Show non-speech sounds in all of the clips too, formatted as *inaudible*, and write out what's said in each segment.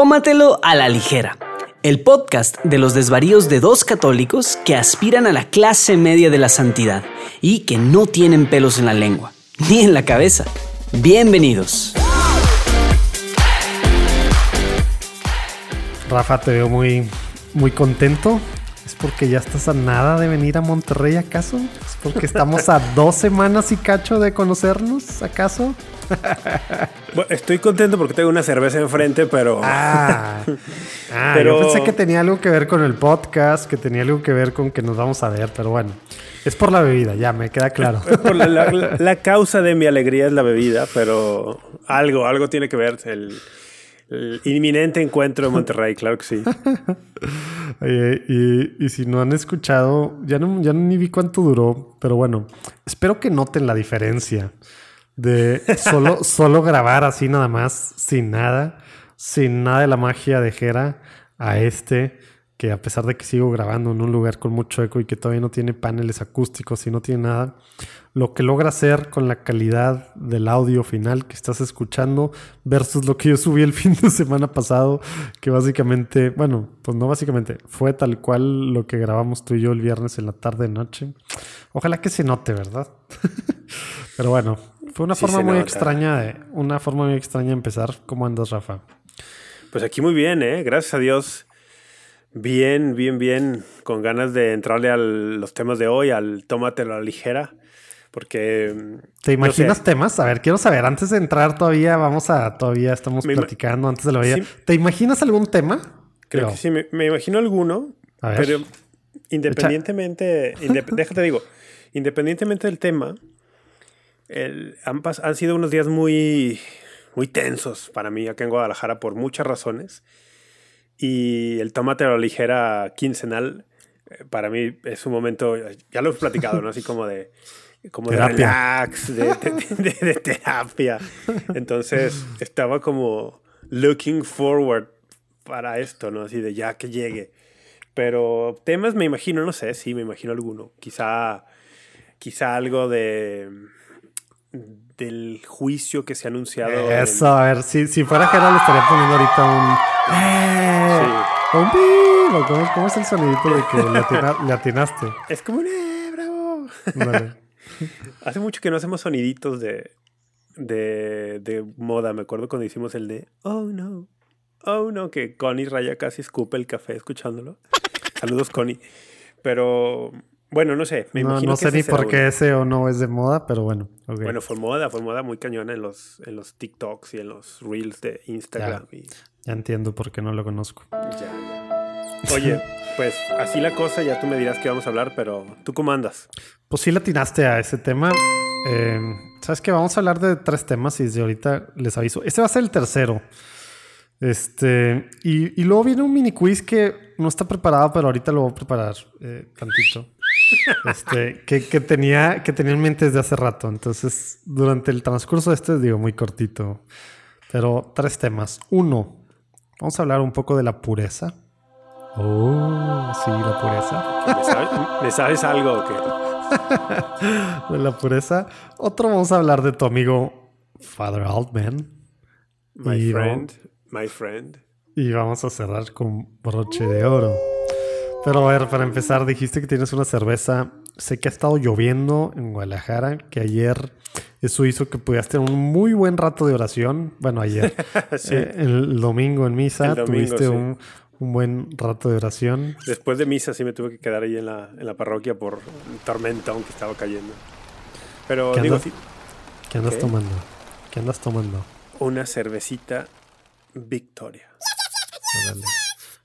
Tómatelo a la ligera. El podcast de los desvaríos de dos católicos que aspiran a la clase media de la santidad y que no tienen pelos en la lengua, *laughs* ni en la cabeza. Bienvenidos. Rafa, te veo muy, muy contento. ¿Es porque ya estás a nada de venir a Monterrey, acaso? ¿Es porque estamos a *laughs* dos semanas y cacho de conocernos, acaso? *laughs* Bueno, estoy contento porque tengo una cerveza enfrente, pero. Ah, *laughs* ah pero... yo pensé que tenía algo que ver con el podcast, que tenía algo que ver con que nos vamos a ver, pero bueno. Es por la bebida, ya me queda claro. por la, causa de mi alegría es la bebida, pero algo, algo tiene que ver. El, inminente encuentro en Monterrey, claro que sí. *laughs* y, si no han escuchado, ya no, ya ni vi cuánto duró, pero bueno, espero que noten la diferencia de *laughs* solo, solo grabar así nada más, sin nada, sin nada de la magia de Jera, a este, que a pesar de que sigo grabando en un lugar con mucho eco y que todavía no tiene paneles acústicos y no tiene nada, lo que logra hacer con la calidad del audio final que estás escuchando versus lo que yo subí el *laughs* fin de semana pasado, que básicamente, bueno, pues no básicamente, fue tal cual lo que grabamos tú y yo el viernes en la tarde noche. Ojalá que se note, ¿verdad? *laughs* Pero bueno, fue una forma muy extraña de, una forma muy extraña de empezar. ¿Cómo andas, Rafa? Pues aquí muy bien, ¿eh? Gracias a Dios. Bien, bien, bien. Con ganas de entrarle a los temas de hoy, al tómate la ligera. Porque. Mm, ¿Te imaginas temas? A ver, quiero saber, antes de entrar todavía, vamos a. Todavía estamos platicando antes de la vida. ¿Te imaginas algún tema? Creo, que sí, me, imagino alguno. Pero independientemente. *laughs* déjate digo. Independientemente del tema, han, han, sido unos días muy, muy tensos para mí acá en Guadalajara por muchas razones. Y el tomate a la ligera quincenal, eh, para mí es un momento, ya lo hemos platicado, ¿no? Así como de, como de relax, de, de, terapia. Entonces estaba como looking forward para esto, ¿no? Así de ya que llegue. Pero temas me imagino, no sé, sí, me imagino alguno. Quizá, quizá algo de del juicio que se ha anunciado. Eso, a ver, si, si fuera Gerald le estaría poniendo ahorita un. ¡Eh! Un ¿Cómo, es el sonidito de que le, *laughs* atinaste? Es como un ¡eh, bravo! *laughs* Hace mucho que no hacemos soniditos de, de, de moda. Me acuerdo cuando hicimos el de Oh no. Oh no, que Connie Raya casi escupe el café escuchándolo. Saludos, Connie. Pero bueno, no sé. Me no, no sé ni por qué ese o no es de moda, pero bueno. Bueno, fue moda, fue moda muy cañona en los, en los TikToks y en los Reels de Instagram. Ya, ya entiendo por qué no lo conozco. Ya, ya. Oye, pues así la cosa, ya tú me dirás qué vamos a hablar, pero ¿tú cómo andas? Pues sí latinaste a ese tema. Eh, Sabes que vamos a hablar de tres temas y desde ahorita les aviso. Este va a ser el tercero. Este, y, luego viene un mini quiz que no está preparado, pero ahorita lo voy a preparar eh, tantito este, que, tenía, que tenía en mente desde hace rato. Entonces, durante el transcurso de este, digo, muy cortito. Pero tres temas. Uno, vamos a hablar un poco de la pureza. Oh, sí, la pureza. ¿Me sabes, algo o qué? *laughs* de la pureza. Otro, vamos a hablar de tu amigo Father Altman. My friend, my friend. Y vamos a cerrar con broche de oro. Pero a ver, para empezar, dijiste que tienes una cerveza. Sé que ha estado lloviendo en Guadalajara, que ayer eso hizo que pudieras tener un muy buen rato de oración. Bueno, ayer. *laughs* Eh, el domingo en misa tuviste un, buen rato de oración. Después de misa sí me tuve que quedar ahí en la, en la parroquia por un tormentón que estaba cayendo. Pero ¿Qué digo, andas, ¿Qué andas tomando? ¿Qué andas tomando? Una cervecita Victoria.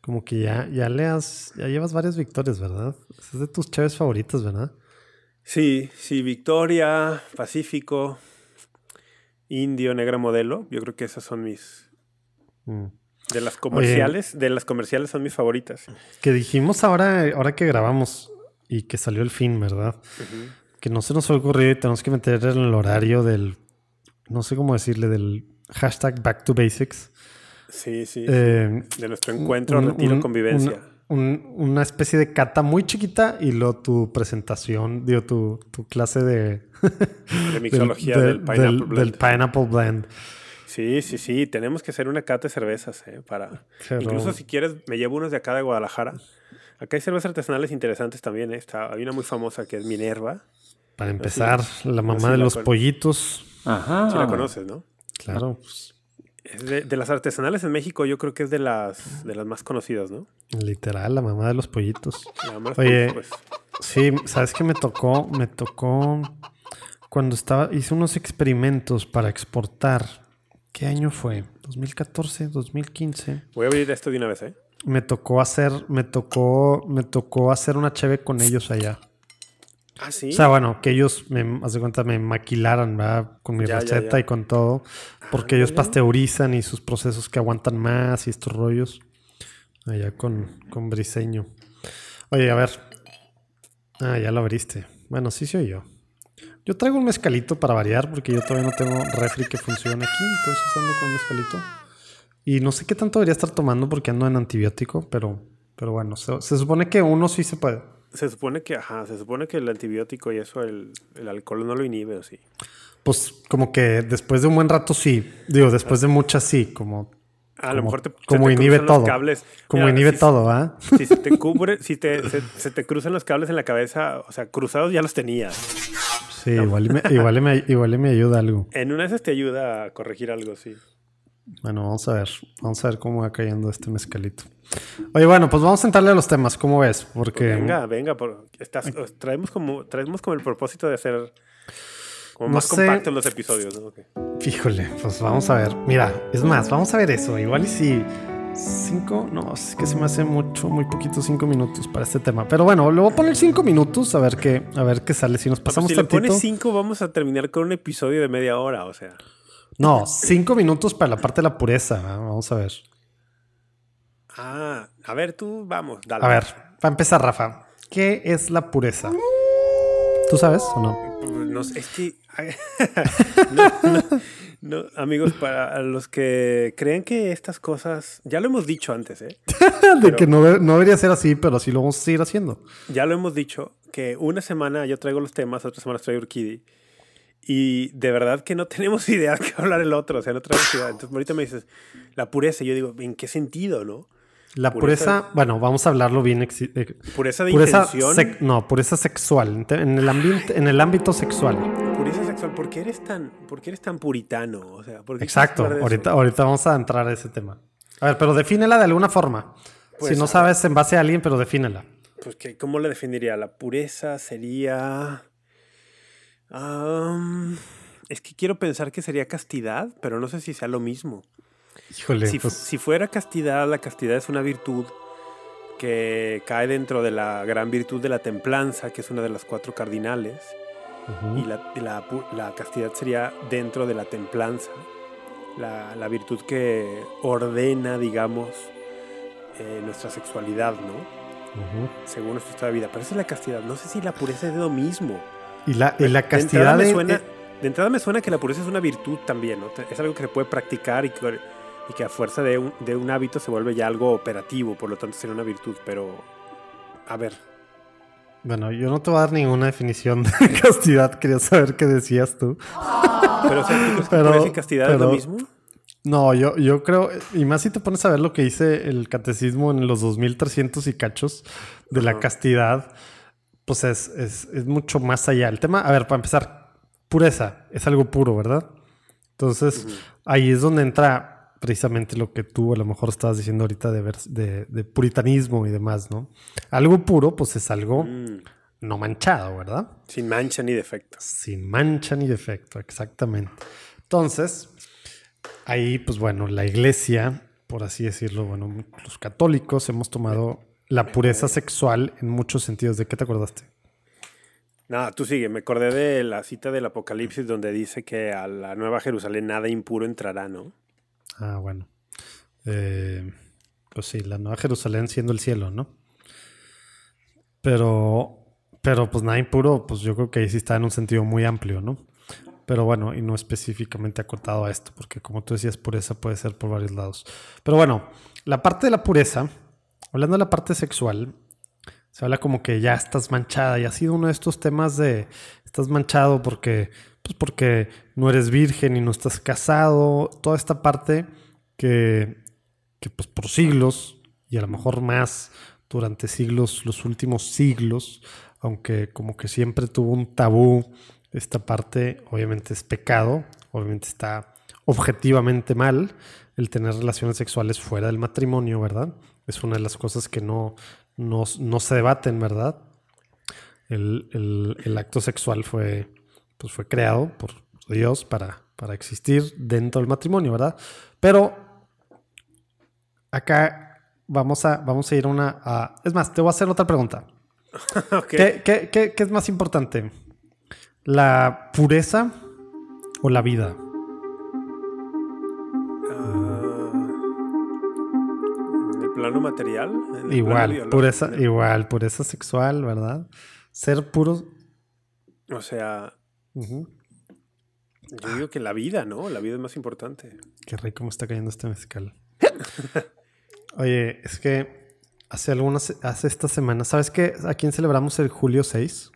Como que ya, ya leas, ya llevas varias victorias, ¿verdad? Es de tus chaves favoritas, ¿verdad? Sí, sí, Victoria, Pacífico, Indio, Negra Modelo. Yo creo que esas son mis. Mm. De las comerciales, de las comerciales son mis favoritas. Que dijimos ahora, ahora que grabamos y que salió el fin, ¿verdad? Que no se nos ha ocurrido y tenemos que meter en el horario del. No sé cómo decirle, del hashtag Back to Basics. Sí, sí. Eh, de nuestro encuentro, retiro, convivencia. una especie de cata muy chiquita y luego tu presentación, digo, tu, tu clase de... de *laughs* mixología del, Pineapple Blend. Del Pineapple Blend. Sí, sí, sí. Tenemos que hacer una cata de cervezas, ¿eh? Para... Incluso si quieres, me llevo unos de acá de Guadalajara. Acá hay cervezas artesanales interesantes también, ¿eh? Está, hay una muy famosa que es Minerva. Para empezar, la mamá de los pollitos. Ajá. Sí la conoces, ¿no? Claro. Pues. De, las artesanales en México, yo creo que es de las, de las más conocidas, ¿no? Literal, la mamá de los pollitos. Oye, pues. sí, ¿sabes qué me tocó? Me tocó cuando estaba, hice unos experimentos para exportar. ¿Qué año fue? ¿2014? ¿2015? Voy a abrir esto de una vez, ¿eh? Me tocó hacer, me tocó, me tocó hacer una cheve con ellos allá. Ah, sí. O sea, bueno, que ellos me, hace cuenta, me maquilaran, ¿verdad? Con mi receta y con todo. Porque ellos pasteurizan y sus procesos que aguantan más y estos rollos. Allá con, con briseño. Oye, a ver. Ah, ya lo abriste. Bueno, sí soy yo. Yo traigo un mezcalito para variar porque yo todavía no tengo refri que funcione aquí. Entonces ando con un mezcalito. Y no sé qué tanto debería estar tomando porque ando en antibiótico, pero, pero bueno, se, se supone que uno sí se puede. Se supone que, ajá, se supone que el antibiótico y eso, el, alcohol no lo inhibe, ¿o sí? Pues como que después de un buen rato sí. Digo, después de muchas sí, como... A lo mejor te, como inhibe todo. Como inhibe todo, ¿ah? Si se te cubre, si te, se, te cruzan los cables en la cabeza, o sea, cruzados ya los tenías. Sí, igual, me, igual, me, igual me ayuda algo. En una de esas te ayuda a corregir algo, sí. Bueno, vamos a ver. Vamos a ver cómo va cayendo este mezcalito. Oye, bueno, pues vamos a entrarle a los temas. ¿Cómo ves? Porque... venga, venga. traemos, como, traemos como el propósito de hacer como más compactos los episodios. ¿no? Híjole, pues vamos a ver. Mira, es más, vamos a ver eso. Igual y si... Cinco, no, es que se me hace mucho, muy poquito, cinco minutos para este tema. Pero bueno, le voy a poner cinco minutos a ver qué, a ver qué sale. Si nos pasamos si le pones cinco, vamos a terminar con un episodio de media hora, o sea. No, *laughs* cinco minutos para la parte de la pureza. Vamos a ver. Ah, a ver, tú, vamos, dale. A ver, para empezar, Rafa, ¿qué es la pureza? ¿Tú sabes o no? No, es que. *laughs* *laughs* no, amigos, para los que creen que estas cosas. Ya lo hemos dicho antes, ¿eh? de que no, no, debería ser así, pero sí lo vamos a seguir haciendo. Ya lo hemos dicho, que una semana yo traigo los temas, otra semana traigo Urquidi. Y de verdad que no *laughs* tenemos idea de qué hablar el otro, o sea, no traemos idea. Entonces, ahorita me dices, la pureza, y yo digo, ¿en qué sentido, no? La pureza, bueno, vamos a hablarlo bien. Eh, pureza de intención. no, pureza sexual, en el, ambiente, en el ámbito sexual. Pureza sexual, ¿por qué eres tan, por qué eres tan puritano? O sea, Exacto, ahorita, ahorita vamos a entrar a ese tema. A ver, pero defínela de alguna forma. Pues, si no sabes en base a alguien, pero defínela. Pues, que, ¿cómo la definiría? La pureza sería es que quiero pensar que sería castidad, pero no sé si sea lo mismo. Híjole, si, pues si fuera castidad, la castidad es una virtud que cae dentro de la gran virtud de la templanza, que es una de las cuatro cardinales. Y, la, castidad sería dentro de la templanza, la, virtud que ordena, digamos, eh, nuestra sexualidad, ¿no? Según de vida. Pero esa es la castidad. No sé si la pureza es lo mismo. Y la, la castidad de, suena, de, entrada me suena que la pureza es una virtud también, ¿no? Es algo que se puede practicar y que, y que a fuerza de un, de un hábito se vuelve ya algo operativo, por lo tanto sería una virtud, pero a ver. Bueno, yo no te voy a dar ninguna definición de *laughs* castidad, quería saber qué decías tú. Pero, o sea, *laughs* castidad es lo mismo? No, yo, yo creo, y más si te pones a ver lo que dice el catecismo en los 2300 y cachos de la castidad, pues es, es, es, mucho más allá. El tema, a ver, para empezar, pureza, es algo puro, ¿verdad? Entonces, ahí es donde entra precisamente lo que tú a lo mejor estabas diciendo ahorita de, de, de puritanismo y demás, ¿no? Algo puro, pues es algo mm. no manchado, ¿verdad? Sin mancha ni defecto. Sin mancha ni defecto, exactamente. Entonces, ahí, pues bueno, la iglesia, por así decirlo, bueno, los católicos hemos tomado la pureza sexual en muchos sentidos. ¿De qué te acordaste? No, tú sigue. Me acordé de la cita del Apocalipsis donde dice que a la Nueva Jerusalén nada impuro entrará, ¿no? Ah, bueno. Eh, pues sí, la Nueva Jerusalén siendo el cielo, ¿no? Pero, pero pues nada impuro, pues yo creo que ahí sí está en un sentido muy amplio, ¿no? Pero bueno, y no específicamente acotado a esto, porque como tú decías, pureza puede ser por varios lados. Pero bueno, la parte de la pureza Hablando de la parte sexual, se habla como que ya estás manchada y ha sido uno de estos temas de estás manchado porque pues porque no eres virgen y no estás casado, toda esta parte que, que pues por siglos y a lo mejor más durante siglos, los últimos siglos, aunque como que siempre tuvo un tabú, esta parte obviamente es pecado, obviamente está objetivamente mal el tener relaciones sexuales fuera del matrimonio, ¿verdad? Es una de las cosas que no, no, se debaten, ¿verdad? El, acto sexual fue, pues fue creado por Dios para, para existir dentro del matrimonio, ¿verdad? Pero acá vamos a, vamos a ir a una... es más, te voy a hacer otra pregunta. *laughs* ¿Qué, qué es más importante? ¿La pureza o la vida? Plano material. igual, pureza, igual, pureza sexual, ¿verdad? Ser puros. O sea. Yo digo que la vida, ¿no? La vida es más importante. Qué rico me está cayendo este mezcal. *laughs* Oye, es que hace algunas, hace esta semana, ¿sabes qué? ¿A quién celebramos el julio 6?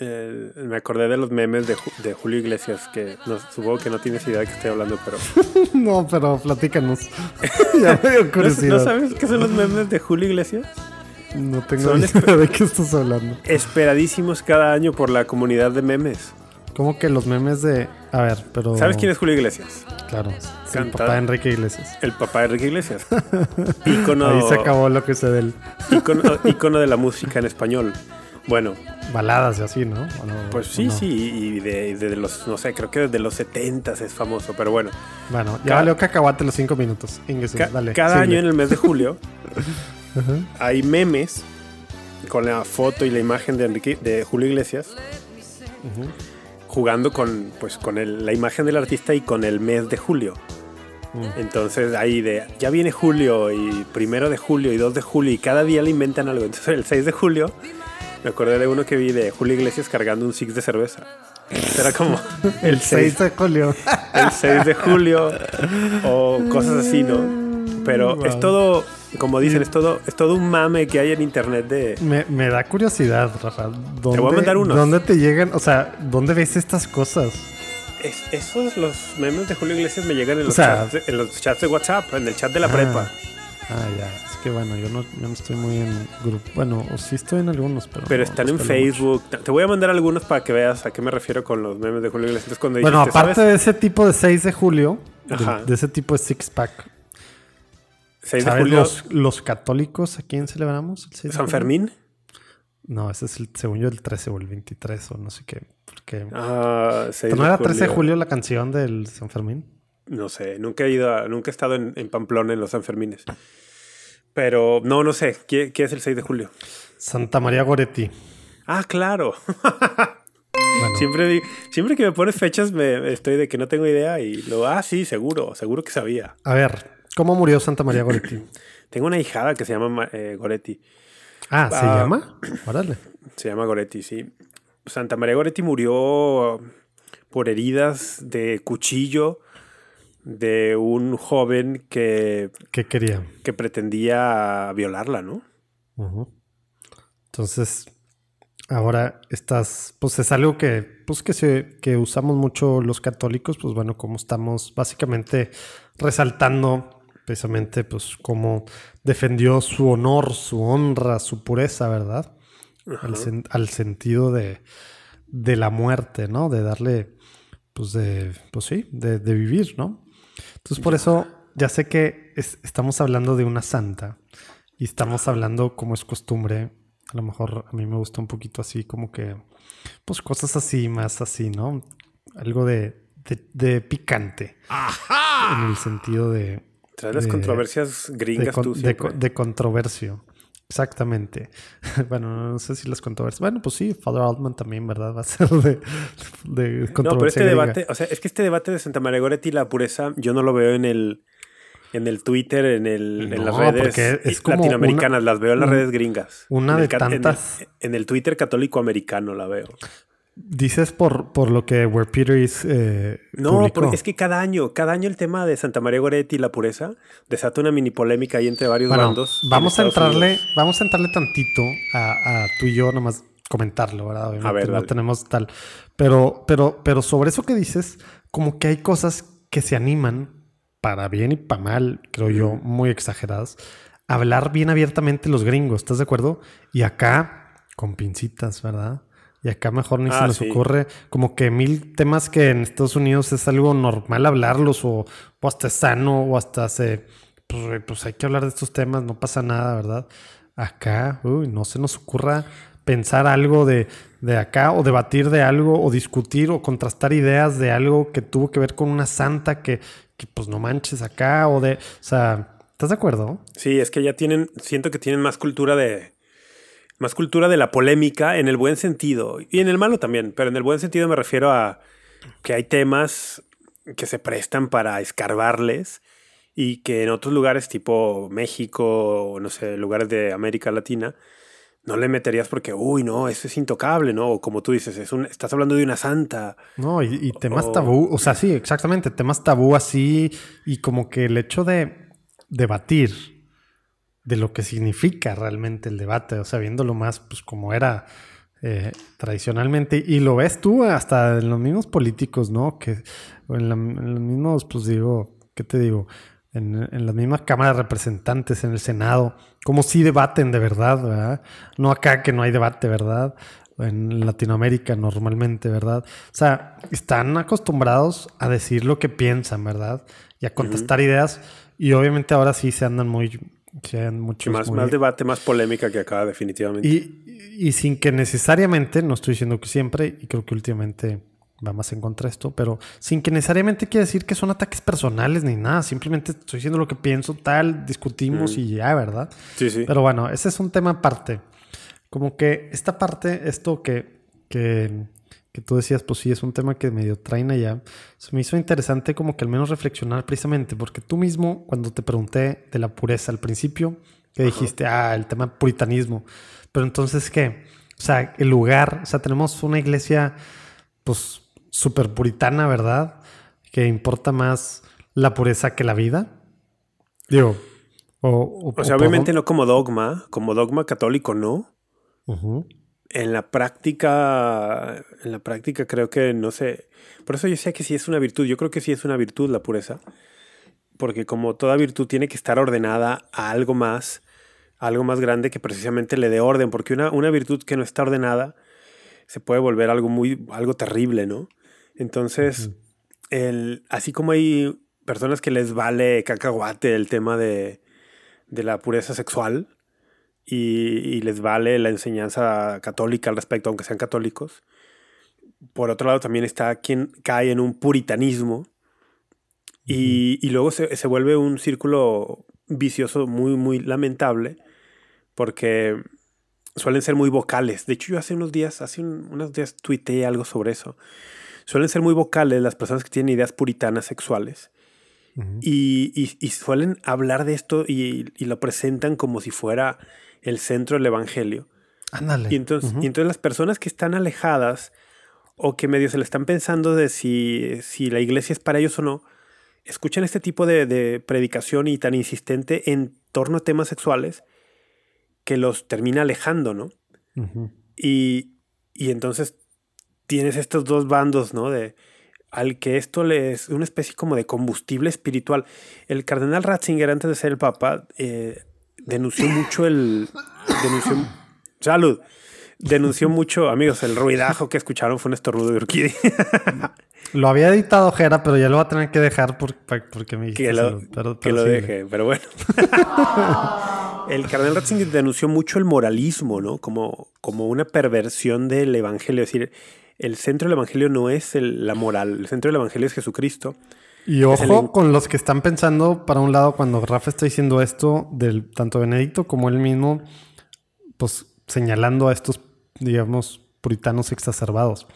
Me acordé de los memes de, Julio Iglesias, que no, supongo que no tienes idea de qué estoy hablando, pero... *laughs* no, pero platícanos. *laughs* ya me dio curiosidad. ¿No, sabes qué son los memes de Julio Iglesias? No tengo idea de qué estás hablando. Esperadísimos cada año por la comunidad de memes. ¿Cómo que los memes de...? A ver, pero... ¿Sabes quién es Julio Iglesias? Claro, el papá de Enrique Iglesias. El papá de Enrique Iglesias. *laughs* Icono... Ahí se acabó lo que sé de él. Icono, de la música en español. Bueno. Baladas y así, ¿no? pues sí, sí, y de, los, no sé, creo que desde los 70 es famoso, pero bueno. Bueno, ya valió cacahuate los cinco minutos. cada año en el mes de julio *laughs* hay memes con la foto y la imagen de, Enrique, de Julio Iglesias jugando con, pues, con la imagen del artista y con el mes de julio. Mm. Entonces ahí de, ya viene julio y primero de julio y 2 de julio y cada día le inventan algo. Entonces el 6 de julio me acordé de uno que vi de Julio Iglesias cargando un six de cerveza. Era como *laughs* el 6 de julio. *laughs* El 6 de julio o cosas así, ¿no? Pero es todo, como dicen, es todo, es todo un mame que hay en internet de... Me, da curiosidad, Rafa. te voy a mandar uno. ¿Dónde te llegan? O sea, ¿dónde ves estas cosas? esos, los memes de Julio Iglesias me llegan en los, chats, en los chats de WhatsApp, en el chat de la prepa. Ah, ya bueno, yo no, yo no estoy muy en grupo. Bueno, o sí estoy en algunos, pero. Pero están en Facebook. Te voy a mandar algunos para que veas a qué me refiero con los memes de Julio Iglesias. Cuando bueno, aparte de ese tipo de 6 de julio, de, ese tipo de six pack. 6 de julio. Los, católicos a quién celebramos? ¿San Fermín? No, ese es el, según yo, el 13 o el 23 o no sé qué. Porque, ah, ¿No era 13 de julio la canción del San Fermín? No sé, nunca he ido, nunca he estado en, en Pamplona en los San Fermines. Pero no, no sé. ¿Qué, es el 6 de julio? Santa María Goretti. Ah, claro. siempre, siempre que me pones fechas me estoy de que no tengo idea y lo, ah, sí, seguro, seguro que sabía. A ver, ¿cómo murió Santa María Goretti? *coughs* tengo una hijada que se llama eh, Goretti. Ah, ¿se ah, llama? *coughs* Órale. Se llama Goretti, sí. Santa María Goretti murió por heridas de cuchillo de un joven que... ¿Qué quería? Que pretendía violarla, ¿no? Entonces, ahora estás, pues es algo que, pues que, se, que usamos mucho los católicos, pues bueno, como estamos básicamente resaltando precisamente, pues cómo defendió su honor, su honra, su pureza, ¿verdad? Al, sentido de, de la muerte, ¿no? De darle, pues de, pues sí, de, de vivir, ¿no? Entonces, por eso ya sé que estamos hablando de una santa y estamos hablando como es costumbre. A lo mejor a mí me gusta un poquito así, como que, pues cosas así, más así, ¿no? Algo de, de, picante. ¡Ajá! En el sentido de. Trae las controversias gringas de, tú de, controversio. Exactamente. *laughs* bueno, no sé si las controversias. Bueno, pues sí, Father Altman también, ¿verdad? *laughs* Va a ser de, de controversia. No, pero este debate, o sea, es que este debate de Santa María Goretti y la pureza, yo no lo veo en el, en el Twitter, en, el, en las redes latinoamericanas, las veo en las redes gringas. Una de tantas. En el, Twitter católico americano la veo. Dices por, por lo que Where Peter is. Eh, no, porque es que cada año, cada año el tema de Santa María Goretti y la pureza desata una mini polémica ahí entre varios bandos. Vamos a entrarle, vamos a entrarle tantito a, tú y yo, nomás comentarlo, ¿verdad? Obviamente a ver, no tenemos tal. Pero, pero, pero sobre eso que dices, como que hay cosas que se animan, para bien y para mal, creo yo, muy exageradas, a hablar bien abiertamente los gringos, ¿estás de acuerdo? Y acá, con pincitas, ¿verdad? Y acá mejor ni se ah, nos ocurre como que mil temas que en Estados Unidos es algo normal hablarlos o, o hasta sano o hasta se... Pues, pues, hay que hablar de estos temas, no pasa nada, ¿verdad? Acá, uy, no se nos ocurra pensar algo de, de, acá o debatir de algo o discutir o contrastar ideas de algo que tuvo que ver con una santa que, que pues no manches acá o de, o sea, ¿estás de acuerdo? Sí, es que ya tienen, siento que tienen más cultura de, más cultura de la polémica en el buen sentido y en el malo también, pero en el buen sentido me refiero a que hay temas que se prestan para escarbarles y que en otros lugares tipo México no sé, lugares de América Latina, no le meterías porque, uy, no, eso es intocable, ¿no? O como tú dices, es un, estás hablando de una santa. No, y, temas tabú, o sea, sí, exactamente, temas tabú así, y como que el hecho de debatir de lo que significa realmente el debate, o sea, viéndolo más, pues como era eh, tradicionalmente, y lo ves tú hasta en los mismos políticos, ¿no? Que en, en los mismos, pues digo, ¿qué te digo? en, en las mismas cámaras de representantes, en el Senado, como si debaten de verdad, ¿verdad? No acá que no hay debate, ¿verdad? En Latinoamérica normalmente, ¿verdad? O sea, están acostumbrados a decir lo que piensan, ¿verdad? Y a contestar ideas. Y obviamente ahora sí se andan muy... Se mucho más, más debate, más polémica que acá, definitivamente. Y, y sin que necesariamente, no estoy diciendo que siempre, y creo que últimamente va más en contra de esto, pero sin que necesariamente quiera decir que son ataques personales ni nada, simplemente estoy diciendo lo que pienso, tal, discutimos y ya, ¿verdad? Sí, sí. Pero bueno, ese es un tema aparte. Como que esta parte, esto que, que, que tú decías, pues sí, es un tema que medio traen allá, se me hizo interesante como que al menos reflexionar precisamente, porque tú mismo, cuando te pregunté de la pureza al principio, que dijiste, ah, el tema puritanismo, pero entonces, ¿qué? O sea, el lugar, o sea, tenemos una iglesia, pues súper puritana, ¿verdad? Que importa más la pureza que la vida. Digo, o, o, sea, obviamente no como dogma, como dogma católico, no. En la práctica, en la práctica creo que no sé. Por eso yo sé que sí es una virtud. Yo creo que sí es una virtud la pureza. Porque como toda virtud tiene que estar ordenada a algo más, algo más grande que precisamente le dé orden. Porque una, una virtud que no está ordenada se puede volver algo muy, algo terrible, ¿no? Entonces, el, así como hay personas que les vale cacahuate el tema de, de la pureza sexual y, les vale la enseñanza católica al respecto, aunque sean católicos, por otro lado también está quien cae en un puritanismo y, y luego se, se, vuelve un círculo vicioso muy, muy lamentable porque suelen ser muy vocales. De hecho, yo hace unos días, hace unos días tuiteé algo sobre eso suelen ser muy vocales las personas que tienen ideas puritanas sexuales. y, suelen hablar de esto y, lo presentan como si fuera el centro del evangelio. Ándale. Y entonces, entonces las personas que están alejadas o que medio se le están pensando de si, si la iglesia es para ellos o no, escuchan este tipo de, predicación y tan insistente en torno a temas sexuales que los termina alejando, ¿no? y, y entonces tienes estos dos bandos, ¿no? De al que esto le es una especie como de combustible espiritual. El cardenal Ratzinger, antes de ser el papa, eh, denunció mucho el... Denunció, salud. Denunció mucho, amigos, el ruidajo que escucharon fue un estornudo de orquídea. *laughs* Lo había editado Jera, pero ya lo va a tener que dejar porque me dijiste que lo, que lo deje, pero bueno. *laughs* el cardenal Ratzinger denunció mucho el moralismo, ¿no? Como, como una perversión del evangelio. Es decir, el centro del Evangelio no es la moral, el centro del Evangelio es Jesucristo. Y ojo con los que están pensando, para un lado, cuando Rafa está diciendo esto, del tanto Benedicto como él mismo, pues señalando a estos, digamos, puritanos exacerbados.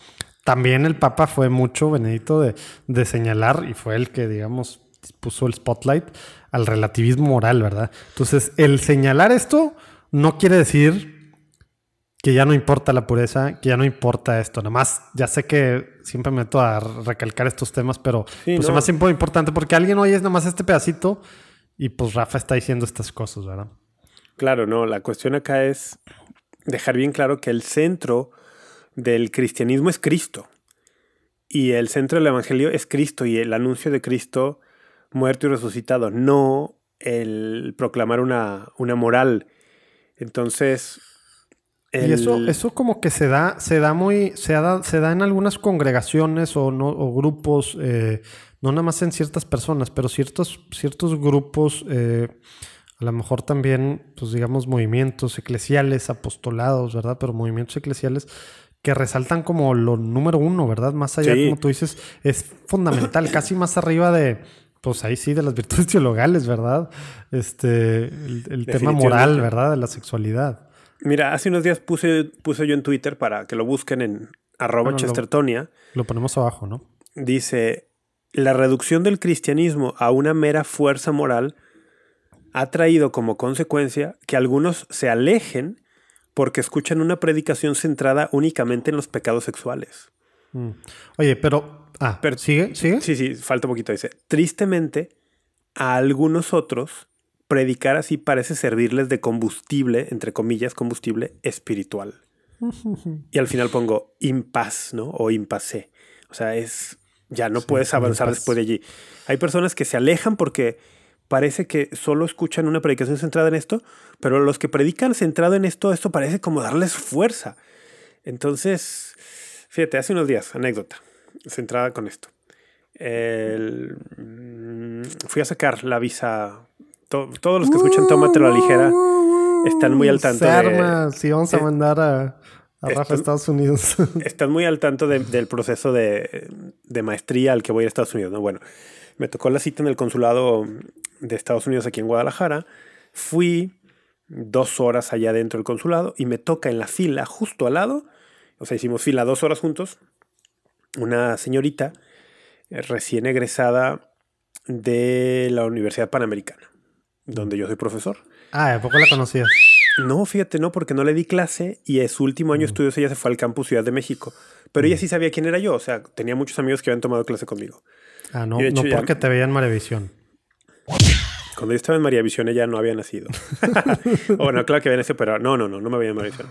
También el Papa fue mucho, Benedicto, de, de señalar, y fue el que, digamos, puso el spotlight al relativismo moral, ¿verdad? Entonces, el señalar esto no quiere decir que ya no importa la pureza, que ya no importa esto. Nada más, ya sé que siempre me meto a recalcar estos temas, pero pues es más importante porque alguien oye nada más este pedacito y pues Rafa está diciendo estas cosas, ¿verdad? Claro, no, la cuestión acá es dejar bien claro que el centro del cristianismo es Cristo. Y el centro del Evangelio es Cristo y el anuncio de Cristo muerto y resucitado, no el proclamar una, una moral. Entonces. Y eso, eso como que se da, se da muy, se da, se da en algunas congregaciones o, no, o grupos, eh, no nada más en ciertas personas, pero ciertos, ciertos grupos, eh, a lo mejor también, pues digamos, movimientos eclesiales, apostolados, ¿verdad? Pero movimientos eclesiales que resaltan como lo número uno, ¿verdad? Más allá, como tú dices, es fundamental, *clears throat* casi más arriba de, pues ahí sí, de las *laughs* virtudes teologales, ¿verdad? Este, el, tema moral, ¿verdad? De la sexualidad. Mira, hace unos días puse, puse yo en Twitter para que lo busquen en arroba chestertonia. Lo, ponemos abajo, ¿no? Dice, la reducción del cristianismo a una mera fuerza moral ha traído como consecuencia que algunos se alejen porque escuchan una predicación centrada únicamente en los pecados sexuales. Mm. Oye, pero Ah, pero ¿sigue? ¿Sigue? Sí, sí, falta un poquito. Dice, tristemente, a algunos otros, predicar así parece servirles de combustible, entre comillas, combustible espiritual. *laughs* y al final pongo impaz, ¿no? O impasé. O sea, es, ya no puedes avanzar después de allí. Hay personas que se alejan porque parece que solo escuchan una predicación centrada en esto, pero los que predican centrado en esto, esto parece como darles fuerza. Entonces, fíjate, hace unos días, anécdota centrada con esto. Mm, fui a sacar la visa. Todos los que escuchan Tómatelo a la *laughs* ligera están muy al tanto. Se sí, vamos a mandar a, Rafa a Estados Unidos. están muy al tanto del proceso de, de, maestría al que voy a Estados Unidos. ¿no? Bueno, me tocó la cita en el consulado de Estados Unidos aquí en Guadalajara. Fui dos horas allá dentro del consulado y me toca en la fila justo al lado. O sea, hicimos fila dos horas juntos una señorita eh, recién egresada de la Universidad Panamericana, donde yo soy profesor. Ah, ¿a poco la conocías? No, fíjate, no, porque no le di clase y en su último año de estudios ella se fue al campus Ciudad de México. Pero ella sí sabía quién era yo, o sea, tenía muchos amigos que habían tomado clase conmigo. Ah, no, no porque te veían Maravisión. Cuando yo estaba en María Visión ella no había nacido. *laughs* bueno, claro que había nacido, pero no, no, no, no me veía en María Visión.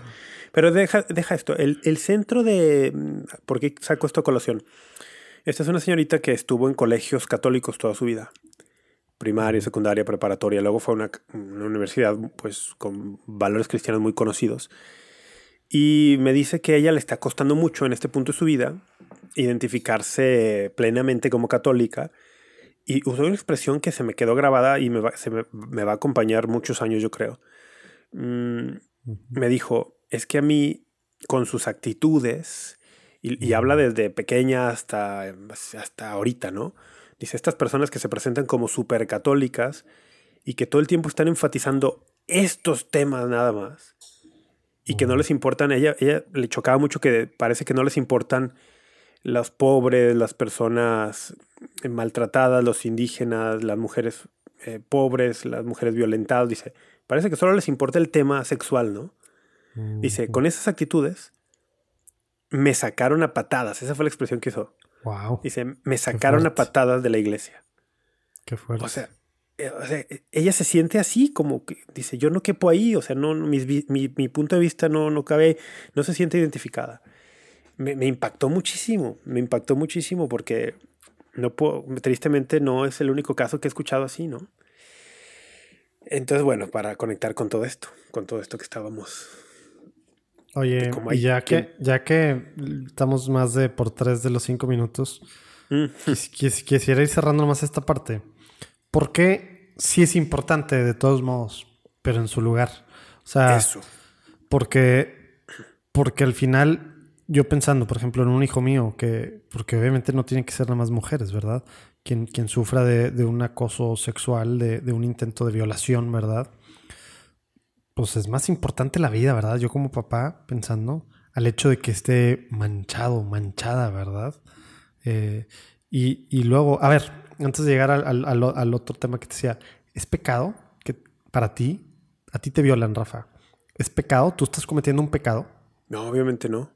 Pero deja, deja esto. El, el, centro de. ¿Por qué saco esto a colación? Esta es una señorita que estuvo en colegios católicos toda su vida. Primaria, secundaria, preparatoria. Luego fue a una, una universidad pues, con valores cristianos muy conocidos. Y me dice que a ella le está costando mucho en este punto de su vida identificarse plenamente como católica. Y usó una expresión que se me quedó grabada y me va, se me, me va a acompañar muchos años, yo creo. Mm, me dijo, es que a mí, con sus actitudes, y, habla desde pequeña hasta, hasta ahorita, ¿no? Dice, estas personas que se presentan como súper católicas y que todo el tiempo están enfatizando estos temas nada más y que no les importan, ella, ella le chocaba mucho que parece que no les importan los pobres, las personas maltratadas, los indígenas, las mujeres eh, pobres, las mujeres violentadas, dice, parece que solo les importa el tema sexual, ¿no? Dice, con esas actitudes me sacaron a patadas. Esa fue la expresión que hizo. Wow. Dice, me sacaron a patadas de la iglesia. Qué fuerte. O sea, eh, ella se siente así, como que dice, yo no quepo ahí, o sea, no, mi, mi, punto de vista no, no cabe, no se siente identificada. Me, me, impactó muchísimo, me impactó muchísimo porque no puedo, tristemente no es el único caso que he escuchado así, ¿no? Entonces, bueno, para conectar con todo esto, con todo esto que estábamos Oye, y ya que, ya que estamos más de por tres de los cinco minutos, mm. quisiera ir cerrando más esta parte. ¿Por qué sí es importante de todos modos, pero en su lugar? O sea, Eso. Porque, porque al final, yo pensando, por ejemplo, en un hijo mío, que, porque obviamente no tienen que ser nada más mujeres, ¿verdad? Quien, quien sufra de, de un acoso sexual, de, de un intento de violación, ¿verdad? Pues es más importante la vida, ¿verdad? Yo como papá pensando al hecho de que esté manchado, manchada, ¿verdad? Eh, y, luego, a ver, antes de llegar al, otro tema que te decía, ¿es pecado que para ti, a ti te violan, Rafa? ¿Es pecado? ¿Tú estás cometiendo un pecado? No, obviamente no.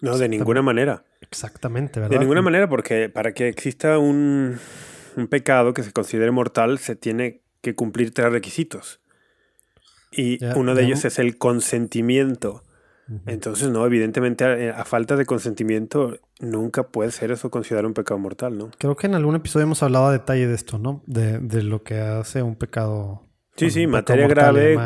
No, de ninguna manera. Exactamente, ¿verdad? De ninguna manera, porque para que exista un, un pecado que se considere mortal, se tiene que cumplir tres requisitos. Y uno de ellos es el consentimiento Entonces, no, evidentemente a, falta de consentimiento nunca puede ser eso considerado un pecado mortal, ¿no? Creo que en algún episodio hemos hablado a detalle de esto, ¿no? De, de lo que hace un pecado. Sí, sí, materia grave,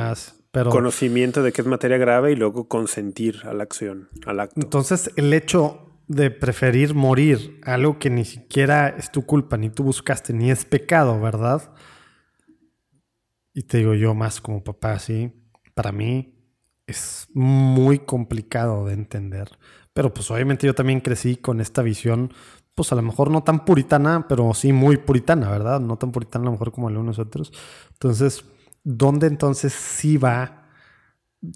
pero... conocimiento de que es materia grave y luego consentir a la acción, al acto. Entonces, el hecho de preferir morir, algo que ni siquiera es tu culpa, ni tú buscaste, ni es pecado, ¿verdad? Y te digo yo más como papá, sí, para mí es muy complicado de entender. Pero pues obviamente yo también crecí con esta visión, pues a lo mejor no tan puritana, pero sí muy puritana, ¿verdad? No tan puritana a lo mejor como algunos otros. Entonces, ¿dónde entonces sí va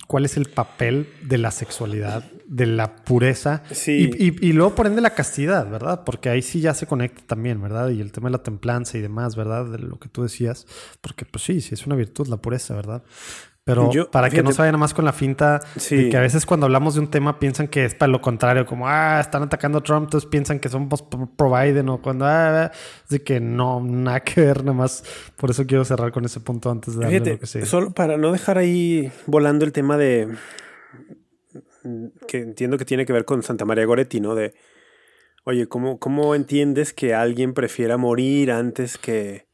cuál es el papel de la sexualidad, de la pureza y, luego por ende la castidad, ¿verdad? Porque ahí sí ya se conecta también, ¿verdad? Y el tema de la templanza y demás, ¿verdad? De lo que tú decías, porque pues sí, sí es una virtud la pureza, ¿verdad? Pero para que no se vayan más con la finta de que a veces cuando hablamos de un tema piensan que es para lo contrario, como, ah, están atacando a Trump, entonces piensan que somos pro Biden o cuando, ah, de que no, nada que ver, nada más. Por eso quiero cerrar con ese punto antes de darle lo que sea. Solo para no dejar ahí volando el tema de, que entiendo que tiene que ver con Santa María Goretti, ¿no? De, oye, ¿cómo, cómo entiendes que alguien prefiera morir antes que...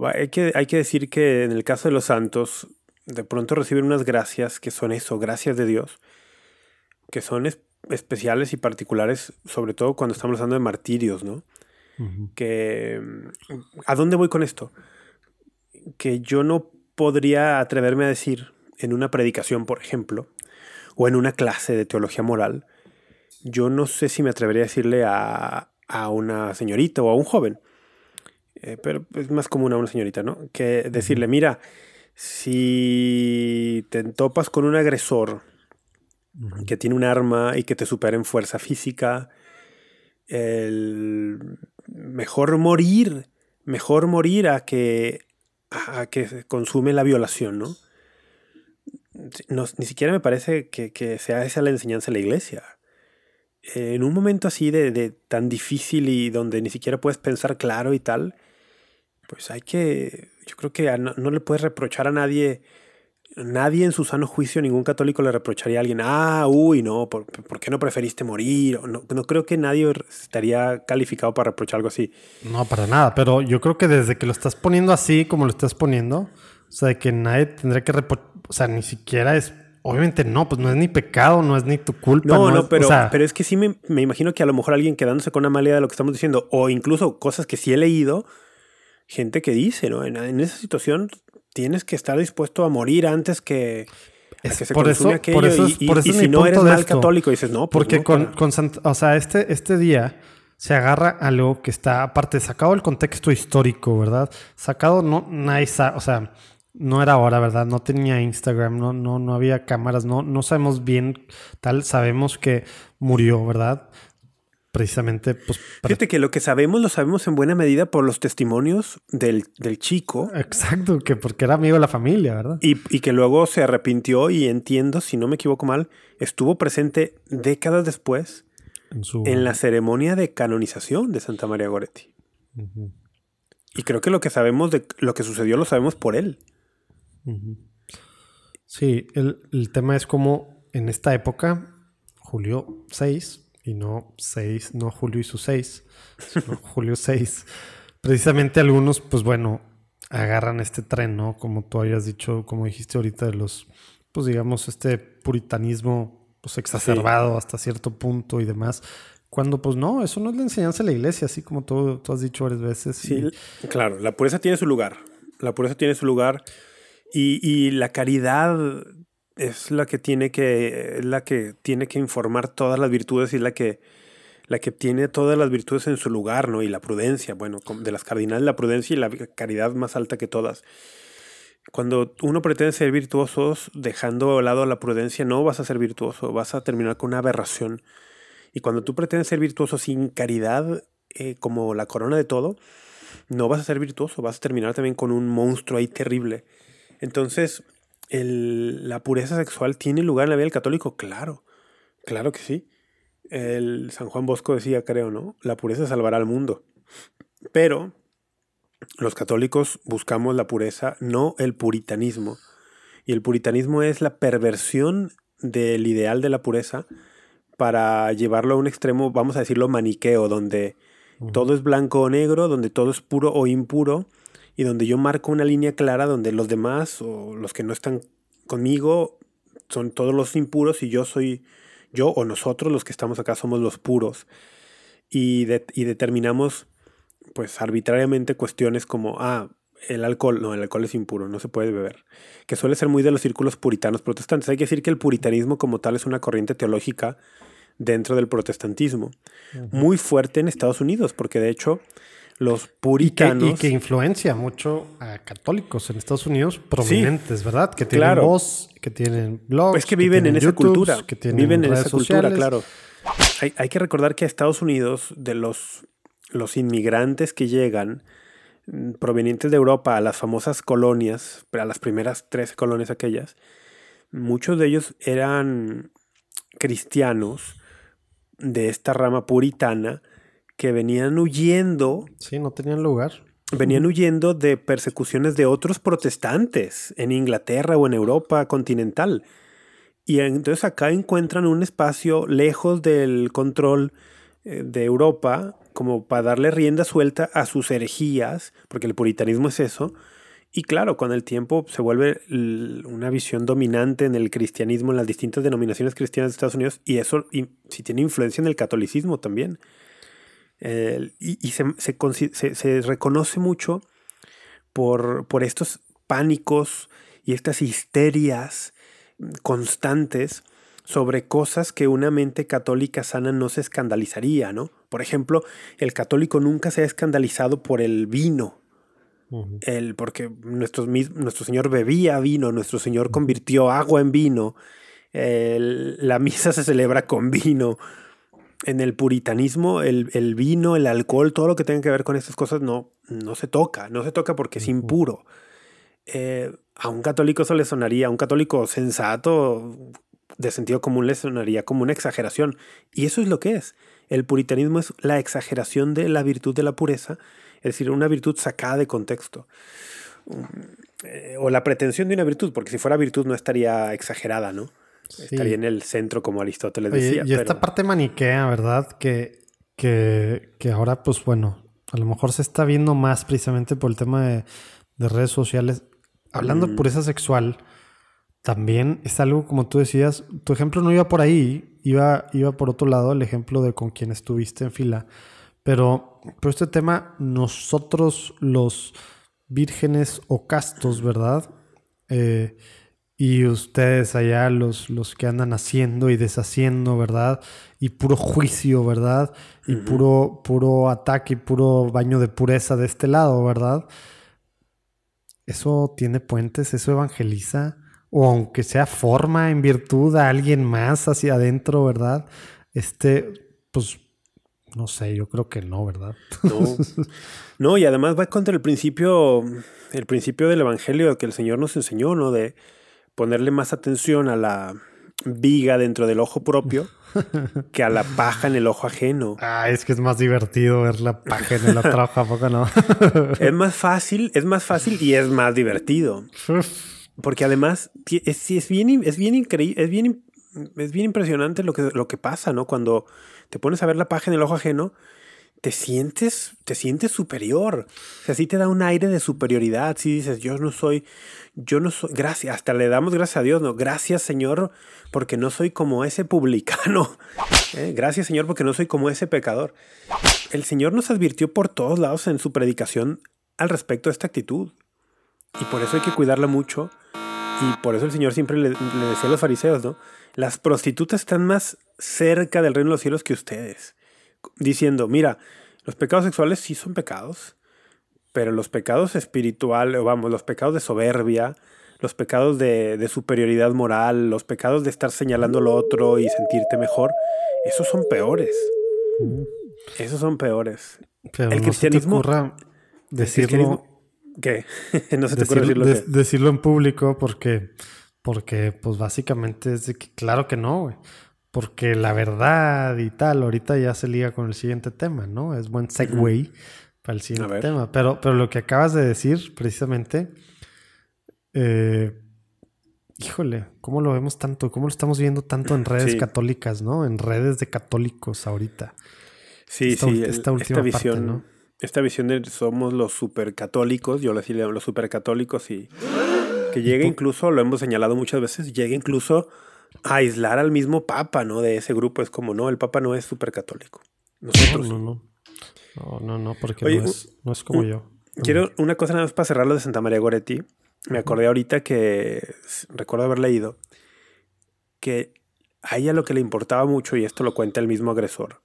Hay, que... hay que decir que en el caso de los santos, de pronto reciben unas gracias que son eso, gracias de Dios, que son especiales y particulares, sobre todo cuando estamos hablando de martirios, ¿no? Que... ¿A dónde voy con esto? Que yo no podría atreverme a decir en una predicación, por ejemplo, o en una clase de teología moral, yo no sé si me atrevería a decirle a, a una señorita o a un joven, eh, pero es más común a una señorita, ¿no? Que decirle, mira, si te topas con un agresor que tiene un arma y que te supera en fuerza física, el mejor morir, mejor morir a que, a que consume la violación, ¿no? ni siquiera me parece que, sea esa la enseñanza de la iglesia. En un momento así de, de, tan difícil y donde ni siquiera puedes pensar claro y tal, pues hay que yo creo que no, le puedes reprochar a nadie, nadie en su sano juicio, ningún católico le reprocharía a alguien, ah, uy, no, ¿por, qué no preferiste morir? No, no creo que nadie estaría calificado para reprochar algo así. No, para nada, pero yo creo que desde que lo estás poniendo así, como lo estás poniendo, o sea, de que nadie tendría que reprochar, o sea, ni siquiera es Obviamente no, pues no es ni pecado, no es ni tu culpa. No, no, pero, pero es que sí me, me, imagino que a lo mejor alguien quedándose con una mala idea de lo que estamos diciendo, o incluso cosas que sí he leído, gente que dice, ¿no? En, esa situación tienes que estar dispuesto a morir antes que, se por eso, aquello. Por eso, y, por eso si no eres mal católico, dices, no, pues Porque con, con o sea, este, este día se agarra algo que está, aparte, sacado del contexto histórico, ¿verdad? Sacado, no, nice, o sea, no era ahora, ¿verdad? No tenía Instagram, no, no, no había cámaras, no, no sabemos bien tal, sabemos que murió, ¿verdad? Precisamente, pues... Fíjate que lo que sabemos lo sabemos en buena medida por los testimonios del, chico. Exacto, que porque era amigo de la familia, ¿verdad? Y, que luego se arrepintió y entiendo, si no me equivoco mal, estuvo presente décadas después en, la ceremonia de canonización de Santa María Goretti. Y creo que lo que sabemos de lo que sucedió lo sabemos por él. Sí, el, el tema es como en esta época, julio 6, y no 6, no Julio y su 6, sino *laughs* Julio 6. Precisamente algunos, pues bueno, agarran este tren, ¿no? Como tú habías dicho, como dijiste ahorita, de los, pues digamos, este puritanismo pues exacerbado hasta cierto punto y demás. Cuando pues no, eso no es la enseñanza de la iglesia, así como tú, tú has dicho varias veces. Sí, claro, la pureza tiene su lugar. La pureza tiene su lugar. Y, y la caridad es la que tiene que, la que tiene que informar todas las virtudes y la que, la que tiene todas las virtudes en su lugar, ¿no? Y la prudencia, bueno, de las cardinales la prudencia y la caridad más alta que todas. Cuando uno pretende ser virtuosos, dejando de lado la prudencia, no vas a ser virtuoso, vas a terminar con una aberración. Y cuando tú pretendes ser virtuoso sin caridad, eh, como la corona de todo, no vas a ser virtuoso, vas a terminar también con un monstruo ahí terrible. Entonces, el, la pureza sexual tiene lugar en la vida del católico, claro, claro que sí. El San Juan Bosco decía, creo, ¿no? La pureza salvará al mundo. Pero los católicos buscamos la pureza, no el puritanismo. Y el puritanismo es la perversión del ideal de la pureza para llevarlo a un extremo, vamos a decirlo, maniqueo, donde todo es blanco o negro, donde todo es puro o impuro, y donde yo marco una línea clara donde los demás o los que no están conmigo son todos los impuros y yo soy yo o nosotros los que estamos acá somos los puros. Y, y determinamos pues arbitrariamente cuestiones como, ah, el alcohol, no, el alcohol es impuro, no se puede beber, que suele ser muy de los círculos puritanos protestantes. Hay que decir que el puritanismo como tal es una corriente teológica dentro del protestantismo, muy fuerte en Estados Unidos, porque de hecho los puritanos... Y que, influencia mucho a católicos en Estados Unidos prominentes, ¿verdad? Que tienen voz, que tienen blogs. Pues que viven en esa cultura, que tienen viven en esa cultura, claro. Hay, hay, que recordar que a Estados Unidos, de los, los inmigrantes que llegan, Mm, provenientes de Europa a las famosas colonias, a las primeras tres colonias aquellas, muchos de ellos eran cristianos de esta rama puritana que venían huyendo. Sí, no tenían lugar. Venían huyendo de persecuciones de otros protestantes en Inglaterra o en Europa continental. Y entonces acá encuentran un espacio lejos del control eh, de Europa como para darle rienda suelta a sus herejías, porque el puritanismo es eso. Y claro, con el tiempo se vuelve una visión dominante en el cristianismo, en las distintas denominaciones cristianas de Estados Unidos, y eso y, si tiene influencia en el catolicismo también. Y, se, se, reconoce mucho por, por estos pánicos y estas histerias constantes sobre cosas que una mente católica sana no se escandalizaría, ¿no? Por ejemplo, el católico nunca se ha escandalizado por el vino. el, porque nuestro, nuestro Señor bebía vino, nuestro Señor convirtió agua en vino, la misa se celebra con vino. En el puritanismo, el, vino, el alcohol, todo lo que tenga que ver con estas cosas no, no se toca, no se toca porque es impuro. Eh, a un católico eso le sonaría, a un católico sensato, de sentido común le sonaría como una exageración. Y eso es lo que es. El puritanismo es la exageración de la virtud de la pureza, es decir, una virtud sacada de contexto. Eh, o la pretensión de una virtud, porque si fuera virtud no estaría exagerada, ¿no? Estaría en el centro, como Aristóteles decía. Y esta parte maniquea, ¿verdad? Que, que, que, ahora, pues bueno, a lo mejor se está viendo más precisamente por el tema de, redes sociales. Hablando de pureza sexual, también es algo como tú decías, tu ejemplo no iba por ahí, iba, iba por otro lado el ejemplo de con quien estuviste en fila. Pero por este tema, nosotros los vírgenes o castos, ¿verdad? Eh, y ustedes allá, los, los que andan haciendo y deshaciendo, ¿verdad? Y puro juicio, ¿verdad? Y puro, puro ataque y puro baño de pureza de este lado, ¿verdad? Eso tiene puentes, eso evangeliza o aunque sea forma en virtud a alguien más hacia adentro, ¿verdad? Este, pues, no sé, yo creo que no, ¿verdad? No. No, y además va contra el principio, el principio del Evangelio que el Señor nos enseñó, ¿no? De ponerle más atención a la viga dentro del ojo propio *laughs* que a la paja en el ojo ajeno. Ah, es que es más divertido ver la paja en el otro ojo, ¿a poco no? *laughs* es más fácil, es más fácil y es más divertido. Porque además es, es bien, es bien increíble, es bien, es bien impresionante lo que, lo que pasa, ¿no? Cuando te pones a ver la paja en el ojo ajeno, te sientes, te sientes superior. O sea, sí te da un aire de superioridad. Si dices, yo no soy, yo no soy, gracias, hasta le damos gracias a Dios, ¿no? Gracias, Señor, porque no soy como ese publicano. *laughs* ¿eh? Gracias, Señor, porque no soy como ese pecador. El Señor nos advirtió por todos lados en su predicación al respecto de esta actitud. Y por eso hay que cuidarla mucho y por eso el Señor siempre le, decía a los fariseos, ¿no? Las prostitutas están más cerca del reino de los cielos que ustedes. Diciendo, mira, los pecados sexuales sí son pecados, pero los pecados espirituales, vamos, los pecados de soberbia, los pecados de, superioridad moral, los pecados de estar señalando lo otro y sentirte mejor, esos son peores. Esos son peores. el cristianismo. decirlo ¿Qué? no se te decirlo, *laughs* decirlo en público porque, porque pues básicamente es de que claro que no, güey. Porque la verdad y tal, ahorita ya se liga con el siguiente tema, ¿no? Es buen segue para el siguiente tema. Pero, pero lo que acabas de decir, precisamente, eh, híjole, ¿cómo lo vemos tanto? ¿Cómo lo estamos viendo tanto en redes católicas, ¿no? En redes de católicos ahorita. Sí, sí, esta, última visión, ¿no? Esta visión de somos los supercatólicos, yo le decía los supercatólicos y que llega incluso, lo hemos señalado muchas veces, llega incluso aislar al mismo Papa, ¿no? De ese grupo. Es como, no, el Papa no es supercatólico. Nosotros. No, no, no. No, no, porque no, es, no es como yo. Quiero una cosa nada más para cerrar lo de Santa María Goretti. Me acordé ahorita que recuerdo haber leído que a ella lo que le importaba mucho, y esto lo cuenta el mismo agresor,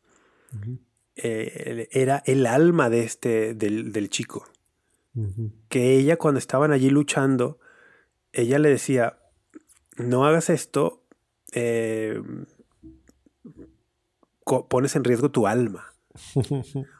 eh, era el alma de este, del, chico. Que ella cuando estaban allí luchando, ella le decía, no hagas esto, eh, pones en riesgo tu alma. *laughs*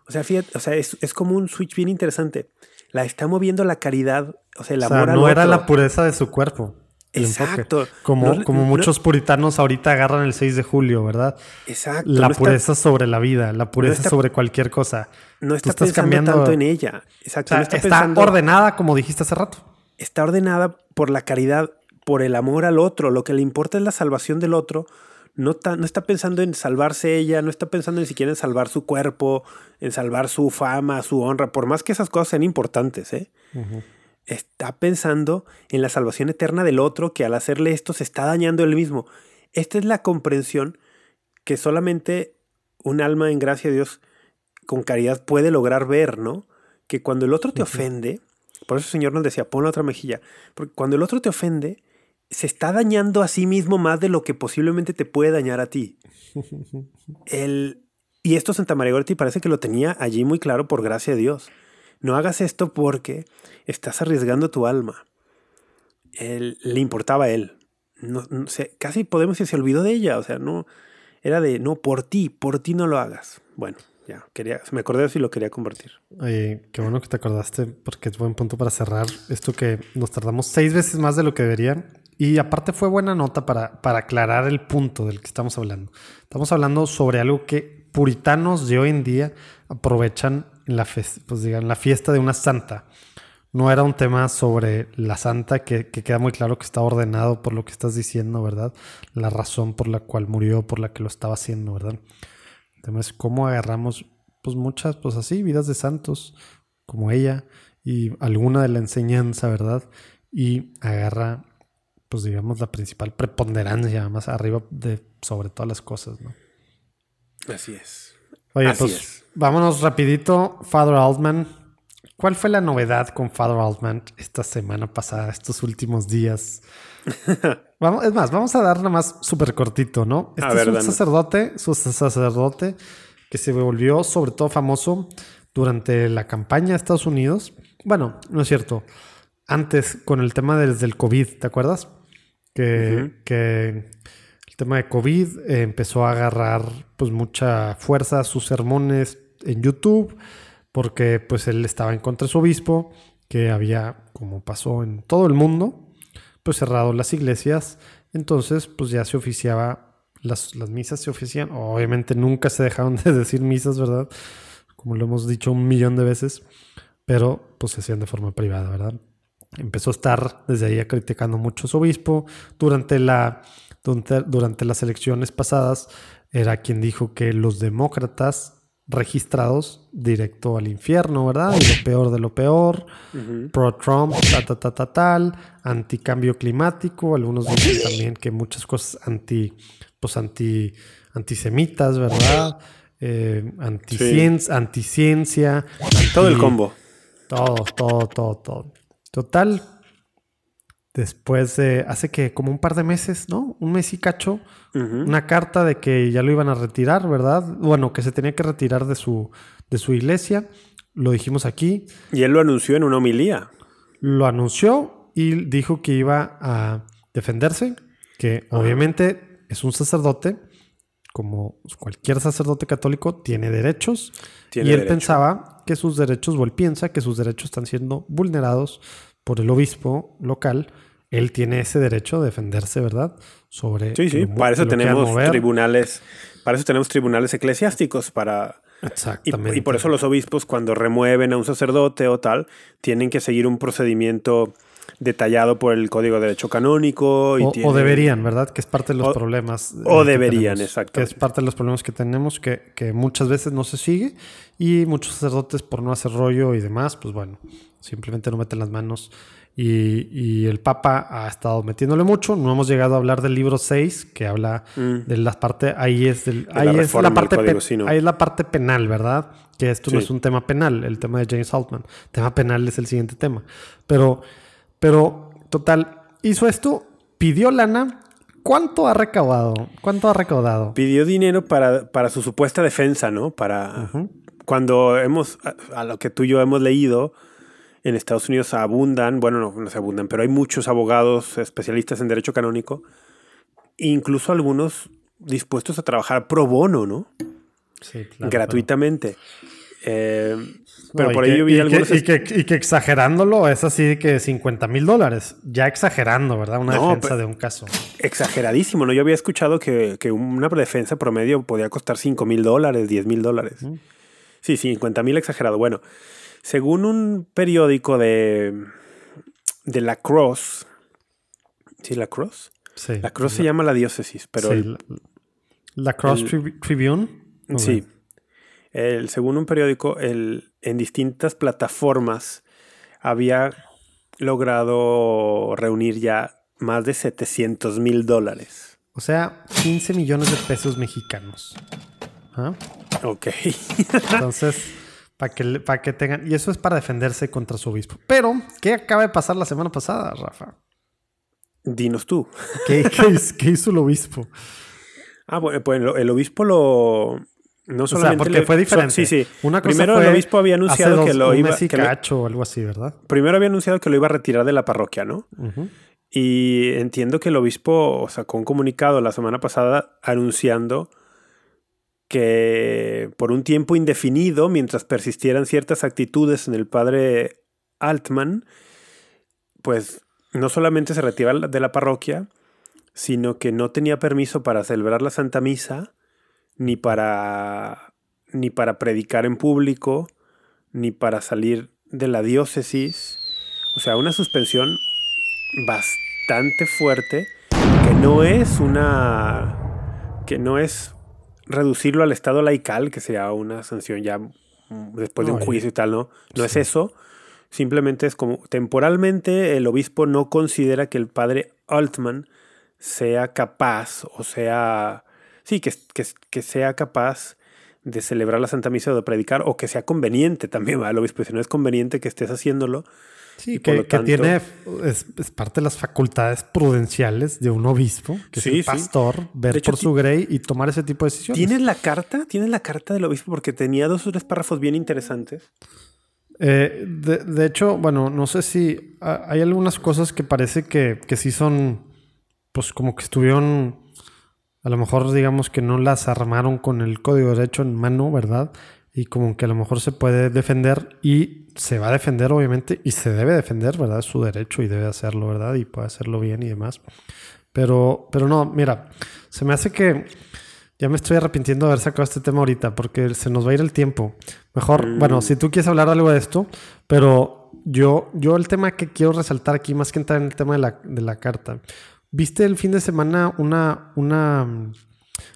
O sea, fíjate, o sea, es, es, como un switch bien interesante. La está moviendo la caridad, o sea, el amor no era la pureza de su cuerpo. Exacto. Como, como muchos puritanos ahorita agarran el 6 de julio, ¿verdad? Exacto. La pureza sobre la vida, la pureza sobre cualquier cosa. No está estás pensando cambiando... tanto en ella. Exacto. está, ordenada, como dijiste hace rato. Está ordenada por la caridad, por el amor al otro. Lo que le importa es la salvación del otro. No, no está pensando en salvarse ella, no está pensando ni siquiera en salvar su cuerpo, en salvar su fama, su honra, por más que esas cosas sean importantes, ¿eh? está pensando en la salvación eterna del otro que al hacerle esto se está dañando él mismo. Esta es la comprensión que solamente un alma en gracia de Dios con caridad puede lograr ver, ¿no? Que cuando el otro te ofende, por eso el Señor nos decía, pon la otra mejilla, porque cuando el otro te ofende, se está dañando a sí mismo más de lo que posiblemente te puede dañar a ti. *laughs* El, y esto Santa María Goretti parece que lo tenía allí muy claro por gracia de Dios. No hagas esto porque estás arriesgando tu alma. Él, le importaba a él. No, casi podemos decir, se olvidó de ella. O sea, no. Era de, no, por ti, por ti no lo hagas. Bueno, ya, quería, me acordé de y lo quería compartir. Oye, qué bueno que te acordaste, porque es buen punto para cerrar esto que nos tardamos seis veces más de lo que deberían. Y aparte fue buena nota para, para aclarar el punto del que estamos hablando. Estamos hablando sobre algo que puritanos de hoy en día aprovechan en la, pues la fiesta de una santa. No era un tema sobre la santa que, queda muy claro que está ordenado por lo que estás diciendo, ¿verdad? La razón por la cual murió, por la que lo estaba haciendo, ¿verdad? El tema es cómo agarramos, pues muchas, pues así, vidas de santos, como ella, y alguna de la enseñanza, ¿verdad? Y agarra, pues digamos, la principal preponderancia más arriba de sobre todas las cosas, ¿no? Así es. Oye, pues vámonos rapidito. Father Altman. ¿Cuál fue la novedad con Father Altman esta semana pasada, estos últimos días? *laughs* vamos, es más, vamos a dar nada más súper cortito, ¿no? Este es un sacerdote, su sacerdote, que se volvió sobre todo famoso durante la campaña de Estados Unidos. Bueno, no es cierto. Antes, con el tema desde el COVID, ¿te acuerdas? Que, que tema de COVID eh, empezó a agarrar pues mucha fuerza sus sermones en YouTube porque pues él estaba en contra de su obispo que había, como pasó en todo el mundo, pues cerrado las iglesias. Entonces pues ya se oficiaba, las, las misas se ofician, obviamente nunca se dejaron de decir misas, ¿verdad? Como lo hemos dicho un millón de veces, pero pues se hacían de forma privada, ¿verdad? Empezó a estar desde ahí criticando mucho a su obispo. Durante la durante, las elecciones pasadas era quien dijo que los demócratas registrados directo al infierno, ¿verdad? Y lo peor de lo peor, pro-Trump, ta, ta, ta, ta, tal, anticambio climático, algunos dicen también que muchas cosas anti, pues anti, antisemitas, ¿verdad? Eh, anticiencia, anticiencia. todo el combo. Todo, todo, todo, todo. Total, Después de hace que como un par de meses, ¿no? Un mes y cacho, una carta de que ya lo iban a retirar, ¿verdad? Bueno, que se tenía que retirar de su, de su iglesia. Lo dijimos aquí. Y él lo anunció en una homilía. Lo anunció y dijo que iba a defenderse, que obviamente es un sacerdote, como cualquier sacerdote católico, tiene derechos. y él pensaba que sus derechos, o él piensa que sus derechos están siendo vulnerados por el obispo local, él tiene ese derecho a defenderse, ¿verdad? Sobre sí, sí. Para eso tenemos tribunales, para eso tenemos tribunales eclesiásticos para Exactamente. Y, por eso los obispos cuando remueven a un sacerdote o tal tienen que seguir un procedimiento detallado por el Código de Derecho Canónico. o, deberían, ¿verdad? Que es parte de los problemas. O deberían, exacto. Que es parte de los problemas que tenemos, que, que, muchas veces no se sigue y muchos sacerdotes por no hacer rollo y demás, pues bueno, simplemente no meten las manos. Y, y, el Papa ha estado metiéndole mucho. No hemos llegado a hablar del libro 6, que habla mm. de la parte, ahí es, del, ahí es la parte ahí es la parte penal, ¿verdad? Que esto no es un tema penal, el tema de James Altman. El tema penal es el siguiente tema. Pero pero, total, hizo esto, pidió lana. ¿Cuánto ha recaudado? ¿Cuánto ha recaudado? Pidió dinero para, para su supuesta defensa, ¿no? Para cuando hemos, a, lo que tú y yo hemos leído, en Estados Unidos abundan, bueno, no, no se abundan, pero hay muchos abogados especialistas en derecho canónico, incluso algunos dispuestos a trabajar pro bono, ¿no? Sí, claro. Gratuitamente. Eh, pero por ahí yo vi algunos. y, que, y, que, exagerándolo es así que 50 mil dólares. Ya exagerando, ¿verdad? Una defensa de un caso. Exageradísimo, ¿no? Yo había escuchado que, que una defensa promedio podía costar 5 mil dólares, 10 mil dólares. Mm. Sí, 50 mil exagerado. Bueno, según un periódico de, de La Cross. ¿Sí, La Cross? Sí. La Cross se llama la diócesis, pero. la Cross Tribune. Sí. El, según un periódico, el, en distintas plataformas había logrado reunir ya más de 700 mil dólares. O sea, 15 millones de pesos mexicanos. ¿Ah? Ok. Entonces, para que, para que tengan... Y eso es para defenderse contra su obispo. Pero, ¿qué acaba de pasar la semana pasada, Rafa? Dinos tú. ¿Qué, hizo el obispo? Ah, bueno, pues el obispo lo, no solamente porque fue diferente. sí, sí. Primero el obispo había anunciado que lo iba que o algo así, ¿verdad? Primero había anunciado que lo iba a retirar de la parroquia, ¿no? Y entiendo que el obispo sacó un comunicado la semana pasada anunciando que por un tiempo indefinido, mientras persistieran ciertas actitudes en el padre Altman, pues no solamente se retiraba de la parroquia, sino que no tenía permiso para celebrar la Santa Misa ni para, ni para predicar en público, ni para salir de la diócesis. O sea, una suspensión bastante fuerte que no es una... que no es reducirlo al estado laical, que sea una sanción ya después de un juicio y tal, ¿no? No es eso. Simplemente es como temporalmente el obispo no considera que el padre Altman sea capaz o sea sí, que, que, sea capaz de celebrar la Santa Misa o de predicar, o que sea conveniente también, ¿vale? obispo. Si no es conveniente que estés haciéndolo. Sí, que, tiene, es, parte de las facultades prudenciales de un obispo, que es el pastor, ver por su grey y tomar ese tipo de decisiones. ¿Tienes la carta? ¿Tienes la carta del obispo? Porque tenía dos o tres párrafos bien interesantes. Eh, de, hecho, bueno, no sé si hay algunas cosas que parece que, que sí son, pues como que estuvieron a lo mejor digamos que no las armaron con el código de derecho en mano, ¿verdad? Y como que a lo mejor se puede defender y se va a defender obviamente y se debe defender, ¿verdad? Es su derecho y debe hacerlo, ¿verdad? Y puede hacerlo bien y demás. Pero, pero no, mira, se me hace que ya me estoy arrepintiendo de haber sacado este tema ahorita porque se nos va a ir el tiempo. Mejor, mm. bueno, si tú quieres hablar algo de esto, pero yo, yo el tema que quiero resaltar aquí, más que entrar en el tema de la, de la carta, ¿Viste el fin de semana una, una,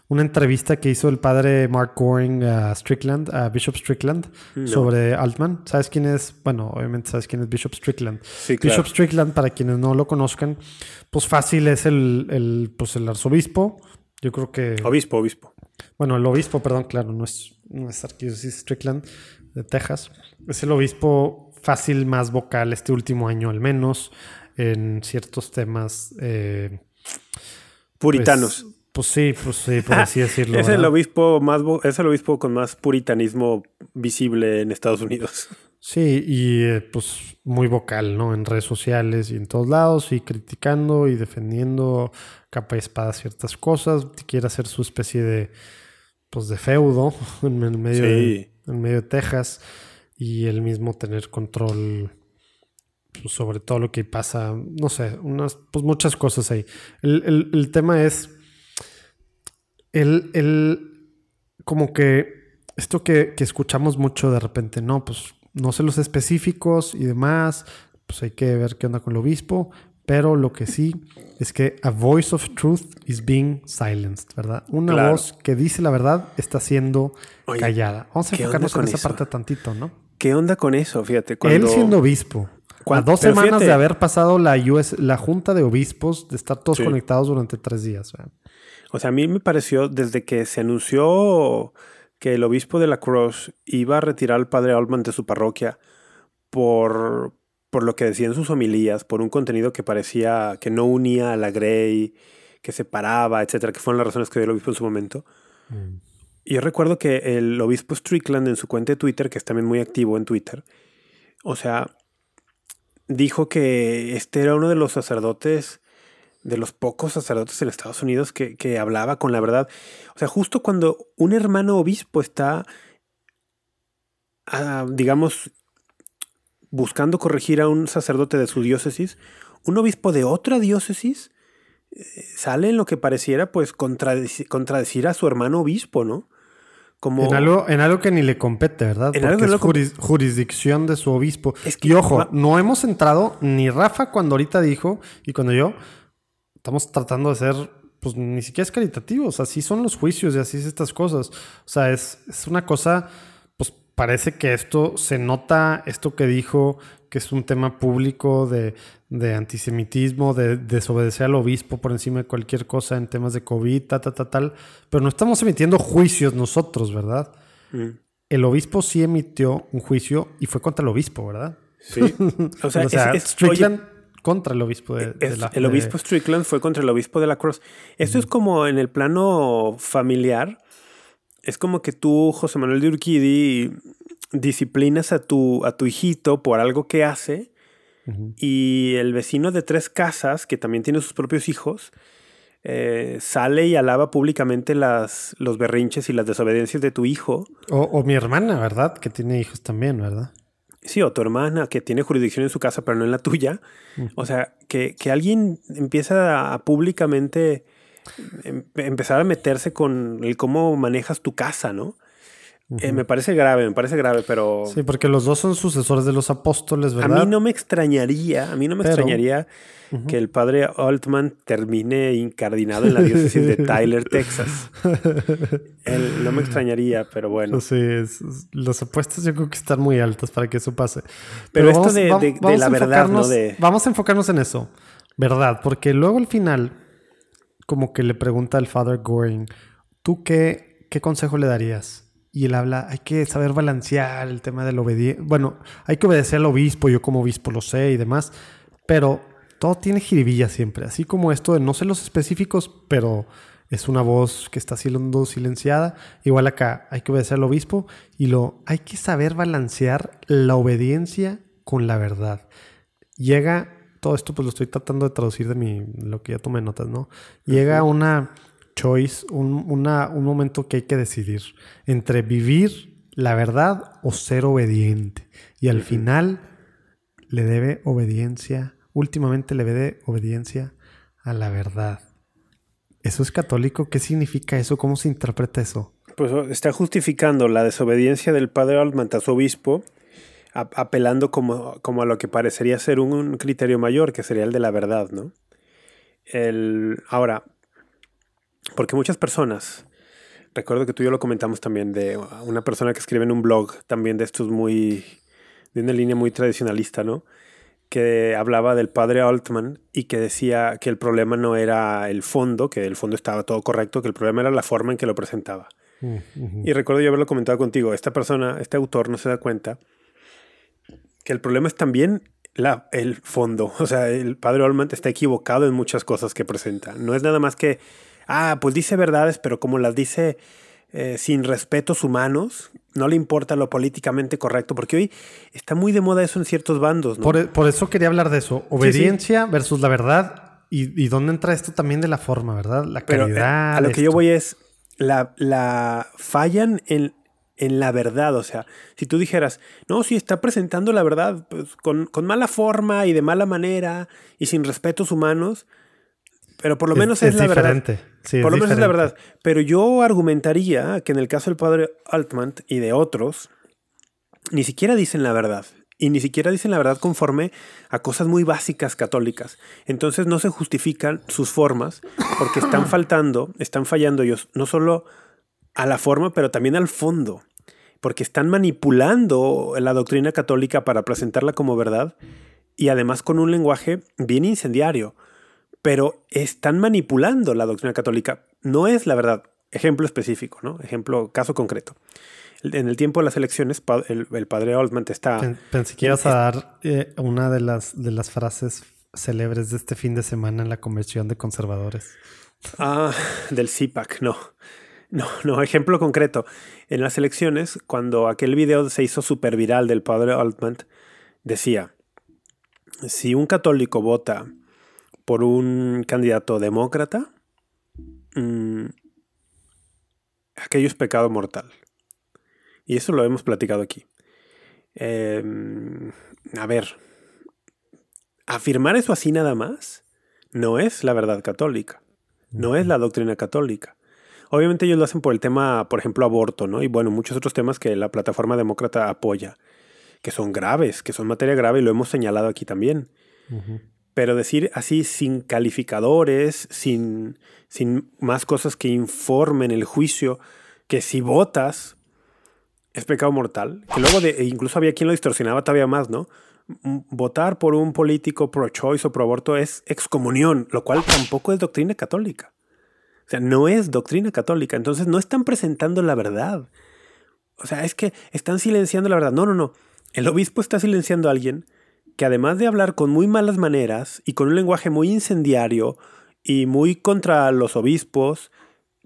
una entrevista que hizo el padre Mark Goring a Strickland, a Bishop Strickland, sobre Altman? ¿Sabes quién es? Bueno, obviamente sabes quién es Bishop Strickland. Bishop Strickland, para quienes no lo conozcan, pues fácil es el, el, pues el arzobispo. Yo creo que. Obispo, obispo. Bueno, el obispo, perdón, claro, no es, no es arquidiócesis Strickland de Texas. Es el obispo fácil más vocal este último año al menos en ciertos temas eh, puritanos. Pues, pues, sí, pues sí, por así *laughs* decirlo. es el obispo más es el obispo con más puritanismo visible en Estados Unidos. Sí, y eh, pues muy vocal, ¿no? En redes sociales y en todos lados, y criticando y defendiendo capa y espada ciertas cosas. Quiere hacer su especie de pues de feudo *laughs* en medio, de, en medio de Texas y él mismo tener control pues, sobre todo lo que pasa, no sé, unas, pues muchas cosas ahí. El, tema es, el, como que esto que, escuchamos mucho de repente, no, pues no sé los específicos y demás, pues hay que ver qué onda con el obispo. Pero lo que sí es que a voice of truth is being silenced, ¿verdad? Una voz que dice la verdad está siendo callada. Vamos a enfocarnos en esa parte tantito, ¿no? ¿Qué onda con eso? Fíjate. Él siendo obispo. A dos semanas de haber pasado la, la junta de obispos, de estar todos conectados durante tres días. O sea, a mí me pareció desde que se anunció que el obispo de la Cruz iba a retirar al padre Altman de su parroquia por, por lo que decían sus homilías, por un contenido que parecía que no unía a la Grey, que separaba, etcétera, que fueron las razones que dio el obispo en su momento. Mm. Y yo recuerdo que el obispo Strickland en su cuenta de Twitter, que es también muy activo en Twitter, o sea, dijo que este era uno de los sacerdotes, de los pocos sacerdotes en Estados Unidos que, que hablaba con la verdad. O sea, justo cuando un hermano obispo está, ah, digamos, buscando corregir a un sacerdote de su diócesis, un obispo de otra diócesis eh, sale en lo que pareciera pues contradecir, a su hermano obispo, ¿no? Como, en, algo, en algo que ni le compete, ¿verdad? En Porque algo es jurisdicción de su obispo. y ojo, no hemos entrado, ni Rafa cuando ahorita dijo, y cuando yo, estamos tratando de ser, pues ni siquiera es caritativo. O sea, así son los juicios y así es estas cosas. O sea, es, es una cosa parece que esto se nota, esto que dijo, que es un tema público de, antisemitismo, de, desobedecer al obispo por encima de cualquier cosa en temas de COVID, tal, tal, tal, tal. Pero no estamos emitiendo juicios nosotros, ¿verdad? Mm. El obispo sí emitió un juicio y fue contra el obispo, ¿verdad? Sí. *laughs* O sea, Strickland contra el obispo de, la, El obispo Strickland fue contra el obispo de la Cruz. Esto es como en el plano familiar es como que tú, José Manuel de Urquidi, disciplinas a tu, a tu hijito por algo que hace y el vecino de tres casas, que también tiene sus propios hijos, eh, sale y alaba públicamente las, los berrinches y las desobediencias de tu hijo. O, mi hermana, ¿verdad? Que tiene hijos también, ¿verdad? Sí, o tu hermana que tiene jurisdicción en su casa, pero no en la tuya. O sea, que, alguien empieza a públicamente Em, empezar a meterse con el cómo manejas tu casa, ¿no? Eh, me parece grave, me parece grave, pero... Sí, porque los dos son sucesores de los apóstoles, ¿verdad? A mí no me extrañaría, a mí no me extrañaría que el padre Altman termine incardinado en la diócesis de *laughs* Tyler, Texas. no me extrañaría, pero bueno. Sí, los apuestas yo creo que están muy altas para que eso pase. Pero, esto de, la verdad, ¿no? Vamos a enfocarnos en eso, ¿verdad? Porque luego al final como que le pregunta al Father Goring, ¿tú qué, qué consejo le darías? Y él habla, hay que saber balancear el tema del obediencia. Bueno, hay que obedecer al obispo, yo como obispo lo sé y demás, pero todo tiene jiribilla siempre, así como esto de no sé los específicos, pero es una voz que está siendo silenciada. Igual acá hay que obedecer al obispo y lo hay que saber balancear la obediencia con la verdad. Llega todo esto pues lo estoy tratando de traducir de mi, lo que ya tomé notas, ¿no? Llega una choice, un, una, un momento que hay que decidir entre vivir la verdad o ser obediente. Y al final le debe obediencia, últimamente le debe obediencia a la verdad. ¿Eso es católico? ¿Qué significa eso? ¿Cómo se interpreta eso? Pues está justificando la desobediencia del padre Altman a su obispo apelando como, como, a lo que parecería ser un, criterio mayor, que sería el de la verdad, ¿no? El, ahora, porque muchas personas, recuerdo que tú y yo lo comentamos también, de una persona que escribe en un blog también de estos muy, de una línea muy tradicionalista, ¿no? Que hablaba del padre Altman y que decía que el problema no era el fondo, que el fondo estaba todo correcto, que el problema era la forma en que lo presentaba. Y recuerdo yo haberlo comentado contigo, esta persona, este autor no se da cuenta que el problema es también la, el fondo. *laughs* O sea, el padre Olman está equivocado en muchas cosas que presenta. No es nada más que, ah, pues dice verdades, pero como las dice eh, sin respetos humanos, no le importa lo políticamente correcto, porque hoy está muy de moda eso en ciertos bandos. Por, eso quería hablar de eso, obediencia versus la verdad. Y, dónde entra esto también de la forma, ¿verdad? La eh, calidad. a lo que yo voy es, la, la fallan en en la verdad. O sea, si tú dijeras, no, si está presentando la verdad pues, con, mala forma y de mala manera y sin respetos humanos, pero por lo menos es, la diferente. verdad. por lo menos es la verdad. Pero yo argumentaría que en el caso del padre Altman y de otros, ni siquiera dicen la verdad. y ni siquiera dicen la verdad conforme a cosas muy básicas católicas. Entonces no se justifican sus formas porque están *coughs* faltando, están fallando ellos no solo a la forma, pero también al fondo, porque están manipulando la doctrina católica para presentarla como verdad y además con un lenguaje bien incendiario. Pero están manipulando la doctrina católica. No es la verdad. Ejemplo específico, ¿no? Ejemplo, caso concreto en el tiempo de las elecciones, el, padre Altman está. Pensé que ibas a dar eh, una de las, de las frases célebres de este fin de semana en la convención de conservadores. Ah, del CIPAC, no. No, no, ejemplo concreto. En las elecciones, cuando aquel video se hizo súper viral del padre Altman, decía: si un católico vota por un candidato demócrata, mm, aquello es pecado mortal. Y eso lo hemos platicado aquí. Em, a ver, afirmar eso así nada más no es la verdad católica, no es la doctrina católica. Obviamente ellos lo hacen por el tema, por ejemplo, aborto, ¿no? Y bueno, muchos otros temas que la plataforma demócrata apoya, que son graves, que son materia grave y lo hemos señalado aquí también. Pero decir así sin calificadores, sin, sin más cosas que informen el juicio, que si votas es pecado mortal. Que luego de, e incluso había quien lo distorsionaba todavía más, ¿no? Votar por un político pro-choice o pro-aborto es excomunión, lo cual tampoco es doctrina católica. O sea, no es doctrina católica. Entonces no están presentando la verdad. O sea, es que están silenciando la verdad. No, no, no. El obispo está silenciando a alguien que además de hablar con muy malas maneras y con un lenguaje muy incendiario y muy contra los obispos,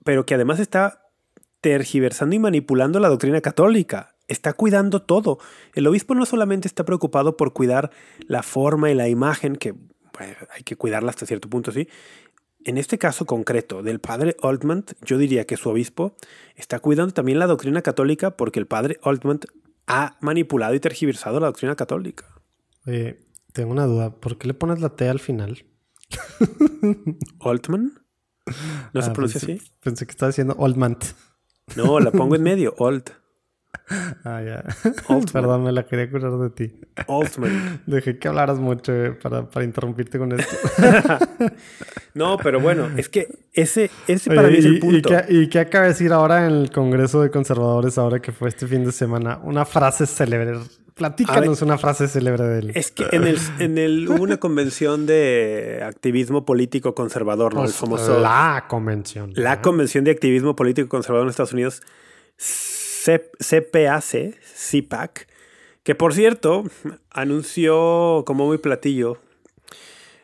pero que además está tergiversando y manipulando la doctrina católica. Está cuidando todo. El obispo no solamente está preocupado por cuidar la forma y la imagen, que hay que cuidarla hasta cierto punto, sí. En este caso concreto del padre Altman, yo diría que su obispo está cuidando también la doctrina católica porque el padre Altman ha manipulado y tergiversado la doctrina católica. Oye, tengo una duda. ¿Por qué le pones la T al final? *laughs* ¿Altman? ¿No se ah, pronuncia así? Pensé que estaba diciendo Altman. No, la pongo en medio, old. Ah, ya. *laughs* Perdón, me la quería curar de ti. Altman. *laughs* Dejé que hablaras mucho eh, para, interrumpirte con esto. *laughs* no, pero bueno, es que ese, ese para mí es el punto. ¿y qué, acaba de decir ahora en el Congreso de Conservadores, ahora que fue este fin de semana? Una frase célebre. Platícanos una frase célebre de él. Es que en el, en el hubo una convención de activismo político conservador, ¿no? el pues, famoso. La convención. La convención de activismo político conservador en Estados Unidos. CPAC, CPAC, que por cierto anunció como muy platillo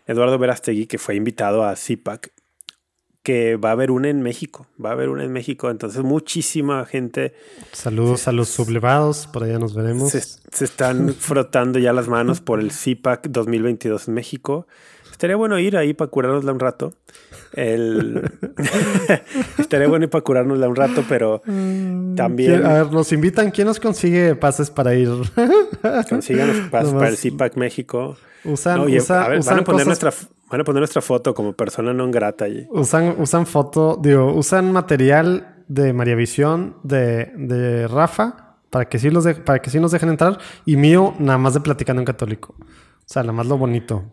Eduardo Verastegui, que fue invitado a CPAC, que va a haber una en México, va a haber una en México, entonces muchísima gente. Saludos a los sublevados, por allá nos veremos. Se, están frotando ya las manos por el CPAC 2022 en México. Estaría bueno ir ahí para curárnosla un rato. El... *laughs* Estaría bueno ir para curárnosla un rato, pero mm, también. A ver, nos invitan. ¿Quién nos consigue pases para ir? *laughs* Consigan los *laughs* pases para el CIPAC México. Usan, van, a poner nuestra, van a poner nuestra foto como persona no grata allí. Usan, usan foto, digo, usan material de María Visión, de, de Rafa, para que, sí los para que sí nos dejen entrar, y mío, nada más de Platicando en Católico. O sea, nada más lo bonito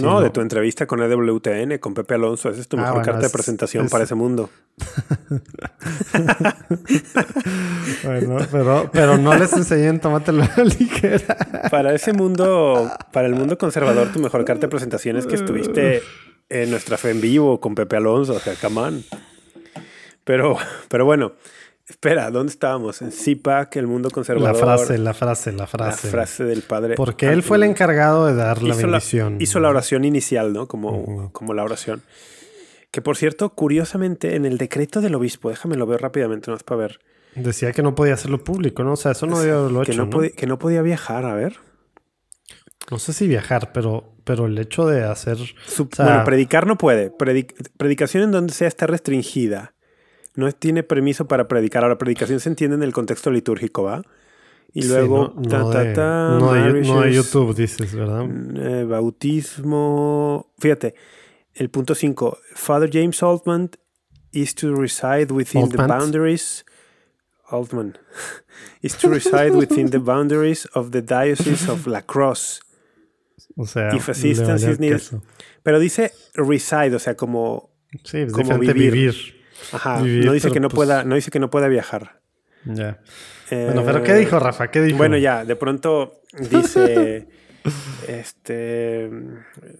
no, de tu entrevista con EWTN, con Pepe Alonso. Esa es tu ah, mejor carta de presentación para ese mundo. *laughs* bueno, pero, pero no les enseñen, tómatelo a *laughs* ligera. para ese mundo, para el mundo conservador, tu mejor carta de presentación es que estuviste en nuestra fe en vivo con Pepe Alonso, o sea, camán. Pero, pero bueno, Espera, ¿dónde estábamos? En CIPAC, el mundo conservador. La frase, la frase, la frase. La frase del padre. Porque él fue el encargado de dar la bendición. hizo la oración inicial, ¿no? Como, como la oración. Que por cierto, curiosamente, en el decreto del obispo, déjame lo ver rápidamente, no es para ver. Decía que no podía hacerlo público, ¿no? O sea, eso no había lo que hecho. No, Podía, que no podía viajar, a ver. No sé si viajar, pero, pero el hecho de hacer. bueno, predicar no puede. predicación en donde sea está restringida no tiene permiso para predicar. Ahora, predicación se entiende en el contexto litúrgico, ¿va? Y luego, no, de, YouTube, dices, ¿verdad? Eh, bautismo. Fíjate, el punto 5. Father James Altman is to reside within the boundaries. Altman *laughs* is to reside within the boundaries of the Diocese of La Crosse. O sea, if assistance is needed. Pero dice reside, o sea, como, sí, como vivir. Ajá. no dice que no pues pueda, no dice que no pueda viajar. Ya. bueno, pero ¿qué dijo Rafa? ¿Qué dijo? Bueno, ya, de pronto dice, *laughs* este,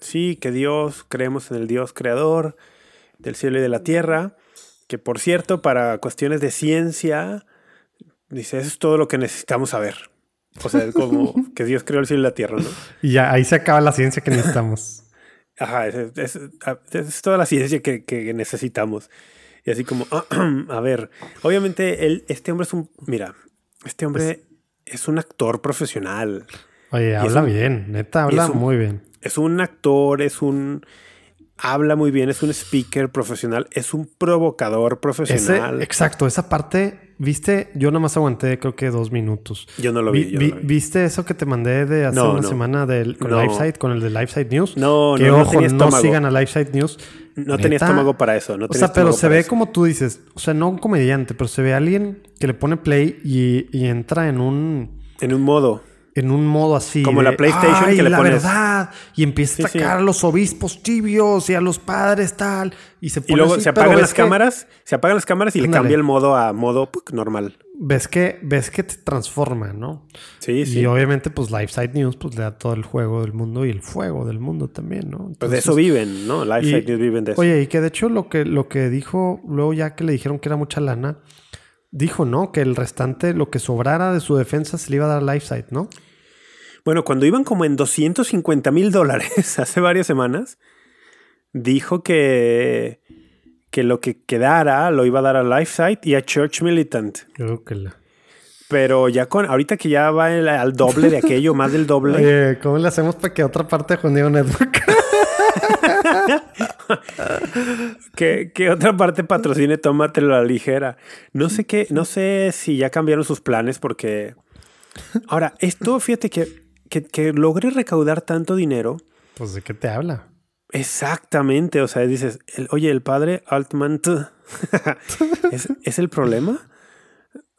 sí, que Dios, creemos en el Dios creador del cielo y de la tierra, que por cierto, para cuestiones de ciencia, dice, eso es todo lo que necesitamos saber. O sea, es como *laughs* que Dios creó el cielo y la tierra, ¿no? Y ya, ahí se acaba la ciencia que necesitamos. *laughs* Ajá, es, toda la ciencia que, que necesitamos. Y así como, *clears throat* a ver, obviamente él, este hombre es un, mira, este hombre es, un actor profesional. Oye, habla bien, neta, habla muy bien. Es un actor, es un, habla muy bien, es un speaker profesional, es un provocador profesional. exacto, esa parte ¿Viste? Yo nomás aguanté creo que dos minutos. Yo no lo vi. ¿Viste eso que te mandé de hace una semana del, con LifeSite, con el de LifeSite News? No, que, no, ojo, no, sigan a LifeSite News. No tenía estómago para eso. No o sea, pero se ve como tú dices, o sea, no un comediante, pero se ve alguien que le pone play y, y entra en un... En un modo en un modo así. Como la PlayStation que le la verdad. Y empieza a sacar a los obispos tibios y a los padres tal. Y se Y luego se apagan las cámaras, se apagan las cámaras y le cambia el modo a modo normal. Ves que, ves que te transforma, ¿no? Sí, sí. Y obviamente, pues Side News pues le da todo el juego del mundo y el fuego del mundo también, ¿no? pues de eso viven, ¿no? Side News viven de eso. Oye, y que de hecho lo que, lo que dijo, luego ya que le dijeron que era mucha lana, dijo, ¿no? Que el restante, lo que sobrara de su defensa se le iba a dar a Side, ¿no? Bueno, cuando iban como en 250 mil dólares *laughs* hace varias semanas, dijo que, que lo que quedara lo iba a dar a LifeSite y a Church Militant. Pero ya con, ahorita que ya va al doble de aquello, más del doble. *laughs* Oye, ¿cómo le hacemos para que otra parte de Diego Network? *laughs* que, otra parte patrocine, tómatelo a la ligera. No sé qué, no sé si ya cambiaron sus planes porque. Ahora, esto, fíjate que que, que logre recaudar tanto dinero. Pues de qué te habla. Exactamente, o sea, dices, oye, el padre Altman *laughs* ¿Es, el problema?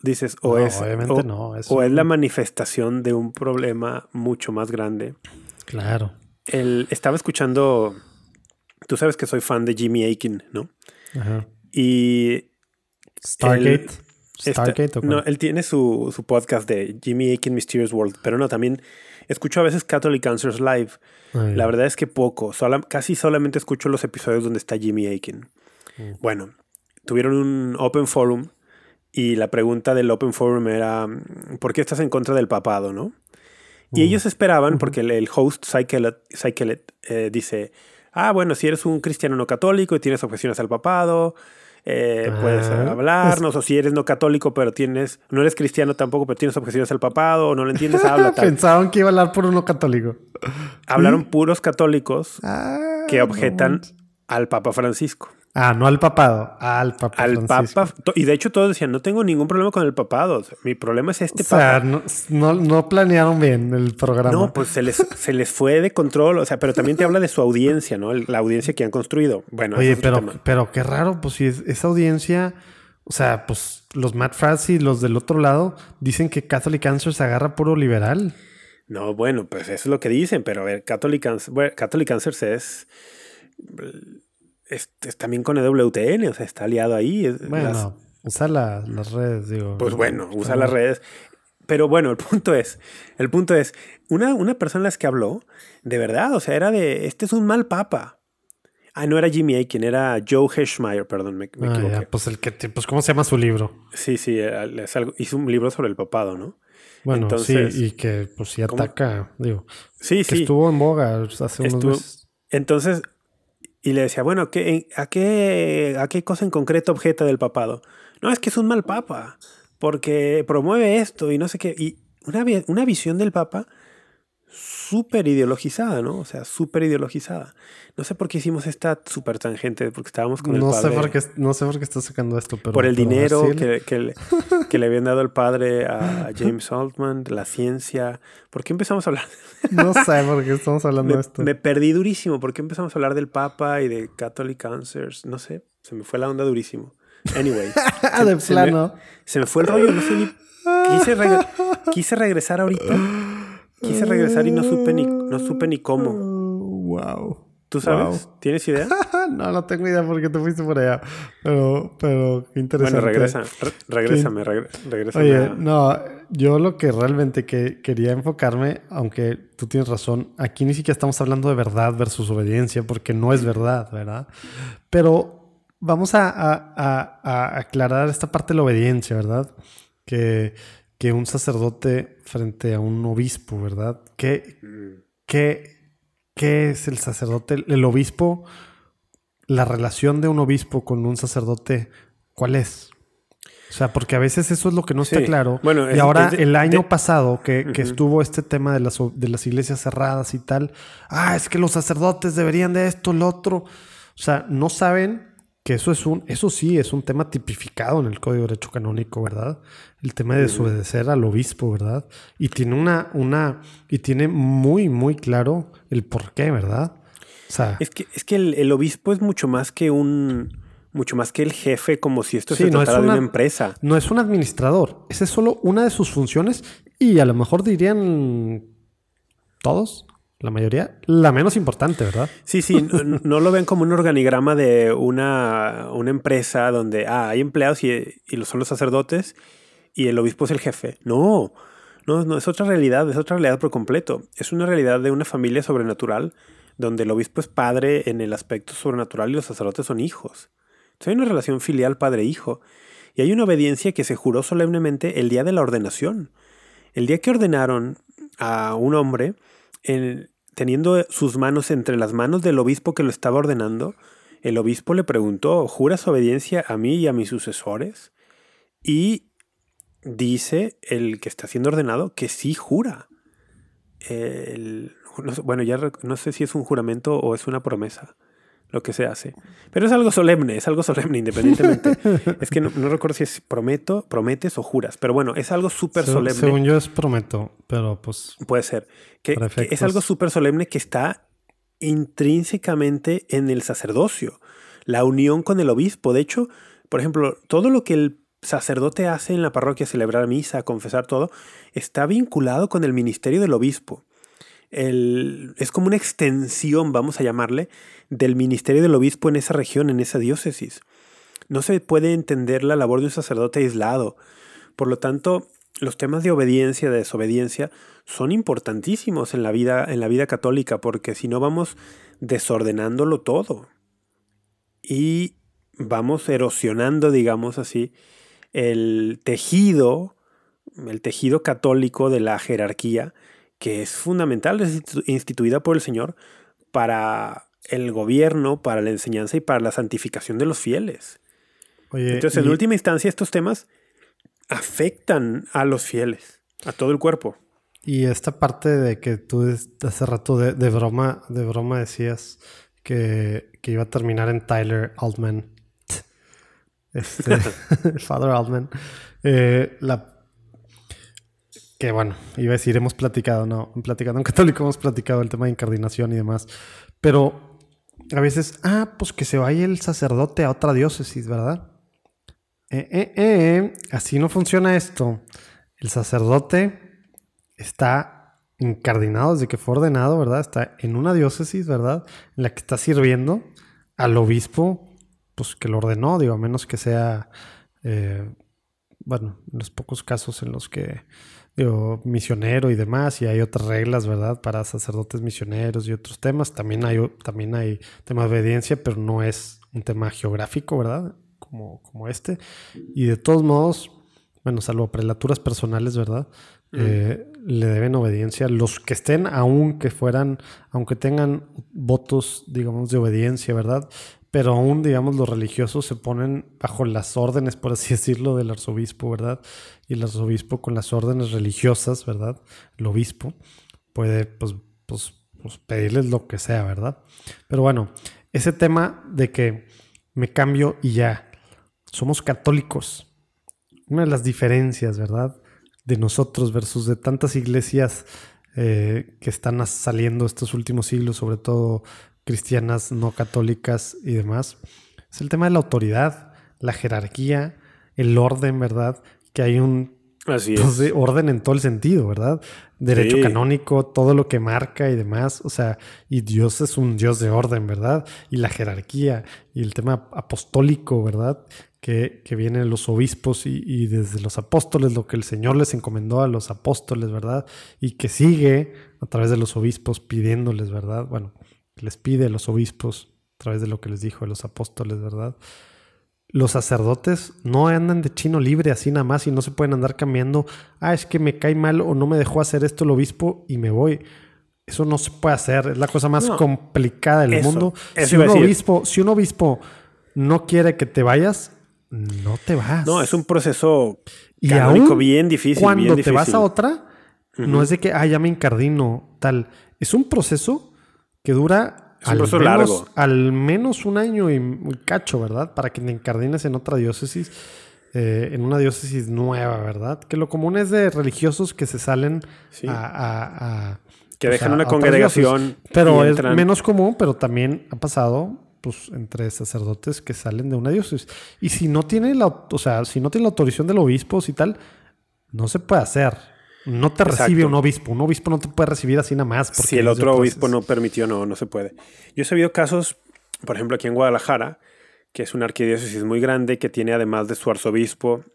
Dices, o es, obviamente no, o es la manifestación de un problema mucho más grande. Claro. El, estaba escuchando, tú sabes que soy fan de Jimmy Aiken, ¿no? Ajá. Y Stargate. Stargate no, él tiene su, su, podcast de Jimmy Aiken Mysterious World, pero no, también Escucho a veces Catholic Answers Live. La verdad es que poco. casi solamente escucho los episodios donde está Jimmy Aiken. Mm. Bueno, tuvieron un Open Forum y la pregunta del Open Forum era ¿por qué estás en contra del papado, no? Y mm. ellos esperaban, porque el, host, Cykelet, eh, dice, ah, bueno, si eres un cristiano no católico y tienes objeciones al papado, eh, puedes hablarnos, o si eres no católico, pero tienes, no eres cristiano tampoco, pero tienes objeciones al papado, o no lo entiendes, *laughs* habla tal. Pensaban que iba a hablar por uno católico. Hablaron puros católicos ah, que objetan al Papa Francisco. Ah, no al papado, al papa. Al papa. Y de hecho todos decían, no tengo ningún problema con el papado. mi problema es este o sea, No, no, planearon bien el programa. No, pues se les, se les fue de control. O sea, pero también te habla de su audiencia, ¿no? La audiencia que han construido. Bueno, Oye, pero, pero qué raro, pues si esa audiencia... O sea, pues los Matt Frass y los del otro lado dicen que Catholic Answers se agarra puro liberal. No, bueno, pues eso es lo que dicen, pero a ver, Catholic, Catholic Answers es es, también con EWTN, o sea, está aliado ahí. Bueno, usa las redes, digo. Pues bueno, usa las redes. Pero bueno, el punto es, el punto es, una, una persona las que habló, de verdad, o sea, era de, este es un mal papa. Ah, no era Jimmy Aiken, era Joe Heschmeyer, perdón, me, me ah, equivoqué. pues el que, pues ¿cómo se llama su libro? Sí, sí, hizo un libro sobre el papado, ¿no? Bueno, Entonces, sí, y que pues sí ataca, digo. Sí, que Estuvo en boga hace unos meses. Entonces, y le decía, bueno, ¿qué, a, qué, ¿a qué cosa en concreto objeta del papado? No, es que es un mal papa, porque promueve esto y no sé qué. Y una, una visión del papa súper ideologizada, ¿no? O sea, súper ideologizada. No sé por qué hicimos esta súper tangente, porque estábamos con no el padre. Sé por qué, no sé por qué estás sacando esto, pero... Por el dinero que, que, le, *laughs* que, le, habían dado el padre a James Altman, la ciencia. ¿Por qué empezamos a hablar? no sé por qué estamos hablando de esto. Me perdí durísimo. ¿Por qué empezamos a hablar del Papa y de Catholic Answers? No sé, se me fue la onda durísimo. Anyway. *laughs* de plano. se me fue el rollo, no sé ni. Quise, regresar ahorita. Quise regresar y no supe ni, no supe ni cómo. Wow. ¿Tú sabes? ¿Tienes idea? *laughs* no, no tengo idea porque te fuiste por allá. Pero, pero qué interesante. Bueno, regresa, regrésame, regrésame. Oye, no, yo lo que realmente que quería enfocarme, aunque tú tienes razón, aquí ni siquiera estamos hablando de verdad versus obediencia, porque no es verdad, ¿verdad? Pero vamos a, a, a, aclarar esta parte de la obediencia, ¿verdad? Que, que un sacerdote frente a un obispo, ¿verdad? ¿Qué, qué, qué es el sacerdote? El obispo, la relación de un obispo con un sacerdote, ¿cuál es? O sea, porque a veces eso es lo que no está claro. Bueno, y ahora el año pasado que, estuvo este tema de las, de las iglesias cerradas y tal, ah, es que los sacerdotes deberían de esto, lo otro. O sea, no saben que eso es un, eso sí es un tema tipificado en el Código de Derecho Canónico, ¿verdad? El tema de desobedecer al obispo, ¿verdad? Y tiene una, una, y tiene muy, muy claro el por qué, ¿verdad? O sea, es que, es que el obispo es mucho más que un mucho más que el jefe, como si esto se tratara de una empresa. No es un administrador. Esa es solo una de sus funciones y a lo mejor dirían todos, la mayoría, la menos importante, ¿verdad? Sí, sí, no, lo ven como un organigrama de una, una empresa donde ah, hay empleados y, y son los sacerdotes y el obispo es el jefe. No, no, no, es otra realidad, es otra realidad por completo. Es una realidad de una familia sobrenatural donde el obispo es padre en el aspecto sobrenatural y los sacerdotes son hijos. Hay una relación filial padre-hijo y hay una obediencia que se juró solemnemente el día de la ordenación. El día que ordenaron a un hombre, teniendo sus manos entre las manos del obispo que lo estaba ordenando, el obispo le preguntó, ¿juras obediencia a mí y a mis sucesores? Y dice el que está siendo ordenado que sí jura. bueno, ya no sé si es un juramento o es una promesa lo que se hace. Pero es algo solemne, es algo solemne *laughs* independientemente. es que no, recuerdo si es prometo, prometes o juras, pero bueno, es algo súper solemne. Según yo es prometo, pero pues... Puede ser. Que, es algo súper solemne que está intrínsecamente en el sacerdocio, la unión con el obispo. De hecho, por ejemplo, todo lo que el sacerdote hace en la parroquia, celebrar misa, confesar todo, está vinculado con el ministerio del obispo es como una extensión, vamos a llamarle, del ministerio del obispo en esa región, en esa diócesis. No se puede entender la labor de un sacerdote aislado. Por lo tanto, los temas de obediencia, de desobediencia, son importantísimos en la vida, en la vida católica, porque si no vamos desordenándolo todo. Y vamos erosionando, digamos así, el tejido, el tejido católico de la jerarquía que es fundamental, es instituida por el Señor para el gobierno, para la enseñanza y para la santificación de los fieles. Entonces, en última instancia, estos temas afectan a los fieles, a todo el cuerpo. Y esta parte de que tú hace rato de, broma, de broma decías que, iba a terminar en Tyler Altman. *laughs* Este, *laughs* Father Altman. Eh, la que bueno, iba a decir, hemos platicado, no, platicado en *laughs* católico hemos platicado el tema de incardinación y demás, pero a veces, ah, pues que se vaya el sacerdote a otra diócesis, ¿verdad? Eh, eh, eh, así no funciona esto. El sacerdote está incardinado desde que fue ordenado, ¿verdad? Está en una diócesis, ¿verdad? En la que está sirviendo al obispo, pues que lo ordenó, digo, a menos que sea, bueno, en los pocos casos en los que misionero y demás, y hay otras reglas, ¿verdad? Para sacerdotes misioneros y otros temas. También hay, también hay tema de obediencia, pero no es un tema geográfico, ¿verdad? Como, como este. Y de todos modos, bueno, salvo prelaturas personales, ¿verdad? Eh, le deben obediencia los que estén, aunque fueran, aunque tengan votos, digamos, de obediencia, ¿verdad? Pero aún, digamos, los religiosos se ponen bajo las órdenes, por así *laughs* decirlo, del arzobispo, ¿verdad? Y el arzobispo con las órdenes religiosas, ¿verdad? El obispo puede, pues, pues, pues, pedirles lo que sea, ¿verdad? Pero bueno, ese tema de que me cambio y ya, somos católicos. Una de las diferencias, ¿verdad? De nosotros versus de tantas iglesias eh, que están saliendo estos últimos siglos, sobre todo cristianas, no católicas y demás, es el tema de la autoridad. la jerarquía, el orden, ¿verdad? Que hay un Así es. orden en todo el sentido, ¿verdad? Derecho canónico, todo lo que marca y demás. O sea, y Dios es un Dios de orden, ¿verdad? Y la jerarquía y el tema apostólico, ¿verdad? Que, que vienen los obispos y, y, desde los apóstoles, lo que el Señor les encomendó a los apóstoles, ¿verdad? Y que sigue a través de los obispos pidiéndoles, ¿verdad? Bueno, les pide a los obispos a través de lo que les dijo a los apóstoles, ¿verdad? los sacerdotes no andan de chino libre así nada más y no se pueden andar cambiando. Ah, es que me cae mal o no me dejó hacer esto el obispo y me voy. Eso no se puede hacer. Es la cosa más complicada del mundo. si, un obispo, si un obispo no quiere que te vayas, no te vas. No, es un proceso y bien difícil. Cuando te vas a otra, no es de que, ah, ya me incardino, tal. Es un proceso que dura al menos, largo. Al menos un año y un cacho, ¿verdad? Para que te encardines en otra diócesis, eh, en una diócesis nueva, ¿verdad? Que lo común es de religiosos que se salen a, Que dejan una congregación. Pero es menos común, pero también ha pasado pues entre sacerdotes que salen de una diócesis. Y si no tiene la, o sea, si no tiene la autorización del obispo y tal, no se puede hacer. No te recibe un obispo. Un obispo no te puede recibir así nada más. Si el otro obispo no permitió, no, no se puede. Yo he sabido casos, por ejemplo, aquí en Guadalajara, que es una arquidiócesis muy grande, que tiene además de su arzobispo,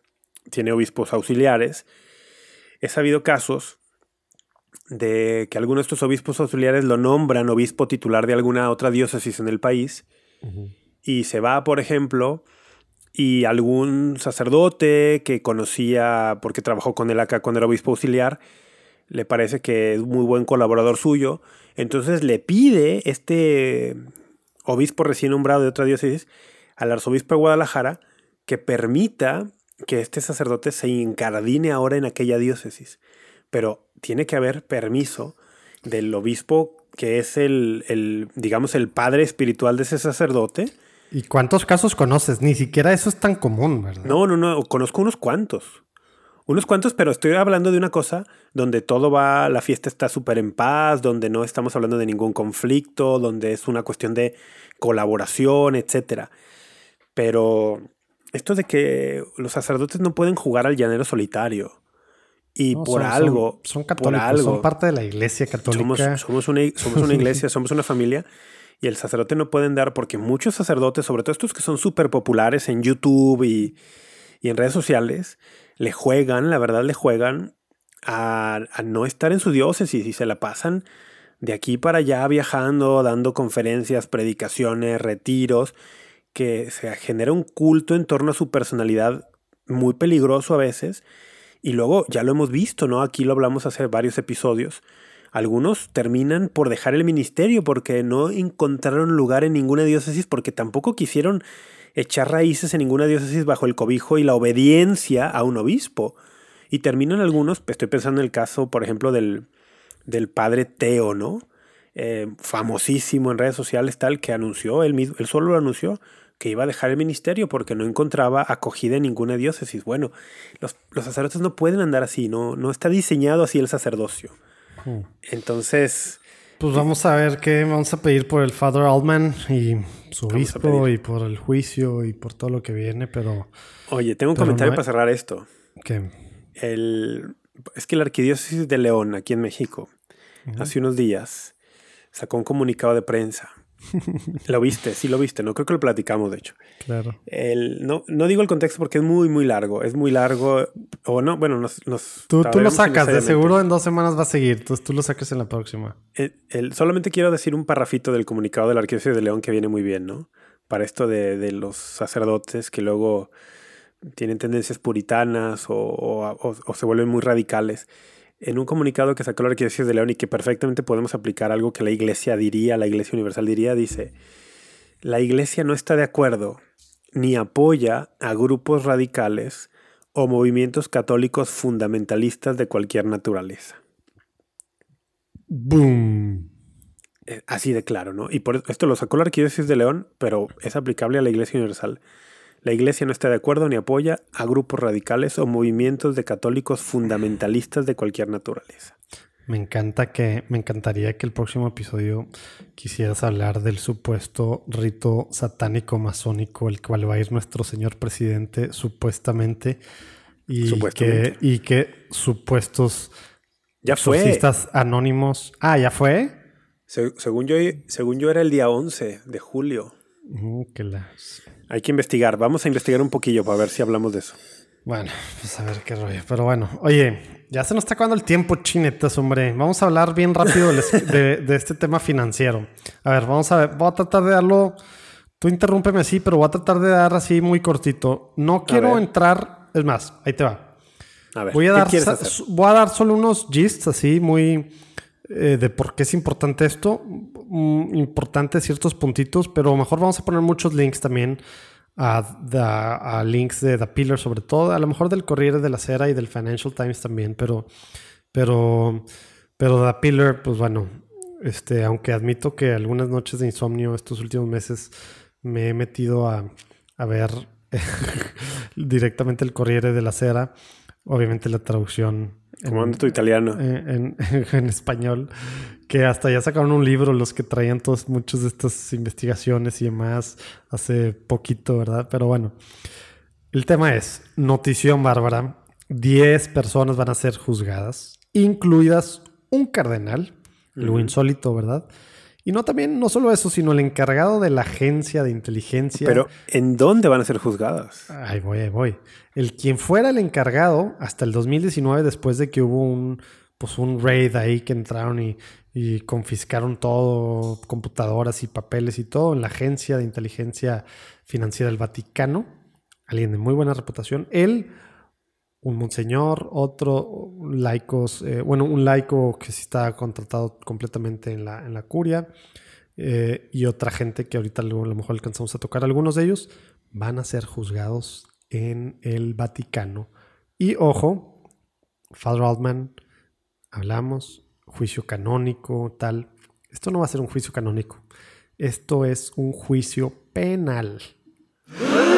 tiene obispos auxiliares. He sabido casos de que algunos de estos obispos auxiliares lo nombran obispo titular de alguna otra diócesis en el país. Y se va, por ejemplo, y algún sacerdote que conocía, porque trabajó con él acá cuando era obispo auxiliar, le parece que es muy buen colaborador suyo, entonces le pide este obispo recién nombrado de otra diócesis al arzobispo de Guadalajara que permita que este sacerdote se encardine ahora en aquella diócesis. Pero tiene que haber permiso del obispo que es el, el digamos, el padre espiritual de ese sacerdote, ¿Y cuántos casos conoces? Ni siquiera eso es tan común, ¿verdad? No, no, no, conozco unos cuantos. Unos cuantos, pero estoy hablando de una cosa donde todo va, la fiesta está súper en paz, donde no estamos hablando de ningún conflicto, donde es una cuestión de colaboración, etc. Pero esto de que los sacerdotes no pueden jugar al llanero solitario. Y por algo. Son, católicos, son parte de la iglesia católica. Somos, una, somos una iglesia, somos una familia *laughs* y el sacerdote no pueden dar porque muchos sacerdotes, sobre todo estos que son súper populares en YouTube y, en redes sociales, le juegan, la verdad le juegan a, no estar en su diócesis y se la pasan de aquí para allá viajando, dando conferencias, predicaciones, retiros, que se genera un culto en torno a su personalidad muy peligroso a veces. Y luego ya lo hemos visto, ¿no? Aquí lo hablamos hace varios episodios algunos terminan por dejar el ministerio porque no encontraron lugar en ninguna diócesis porque tampoco quisieron echar raíces en ninguna diócesis bajo el cobijo y la obediencia a un obispo. Y terminan algunos, estoy pensando en el caso, por ejemplo, del, del padre Teo, ¿no? Eh, famosísimo en redes sociales, tal, que anunció, él, mismo, él solo lo anunció, que iba a dejar el ministerio porque no encontraba acogida en ninguna diócesis. Bueno, los, los sacerdotes no pueden andar así, no, no está diseñado así el sacerdocio. Entonces. Pues vamos a ver qué vamos a pedir por el Father Altman y su obispo y por el juicio y por todo lo que viene, pero. Oye, tengo un comentario para cerrar esto. ¿Qué? El, es que la arquidiócesis de León, aquí en México, hace unos días, sacó un comunicado de prensa *laughs* lo viste, sí lo viste, no creo que lo platicamos, de hecho. Claro. El, no, no digo el contexto porque es muy, muy largo. Es muy largo. O no, bueno, nos. nos tú, tú lo sacas, de seguro en dos semanas va a seguir. Entonces tú lo sacas en la próxima. El, solamente quiero decir un parrafito del comunicado de la Arquidiócesis de León que viene muy bien, ¿no? Para esto de, de los sacerdotes que luego tienen tendencias puritanas o, o, o se vuelven muy radicales en un comunicado que sacó la Arquidiócesis de León y que perfectamente podemos aplicar algo que la Iglesia diría, la Iglesia Universal diría, dice, la Iglesia no está de acuerdo ni apoya a grupos radicales o movimientos católicos fundamentalistas de cualquier naturaleza. Boom. Eh, así de claro, ¿no? Y por esto lo sacó la Arquidiócesis de León, pero es aplicable a la Iglesia Universal. La Iglesia no está de acuerdo ni apoya a grupos radicales o movimientos de católicos fundamentalistas de cualquier naturaleza. Me encanta que, me encantaría que el próximo episodio quisieras hablar del supuesto rito satánico masónico, el cual va a ir nuestro señor presidente, supuestamente. Y que, y que supuestos ya fue. anónimos. Ah, ¿ya fue? según, yo, según yo era el día 11 de julio. Mm, que las... Hay que investigar. Vamos a investigar un poquillo para ver si hablamos de eso. Bueno, pues a ver qué rollo. Pero bueno, oye, ya se nos está acabando el tiempo, chinetas, hombre. Vamos a hablar bien rápido de, este tema financiero. A ver, vamos a ver. Voy a tratar de darlo. Tú interrúmpeme así, pero voy a tratar de dar así muy cortito. No quiero entrar. Es más, ahí te va. A ver, voy a dar, voy a dar solo unos gists así muy eh, de por qué es importante esto. Mm, importante ciertos puntitos, pero mejor vamos a poner muchos links también a, links de The Pillar, sobre todo, a lo mejor del Corriere de la Cera y del Financial Times también, pero, pero, pero The Pillar, pues bueno, este, aunque admito que algunas noches de insomnio estos últimos meses me he metido a, a ver *laughs* directamente el Corriere de la Cera, obviamente la traducción ¿Cómo anda tu italiano? *laughs* En, español. Que hasta ya sacaron un libro los que traían todas muchas de estas investigaciones y demás hace poquito, ¿verdad? Pero bueno. El tema es, notición bárbara, 10 personas van a ser juzgadas, incluidas un cardenal, lo insólito, ¿verdad? Y no también, no solo eso, sino el encargado de la agencia de inteligencia. Pero, ¿en dónde van a ser juzgadas? Ahí voy, ahí voy. El quien fuera el encargado hasta el 2019, después de que hubo un, pues un raid ahí que entraron y, y confiscaron todo, computadoras y papeles y todo, en la agencia de inteligencia financiera del Vaticano, alguien de muy buena reputación, él un monseñor, otro laicos, eh, bueno, un laico que sí está contratado completamente en la, en la curia eh, y otra gente que ahorita a lo mejor alcanzamos a tocar. Algunos de ellos van a ser juzgados en el Vaticano. Y ojo, Father Altman, hablamos, juicio canónico, tal. Esto no va a ser un juicio canónico. Esto es un juicio penal.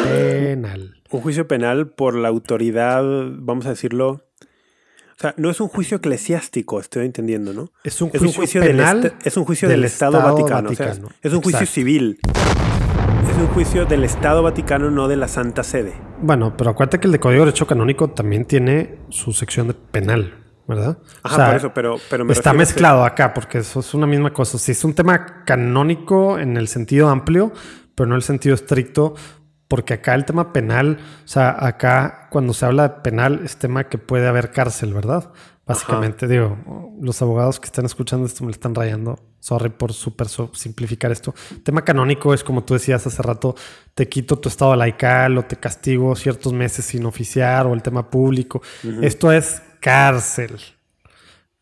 Penal. Un juicio penal por la autoridad, vamos a decirlo. O sea, no es un juicio eclesiástico, estoy entendiendo, ¿no? Es un juicio, penal. Del es un juicio del, Estado, Vaticano. es un juicio civil. Es un juicio del Estado Vaticano, no de la Santa Sede. Bueno, pero acuérdate que el de Código de Derecho Canónico también tiene su sección de penal. ¿verdad? Ajá, por eso, pero, pero está mezclado acá, porque eso es una misma cosa. Si es un tema canónico en el sentido amplio, pero no en el sentido estricto, porque acá el tema penal, o sea, acá cuando se habla de penal es tema que puede haber cárcel, ¿verdad? Básicamente, digo, los abogados que están escuchando esto me lo están rayando. Sorry por súper simplificar esto. tema canónico es como tú decías hace rato, te quito tu estado laical o te castigo ciertos meses sin oficiar o el tema público. Esto es cárcel.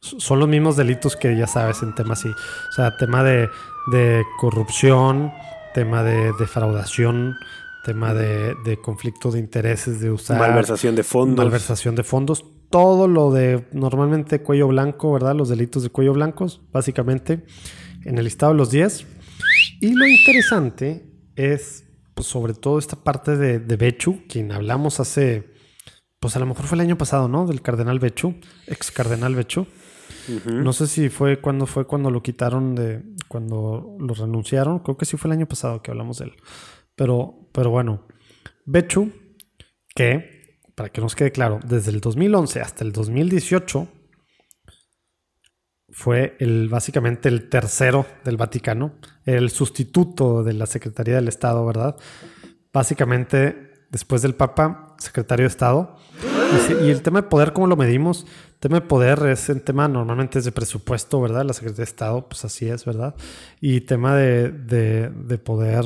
Son los mismos delitos que ya sabes en temas así. O sea, tema de, de corrupción, tema de defraudación, tema de, conflicto de intereses, de usar... Malversación de fondos. Malversación de fondos. Todo lo de normalmente cuello blanco, ¿verdad? Los delitos de cuello blancos, básicamente, en el listado de los 10. Y lo interesante es, pues, sobre todo esta parte de, de Bechu, quien hablamos hace, pues a lo mejor fue el año pasado, ¿no? Del cardenal Bechu, ex cardenal Bechu. No sé si fue cuando fue cuando lo quitaron de, cuando lo renunciaron. Creo que sí fue el año pasado que hablamos de él. Pero, pero bueno, Bechu, que, para que nos quede claro, desde el 2011 hasta el 2018 fue el, básicamente el tercero del Vaticano, el sustituto de la Secretaría del Estado, ¿verdad? Básicamente, después del Papa, secretario de Estado. Y, el tema de poder, ¿cómo lo medimos? El tema de poder es el tema normalmente es de presupuesto, ¿verdad? La Secretaría de Estado, pues así es, ¿verdad? Y tema de, de, de poder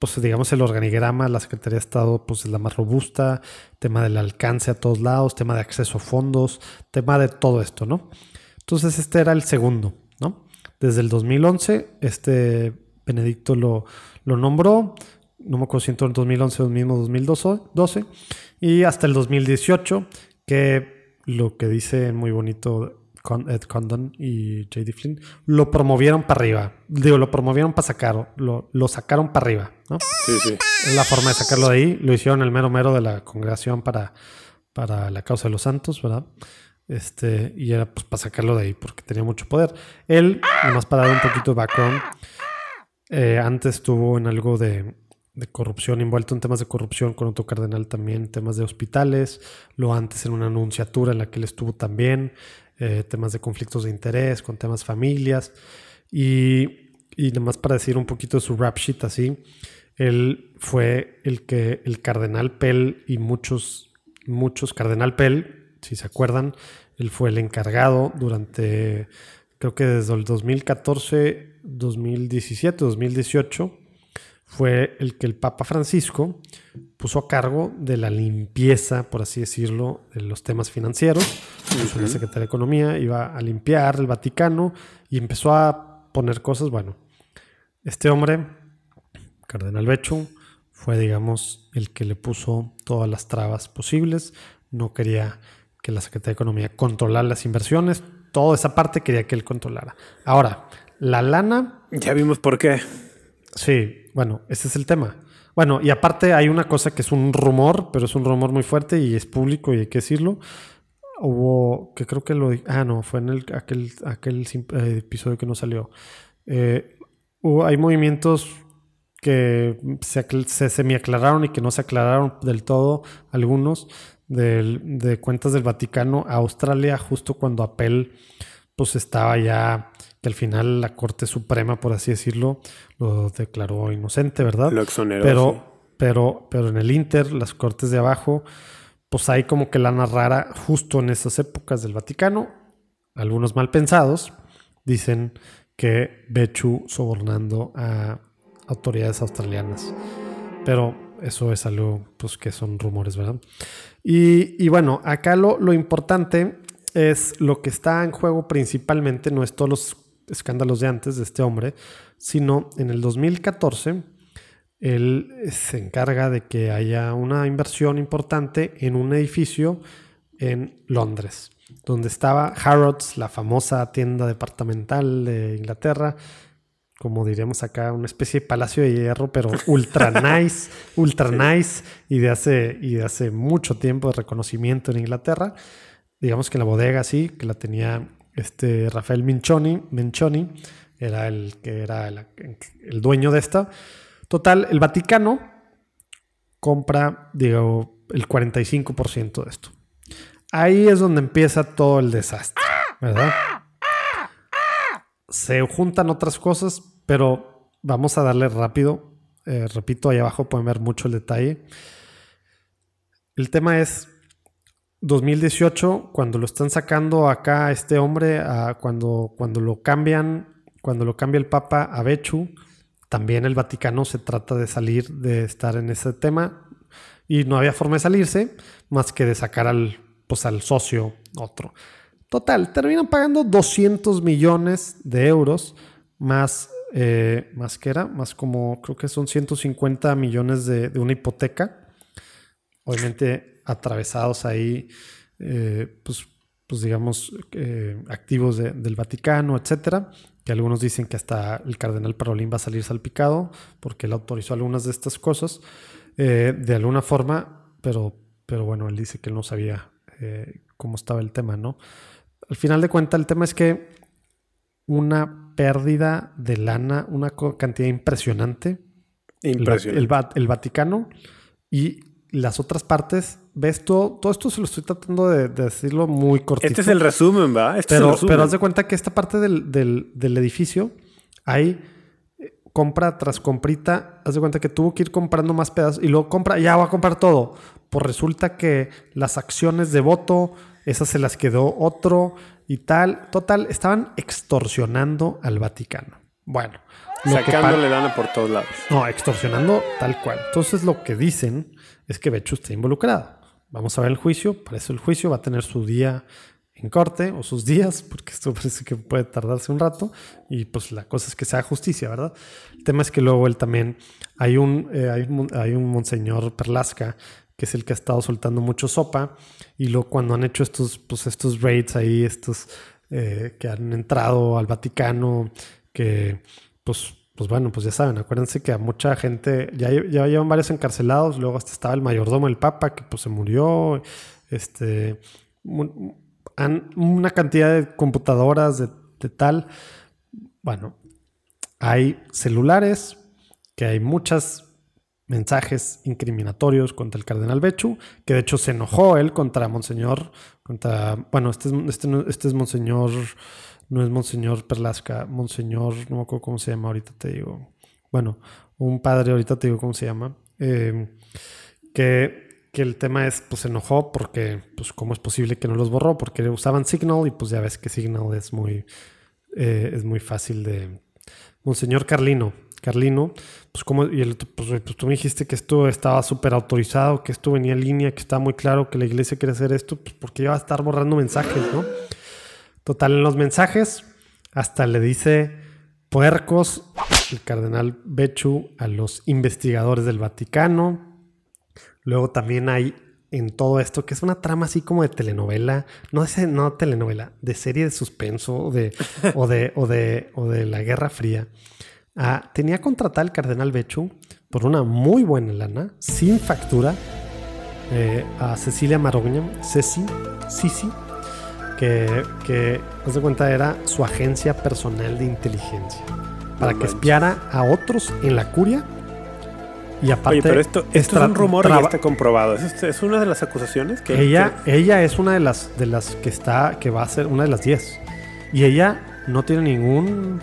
pues digamos el organigrama, la Secretaría de Estado pues es la más robusta, tema del alcance a todos lados, tema de acceso a fondos, tema de todo esto, ¿no? Entonces este era el segundo, ¿no? Desde el 2011 este Benedicto lo, lo nombró, no me acuerdo en 2011 o mismo 2012, y hasta el 2018 que lo que dice muy bonito Ed Condon y J.D. Flynn, lo promovieron para arriba. Digo, lo promovieron para sacarlo, lo, lo sacaron para arriba, ¿no? Sí, sí. Es la forma de sacarlo de ahí. Lo hicieron el mero mero de la congregación para, para la causa de los santos, ¿verdad? Este, y era pues para sacarlo de ahí porque tenía mucho poder. Él, nomás para dar un poquito de background, eh, antes estuvo en algo de, corrupción, envuelto en temas de corrupción con otro cardenal también, temas de hospitales, lo antes en una anunciatura en la que él estuvo también, eh, temas de conflictos de interés, con temas familias. Y, y nomás para decir un poquito de su rap sheet así, él fue el que el cardenal Pell y muchos, muchos, cardenal Pell, si se acuerdan, él fue el encargado durante, creo que desde el 2014, 2017, 2018, fue el que el Papa Francisco puso a cargo de la limpieza, por así decirlo, de los temas financieros. Uh La Secretaría de Economía iba a limpiar el Vaticano y empezó a poner cosas, bueno, este hombre Cardenal Bechu fue, digamos, el que le puso todas las trabas posibles. No quería que la Secretaría de Economía controlara las inversiones. Toda esa parte quería que él controlara. Ahora, la lana. Ya vimos por qué. Sí, bueno, ese es el tema. Bueno, y aparte hay una cosa que es un rumor, pero es un rumor muy fuerte y es público y hay que decirlo. Hubo, que creo que lo... Ah, no, fue en el, aquel, aquel eh, episodio que no salió. Eh, hubo, hay movimientos que se, se semi-aclararon y que no se aclararon del todo algunos de, cuentas del Vaticano a Australia justo cuando Apple pues estaba ya que al final la Corte Suprema, por así decirlo, lo declaró inocente, ¿verdad? Lo exoneró. Pero, pero, pero en el Inter, las Cortes de abajo, pues hay como que lana rara justo en esas épocas del Vaticano. Algunos mal pensados dicen que Bechu sobornando a autoridades australianas. Pero eso es algo pues, que son rumores, ¿verdad? Y, bueno, acá lo, lo, importante es lo que está en juego principalmente, no es todos los escándalos de antes de este hombre, sino en el 2014 él se encarga de que haya una inversión importante en un edificio en Londres, donde estaba Harrods, la famosa tienda departamental de Inglaterra, como diríamos acá, una especie de palacio de hierro, pero ultra *laughs* nice, ultra nice y de, hace, y de hace mucho tiempo de reconocimiento en Inglaterra. Digamos que la bodega, sí, que la tenía este Rafael Minchoni, Menchoni, era el que era el, el dueño de esta. Total, el Vaticano compra, digo, el 45% de esto. Ahí es donde empieza todo el desastre, ¿verdad? Se juntan otras cosas, pero vamos a darle rápido. Eh, repito, ahí abajo pueden ver mucho el detalle. El tema es 2018, cuando lo están sacando acá a este hombre, cuando, cuando lo cambian, cuando lo cambia el Papa a Bechu, también el Vaticano se trata de salir de estar en ese tema y no había forma de salirse más que de sacar al, pues, al socio otro. Total, terminan pagando 200 millones de euros más eh, más que era, más como creo que son 150 millones de, una hipoteca, obviamente atravesados ahí, eh, pues, pues digamos, eh, activos del Vaticano, etcétera, que algunos dicen que hasta el cardenal Parolín va a salir salpicado porque él autorizó algunas de estas cosas de alguna forma, pero, pero bueno, él dice que él no sabía cómo estaba el tema, ¿no? Al final de cuentas, el tema es que una pérdida de lana, una cantidad impresionante. Impresionante. El, Vaticano y las otras partes. ¿Ves? Todo, todo esto se lo estoy tratando de, decirlo muy cortito. Este es el resumen, ¿va? Este pero, es el resumen. pero haz de cuenta que esta parte del, del, edificio hay eh, compra tras comprita. Haz de cuenta que tuvo que ir comprando más pedazos y luego compra, ya va a comprar todo. Pues resulta que las acciones de voto, esas se las quedó otro y tal. Total, estaban extorsionando al Vaticano. Bueno. Sacándole lana por todos lados. No, extorsionando tal cual. Entonces lo que dicen es que Bechu está involucrado. Vamos a ver el juicio. Para eso el juicio va a tener su día en corte o sus días, porque esto *laughs* parece que puede tardarse un rato. Y pues la cosa es que sea justicia, ¿verdad? El tema es que luego él también, hay un, eh, hay, hay un monseñor Perlasca que es el que ha estado soltando mucho sopa. Y luego cuando han hecho estos, pues estos raids ahí, estos eh, que han entrado al Vaticano, que pues, pues bueno, pues ya saben, acuérdense que a mucha gente, ya, ya llevan varios encarcelados, luego hasta estaba el mayordomo del Papa, que pues se murió. Este, una cantidad de computadoras de, tal. Bueno, hay celulares, que hay muchos mensajes incriminatorios contra el cardenal Bechu, que de hecho se enojó él contra Monseñor, contra, bueno, este es, este, este es Monseñor, no es Monseñor Perlasca, Monseñor, no me acuerdo cómo se llama ahorita, te digo. Bueno, un padre, ahorita te digo cómo se llama, eh, que que el tema es, pues se enojó porque, pues, ¿cómo es posible que no los borró? Porque usaban Signal y pues ya ves que Signal es muy, eh, es muy fácil de... Monseñor Carlino, Carlino, pues como, y el, pues, pues, tú me dijiste que esto estaba súper autorizado, que esto venía en línea, que estaba muy claro que la iglesia quiere hacer esto, pues porque iba a estar borrando mensajes, ¿no? Total, en los mensajes hasta le dice puercos el cardenal Bechu a los investigadores del Vaticano, Luego también hay en todo esto, que es una trama así como de telenovela, no es no telenovela, de serie de suspenso o de, *laughs* o de, o de, o de la Guerra Fría. Ah, tenía contratado al cardenal Bechu por una muy buena lana, sin factura, eh, a Cecilia Marogna, Ceci, Cici, que, que, haz de cuenta, era su agencia personal de inteligencia, para que espiara a otros en la curia y aparte, Oye, pero esto, esto es un rumor y está comprobado. ¿Es, ¿Es, una de las acusaciones que ella, ella es una de las de las que está, que va a ser una de las 10. Y ella no tiene ningún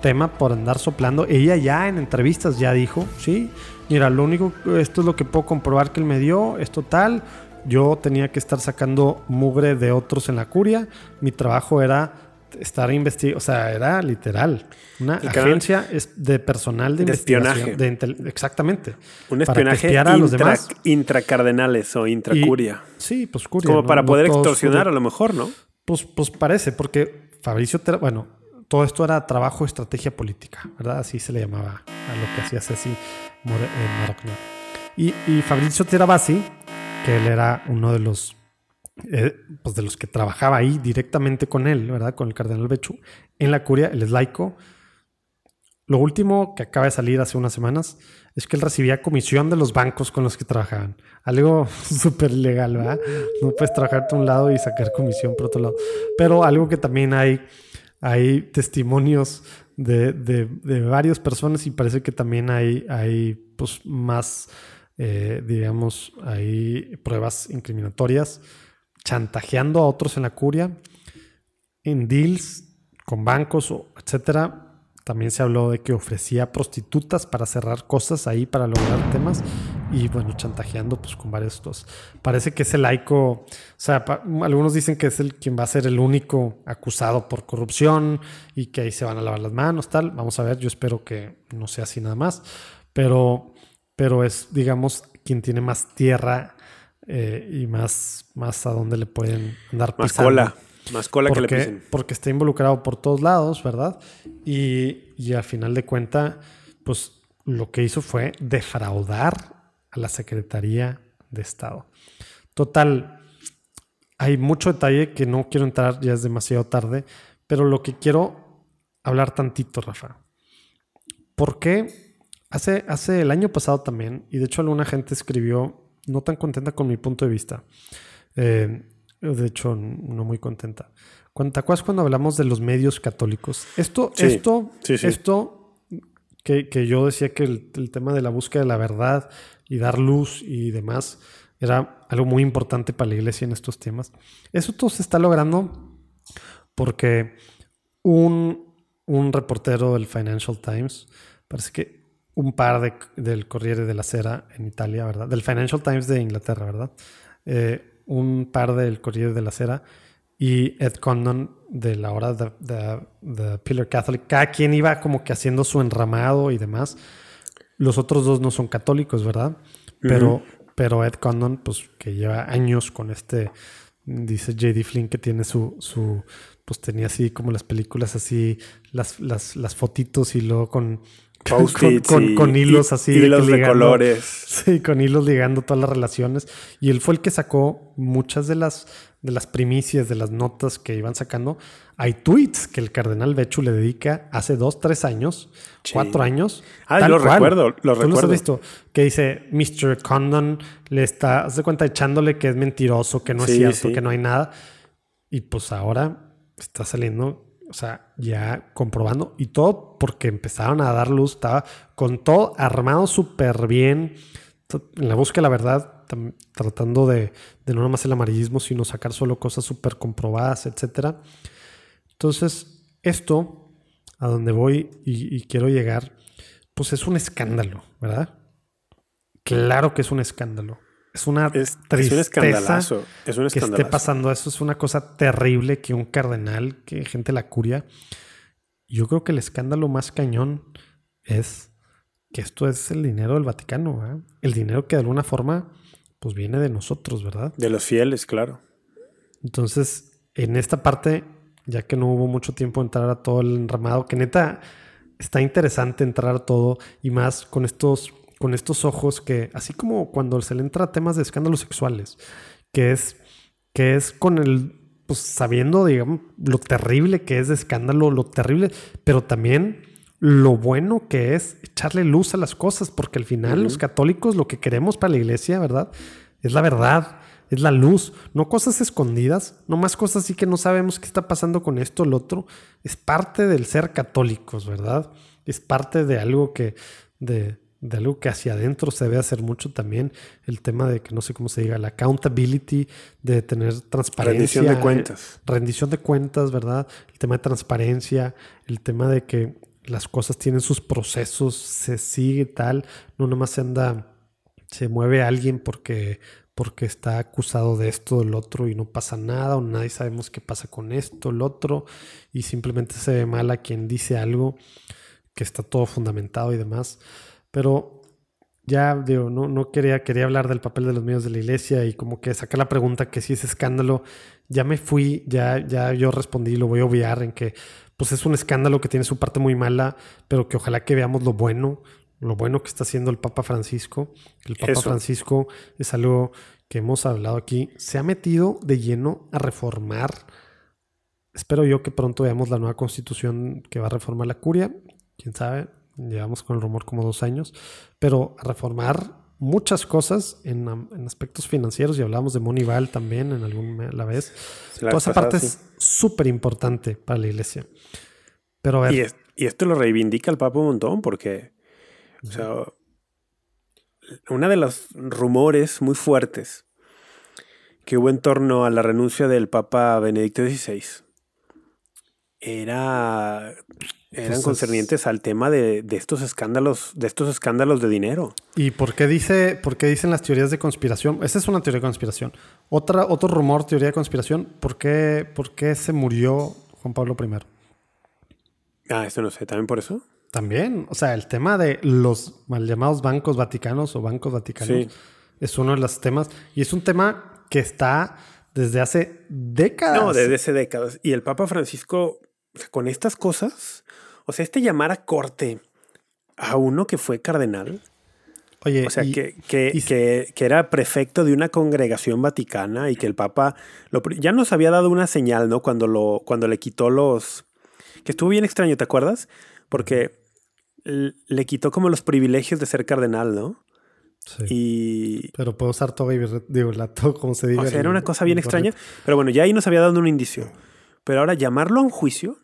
tema por andar soplando. Ella ya en entrevistas ya dijo, sí, mira, lo único, esto es lo que puedo comprobar que él me dio, es total. Yo tenía que estar sacando mugre de otros en la curia. Mi trabajo era estar investigando, o sea, era literal. Una agencia de personal de, espionaje. exactamente. Un espionaje a los demás. intracardenales o intracuria. sí, pues curia. Como para poder extorsionar a lo mejor, ¿no? Pues, pues parece, porque Fabricio, bueno, todo esto era trabajo, estrategia política, ¿verdad? Así se le llamaba a lo que hacía Ceci en Y, y Fabricio Terabasi, que él era uno de los eh, pues de los que trabajaba ahí directamente con él, ¿verdad? Con el cardenal Bechu, en la curia, él es laico. Lo último que acaba de salir hace unas semanas es que él recibía comisión de los bancos con los que trabajaban. Algo *laughs* súper legal, ¿verdad? No puedes trabajar de un lado y sacar comisión por otro lado. Pero algo que también hay, hay testimonios de, de, varias personas y parece que también hay, hay pues, más, eh, digamos, hay pruebas incriminatorias chantajeando a otros en la curia, en deals con bancos, etcétera. También se habló de que ofrecía prostitutas para cerrar cosas ahí para lograr temas y bueno, chantajeando pues con varios estos. Parece que es el laico, o sea, algunos dicen que es el quien va a ser el único acusado por corrupción y que ahí se van a lavar las manos, tal. Vamos a ver, yo espero que no sea así nada más, pero, pero es, digamos, quien tiene más tierra eh, y más, más a dónde le pueden dar Más cola. Más cola porque, que le pisen. Porque está involucrado por todos lados, ¿verdad? Y, y al final de cuenta, pues lo que hizo fue defraudar a la Secretaría de Estado. Total, hay mucho detalle que no quiero entrar, ya es demasiado tarde, pero lo que quiero hablar tantito, Rafa. ¿Por qué? Hace, hace el año pasado también, y de hecho alguna gente escribió no tan contenta con mi punto de vista. Eh, de hecho, no muy contenta. ¿Te acuerdas cuando hablamos de los medios católicos? Esto, esto, esto que, yo decía que el, tema de la búsqueda de la verdad y dar luz y demás era algo muy importante para la iglesia en estos temas. Eso todo se está logrando porque un, un reportero del Financial Times, parece que un par de, del Corriere de la Sera en Italia, ¿verdad? Del Financial Times de Inglaterra, ¿verdad? Eh, un par del Corriere de la Sera y Ed Condon de la hora de, de, Pillar Catholic. Cada quien iba como que haciendo su enramado y demás. Los otros dos no son católicos, ¿verdad? Pero, pero Ed Condon, pues que lleva años con este, dice J.D. Flynn que tiene su, su, pues tenía así como las películas así, las, las, las fotitos y luego con con, con, hilos así. Hilos de, colores. *laughs* Sí, con hilos ligando todas las relaciones. Y él fue el que sacó muchas de las, de las primicias, de las notas que iban sacando. Hay tweets que el cardenal Bechu le dedica hace dos, tres años, cuatro años. Ah, lo recuerdo, lo ¿Tú recuerdo. has visto? Que dice, Mr. Condon le está, hace cuenta, echándole que es mentiroso, que no es cierto, que no hay nada. Y pues ahora está saliendo, o sea, ya comprobando y todo porque empezaron a dar luz, estaba con todo armado súper bien en la búsqueda de la verdad, tratando de, de no nada más el amarillismo, sino sacar solo cosas súper comprobadas, etc. Entonces, esto, a donde voy y, quiero llegar, pues es un escándalo, ¿verdad? Claro que es un escándalo. Es una es, tristeza es un escandalazo. Es un que esté pasando eso. Es una cosa terrible que un cardenal, que gente la curia. Yo creo que el escándalo más cañón es que esto es el dinero del Vaticano, el dinero que de alguna forma pues viene de nosotros, ¿verdad? De los fieles, claro. Entonces, en esta parte, ya que no hubo mucho tiempo de entrar a todo el enramado, que neta está interesante entrar a todo y más con estos, con estos ojos que, así como cuando se le entra a temas de escándalos sexuales, que es, que es con el, pues sabiendo, digamos, lo terrible que es de escándalo, lo terrible, pero también lo bueno que es echarle luz a las cosas, porque al final los católicos lo que queremos para la iglesia, ¿verdad? Es la verdad, es la luz, no cosas escondidas, no más cosas así que no sabemos qué está pasando con esto o lo otro. Es parte del ser católicos, ¿verdad? Es parte de algo que, de, de algo que hacia adentro se debe hacer mucho también. El tema de que no sé cómo se diga, la accountability, de tener transparencia. Rendición de cuentas. rendición de cuentas, ¿verdad? El tema de transparencia, el tema de que las cosas tienen sus procesos, se sigue tal, no nomás se anda, se mueve alguien porque, porque está acusado de esto, del otro y no pasa nada, o nadie sabemos qué pasa con esto, el otro, y simplemente se ve mal a quien dice algo que está todo fundamentado y demás. Pero ya digo, no, no quería, quería hablar del papel de los medios de la iglesia y como que sacar la pregunta que si es escándalo, ya me fui, ya, ya yo respondí, lo voy a obviar en que pues es un escándalo que tiene su parte muy mala, pero que ojalá que veamos lo bueno, lo bueno que está haciendo el Papa Francisco. El Papa Francisco es algo que hemos hablado aquí, se ha metido de lleno a reformar. Espero yo que pronto veamos la nueva constitución que va a reformar la curia. Quién sabe, llevamos con el rumor como dos años, pero reformar muchas cosas en, aspectos financieros y hablamos de Monival también en alguna vez. Toda esa parte es súper importante para la iglesia. Pero a ver. Y, esto lo reivindica el Papa un montón porque, o sea, uno de los rumores muy fuertes que hubo en torno a la renuncia del Papa Benedicto XVI era eran concernientes al tema de, estos escándalos, de estos escándalos de dinero. ¿Y por qué dice, por qué dicen las teorías de conspiración? Esa es una teoría de conspiración. Otra, otro rumor, teoría de conspiración, ¿por qué, por qué se murió Juan Pablo I? Ah, esto no sé, ¿también por eso? También, o sea, el tema de los mal llamados bancos vaticanos o bancos vaticanos es uno de los temas y es un tema que está desde hace décadas. No, desde hace décadas. Y el Papa Francisco, con estas cosas, o sea, este llamar a corte a uno que fue cardenal. Oye, o sea, que, que, que, era prefecto de una congregación vaticana y que el Papa ya nos había dado una señal, ¿no? Cuando, lo, cuando le quitó los... que estuvo bien extraño, ¿te acuerdas? Porque le quitó como los privilegios de ser cardenal, ¿no? Sí. Y... Pero puedo usar todo y todo como se diga. O sea, era una cosa bien extraña. Pero bueno, ya ahí nos había dado un indicio. Pero ahora llamarlo a un juicio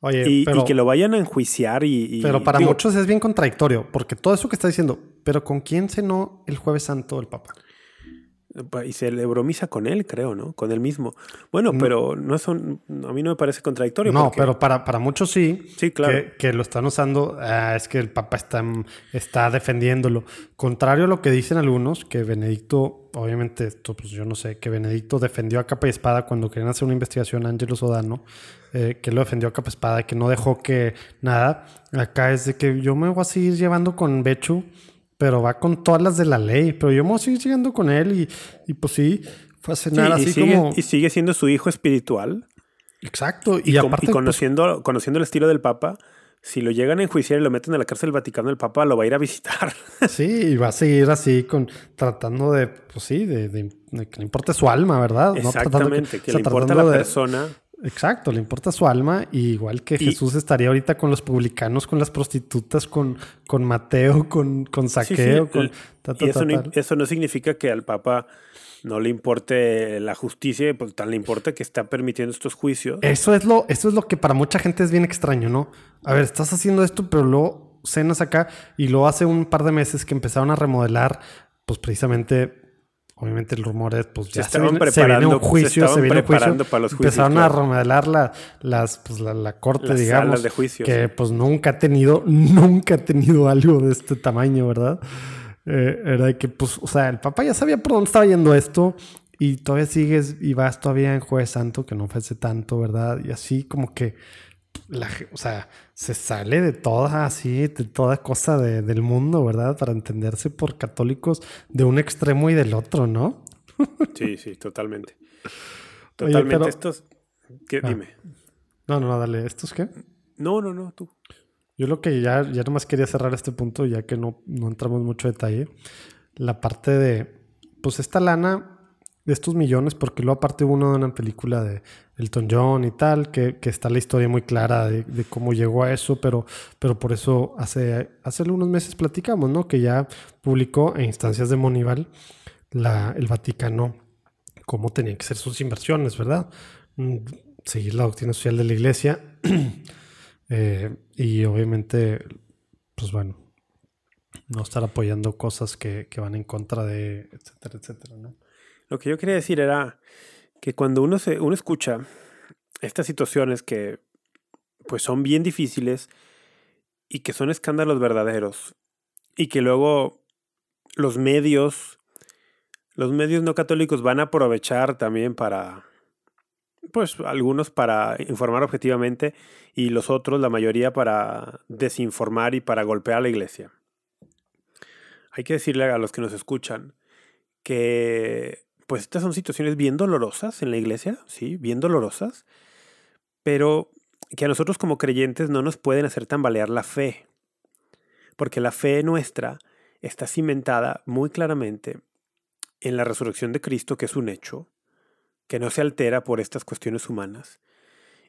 Oye, y, y, que lo vayan a enjuiciar y... pero para muchos es bien contradictorio, porque todo eso que está diciendo, pero ¿con quién cenó el jueves santo el Papa? Y se le bromiza con él, creo, ¿no? Con él mismo. Bueno, mm. pero no son, a mí no me parece contradictorio. No, pero para, para muchos sí. Sí, claro. Que, lo están usando, ah, es que el Papa está, está defendiéndolo. Contrario a lo que dicen algunos, que Benedicto, obviamente, esto pues yo no sé, que Benedicto defendió a capa y espada cuando querían hacer una investigación a Ángelo Sodano, eh, que lo defendió a capa y espada, que no dejó que nada. Acá es de que yo me voy a seguir llevando con Bechu pero va con todas las de la ley. Pero yo me voy a seguir siguiendo con él y, y pues sí, fue a cenar así sigue, como. Y sigue siendo su hijo espiritual. Exacto. Y, aparte. Pues conociendo, conociendo el estilo del Papa, si lo llegan a enjuiciar y lo meten en la cárcel del Vaticano, el Papa lo va a ir a visitar. *laughs* Sí, y va a seguir así, con tratando de, pues sí, de, que le importe su alma, ¿verdad? Exactamente, que, le importa la persona. Exacto, le importa su alma, igual que Jesús estaría ahorita con los publicanos, con las prostitutas, con, con Mateo, con, con Saqueo. con, y eso, no, eso no significa que al Papa no le importe la justicia, pues tan le importa que está permitiendo estos juicios. Eso es lo, eso es lo que para mucha gente es bien extraño, ¿no? A ver, estás haciendo esto, pero luego cenas acá y luego hace un par de meses que empezaron a remodelar, pues precisamente obviamente el rumor es, pues ya se, viene, se viene un juicio, se, viene un juicio. Para los juicios, Empezaron a remodelar la, las, pues, la, corte, digamos, de juicio, que pues nunca ha tenido, *laughs* nunca ha tenido algo de este tamaño, ¿verdad? Eh, era que, pues, o sea, el papá ya sabía por dónde estaba yendo esto y todavía sigues y vas todavía en Jueves Santo, que no ofrece tanto, ¿verdad? Y así como que, la, o sea, se sale de toda así, de toda cosa del mundo, ¿verdad? Para entenderse por católicos de un extremo y del otro, ¿no? Sí, sí, totalmente. Totalmente. Estos. ¿qué? Ah. Dime. No, no, dale. ¿Estos qué? No, no, no, tú. Yo lo que ya, ya nomás quería cerrar este punto, ya que no, no entramos mucho detalle. La parte de, pues esta lana de estos millones, porque luego aparte uno de una película de Elton John y tal, que, que está la historia muy clara de, cómo llegó a eso, pero, pero por eso hace, hace algunos meses platicamos, ¿no? Que ya publicó en instancias de Monival el Vaticano cómo tenían que ser sus inversiones, ¿verdad? Mm, seguir la doctrina social de la iglesia. *clears throat* Eh, y obviamente, pues bueno, no estar apoyando cosas que, van en contra de, etcétera, etcétera, ¿no? Lo que yo quería decir era que cuando uno, se, uno escucha estas situaciones que pues son bien difíciles y que son escándalos verdaderos y que luego los medios, los medios no católicos van a aprovechar también para pues algunos para informar objetivamente y los otros, la mayoría, para desinformar y para golpear a la iglesia. Hay que decirle a los que nos escuchan que pues estas son situaciones bien dolorosas en la iglesia, sí, bien dolorosas, pero que a nosotros como creyentes no nos pueden hacer tambalear la fe, porque la fe nuestra está cimentada muy claramente en la resurrección de Cristo, que es un hecho, que no se altera por estas cuestiones humanas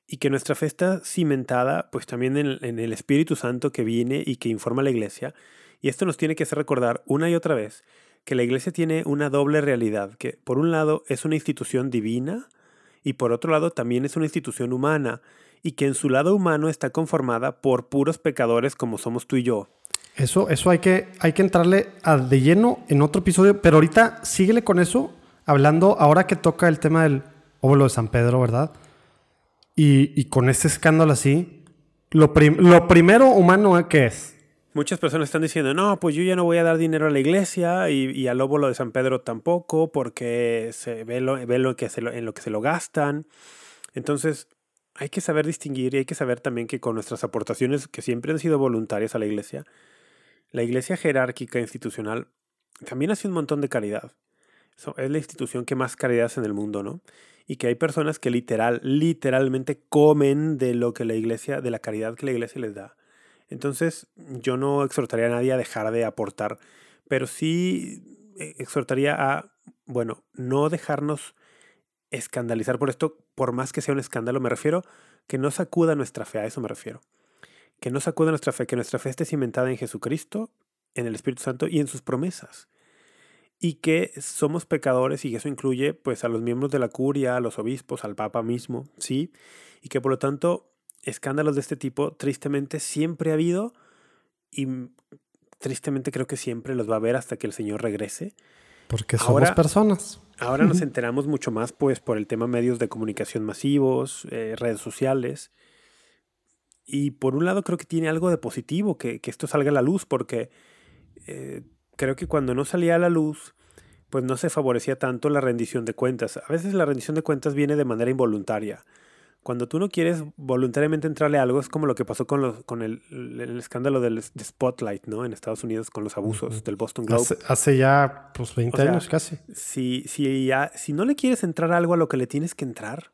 y que nuestra fe está cimentada pues también en, el Espíritu Santo que viene y que informa a la iglesia. Y esto nos tiene que hacer recordar una y otra vez que la iglesia tiene una doble realidad, que por un lado es una institución divina y por otro lado también es una institución humana y que en su lado humano está conformada por puros pecadores como somos tú y yo. Eso, eso hay que, hay que entrarle a de lleno en otro episodio, pero ahorita síguele con eso hablando, ahora que toca el tema del óvulo de San Pedro, ¿verdad? Y, con este escándalo así, lo, lo primero humano, ¿qué es? Muchas personas están diciendo, no, pues yo ya no voy a dar dinero a la iglesia y, al óvulo de San Pedro tampoco, porque se ve, lo, ve que se en lo que se lo gastan. Entonces, hay que saber distinguir y hay que saber también que con nuestras aportaciones, que siempre han sido voluntarias a la iglesia, la iglesia jerárquica institucional también hace un montón de caridad es la institución que más caridad hace en el mundo, ¿no? Y que hay personas que literal, literalmente comen de lo que la iglesia, de la caridad que la iglesia les da. Entonces, yo no exhortaría a nadie a dejar de aportar, pero sí eh, exhortaría a, bueno, no dejarnos escandalizar por esto, por más que sea un escándalo, me refiero que no sacuda nuestra fe, a eso me refiero. Que no sacuda nuestra fe, que nuestra fe esté cimentada en Jesucristo, en el Espíritu Santo y en sus promesas y que somos pecadores y eso incluye pues a los miembros de la curia, a los obispos, al papa mismo, ¿sí? Y que por lo tanto escándalos de este tipo tristemente siempre ha habido y tristemente creo que siempre los va a haber hasta que el Señor regrese. Porque somos personas. Ahora nos enteramos mucho más pues por el tema medios de comunicación masivos, eh, redes sociales. Y por un lado creo que tiene algo de positivo que, esto salga a la luz porque eh, creo que cuando no salía a la luz, pues no se favorecía tanto la rendición de cuentas. A veces la rendición de cuentas viene de manera involuntaria. Cuando tú no quieres voluntariamente entrarle a algo, es como lo que pasó con, los, con el, escándalo del Spotlight, ¿no? En Estados Unidos con los abusos del Boston Globe. Hace, ya, pues, 20 años casi. Si, si, ya, si no le quieres entrar a algo a lo que le tienes que entrar,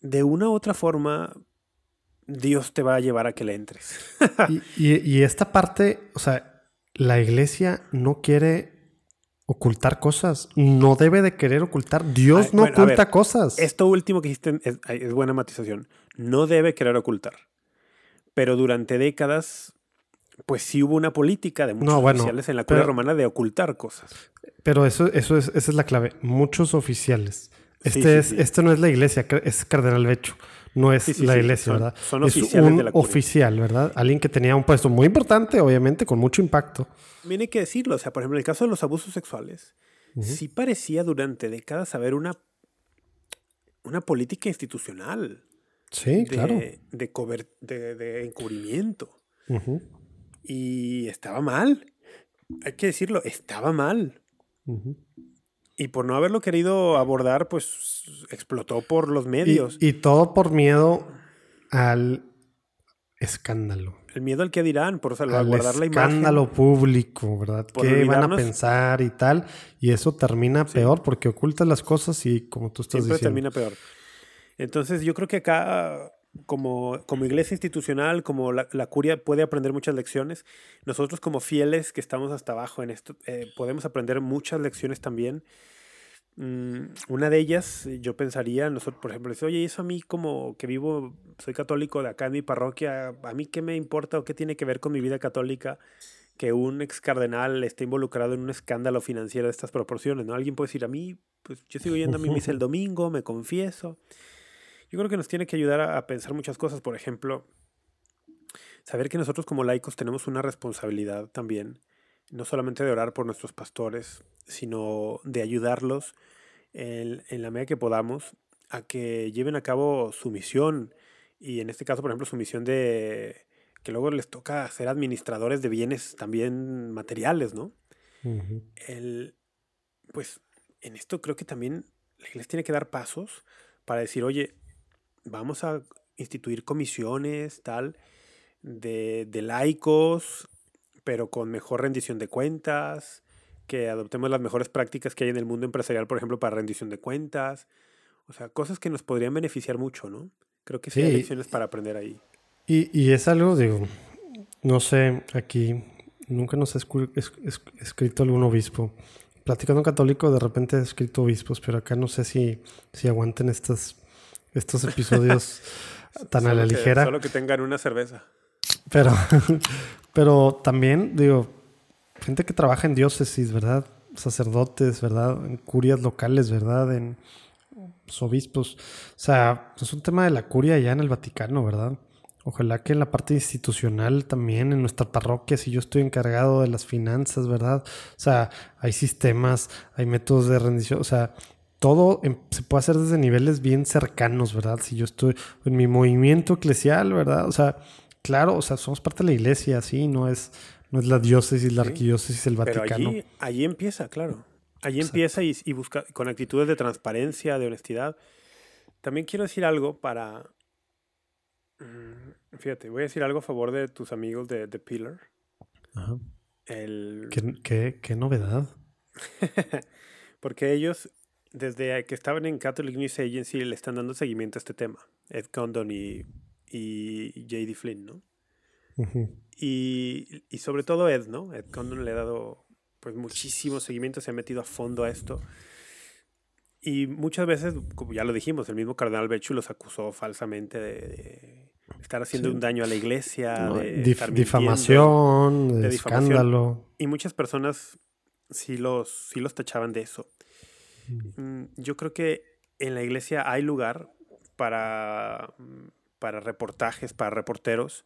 de una u otra forma, Dios te va a llevar a que le entres. *laughs* y, y esta parte, o sea, la iglesia no quiere ocultar cosas. No debe de querer ocultar. Dios no oculta cosas. Esto último que dijiste es, buena matización. No debe querer ocultar. Pero durante décadas, pues sí hubo una política de muchos oficiales en la curia romana de ocultar cosas. Pero eso, eso es, esa es la clave. Muchos oficiales. Este, es, Esto no es la iglesia, es Cardenal Becho. No es la iglesia, ¿verdad? Son oficiales de la oficial, ¿verdad? Alguien que tenía un puesto muy importante, obviamente, con mucho impacto. Viene que decirlo. O sea, por ejemplo, en el caso de los abusos sexuales, sí parecía durante décadas haber una, una política institucional. Sí, claro. De, de, encubrimiento. Y estaba mal. Hay que decirlo, estaba mal. Y por no haberlo querido abordar, pues explotó por los medios. Y, todo por miedo al escándalo. El miedo al que dirán, por salvaguardar la imagen. Escándalo público, ¿verdad? ¿Qué van a pensar y tal? Y eso termina peor porque oculta las cosas y como tú estás Siempre diciendo. termina peor. Entonces yo creo que acá como, como iglesia institucional, como la, curia puede aprender muchas lecciones. Nosotros como fieles que estamos hasta abajo en esto, eh, podemos aprender muchas lecciones también. Mm, una de ellas, yo pensaría, nosotros, por ejemplo, oye, eso a mí como que vivo, soy católico de acá en mi parroquia, ¿a mí qué me importa o qué tiene que ver con mi vida católica que un ex cardenal esté involucrado en un escándalo financiero de estas proporciones? ¿no? Alguien puede decir, a mí, pues yo sigo yendo a mi misa el *laughs* domingo, me confieso. Yo creo que nos tiene que ayudar a, pensar muchas cosas. Por ejemplo, saber que nosotros como laicos tenemos una responsabilidad también, no solamente de orar por nuestros pastores, sino de ayudarlos en, la medida que podamos a que lleven a cabo su misión. Y en este caso, por ejemplo, su misión de que luego les toca ser administradores de bienes también materiales, ¿no? El, pues en esto creo que también la iglesia tiene que dar pasos para decir, oye, vamos a instituir comisiones, tal, de, de laicos, pero con mejor rendición de cuentas, que adoptemos las mejores prácticas que hay en el mundo empresarial, por ejemplo, para rendición de cuentas. O sea, cosas que nos podrían beneficiar mucho, ¿no? Creo que sí, hay lecciones para aprender ahí. Y, y, es algo, digo, no sé, aquí nunca nos ha escrito algún obispo. Platicando católico, de repente he escrito obispos, pero acá no sé si, si aguanten estas estos episodios *laughs* tan a la ligera. Solo que tengan una cerveza. Pero, *laughs* pero también, digo, gente que trabaja en diócesis, ¿verdad? Sacerdotes, ¿verdad? En curias locales, ¿verdad? En obispos. O sea, es un tema de la curia ya en el Vaticano, ¿verdad? Ojalá que en la parte institucional también, en nuestra parroquia, si yo estoy encargado de las finanzas, ¿verdad? O sea, hay sistemas, hay métodos de rendición, o sea, todo se puede hacer desde niveles bien cercanos, ¿verdad? Si yo estoy en mi movimiento eclesial, ¿verdad? O sea, claro, o sea, somos parte de la iglesia, sí, no es, no es la diócesis, la arquidiócesis, el Vaticano. Pero allí, empieza, claro. Allí empieza y, y, busca con actitudes de transparencia, de honestidad. También quiero decir algo para. Mm, fíjate, voy a decir algo a favor de tus amigos de The Pillar. Ajá. El... ¿Qué, qué, qué novedad? *laughs* Porque ellos desde que estaban en Catholic News Agency le están dando seguimiento a este tema, Ed Condon y, y J.D. Flynn, ¿no? y, y, sobre todo Ed, ¿no? Ed Condon le ha dado pues muchísimo seguimiento, se ha metido a fondo a esto. Y muchas veces, como ya lo dijimos, el mismo cardenal Bechu los acusó falsamente de, estar haciendo un daño a la iglesia, de difamación, de, escándalo. Y muchas personas sí los, sí los tachaban de eso. Mm, yo creo que en la iglesia hay lugar para, mm, para reportajes, para reporteros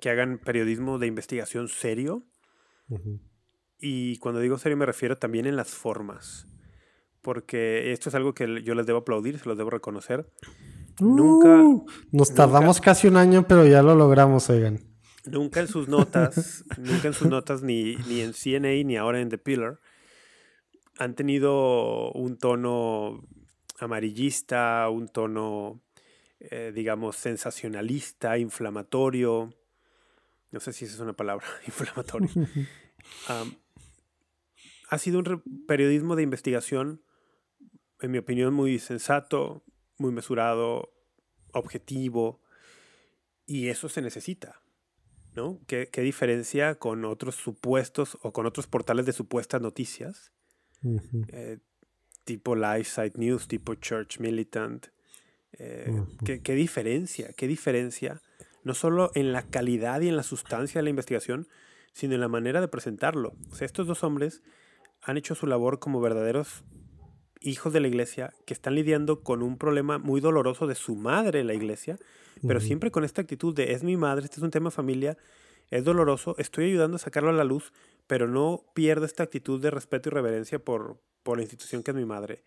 que hagan periodismo de investigación serio. Y cuando digo serio me refiero también en las formas. Porque esto es algo que yo les debo aplaudir, se los debo reconocer. nunca. Uh, nos tardamos casi un año, pero ya lo logramos, oigan. Nunca en sus notas, nunca en sus notas, ni, ni en CNA, ni ahora en The Pillar, han tenido un tono amarillista, un tono, eh, digamos, sensacionalista, inflamatorio. No sé si esa es una palabra, *laughs* inflamatorio. ha sido un periodismo de investigación, en mi opinión, muy sensato, muy mesurado, objetivo, y eso se necesita. ¿no? ¿Qué, ¿Qué, diferencia con otros supuestos o con otros portales de supuestas noticias eh, tipo Live Site News, tipo Church Militant. Eh, ¿qué, diferencia? ¿Qué diferencia? no solo en la calidad y en la sustancia de la investigación, sino en la manera de presentarlo. O sea, estos dos hombres han hecho su labor como verdaderos hijos de la iglesia que están lidiando con un problema muy doloroso de su madre, la iglesia, pero siempre con esta actitud de es mi madre, este es un tema familia, es doloroso, estoy ayudando a sacarlo a la luz, pero no pierdo esta actitud de respeto y reverencia por, por la institución que es mi madre.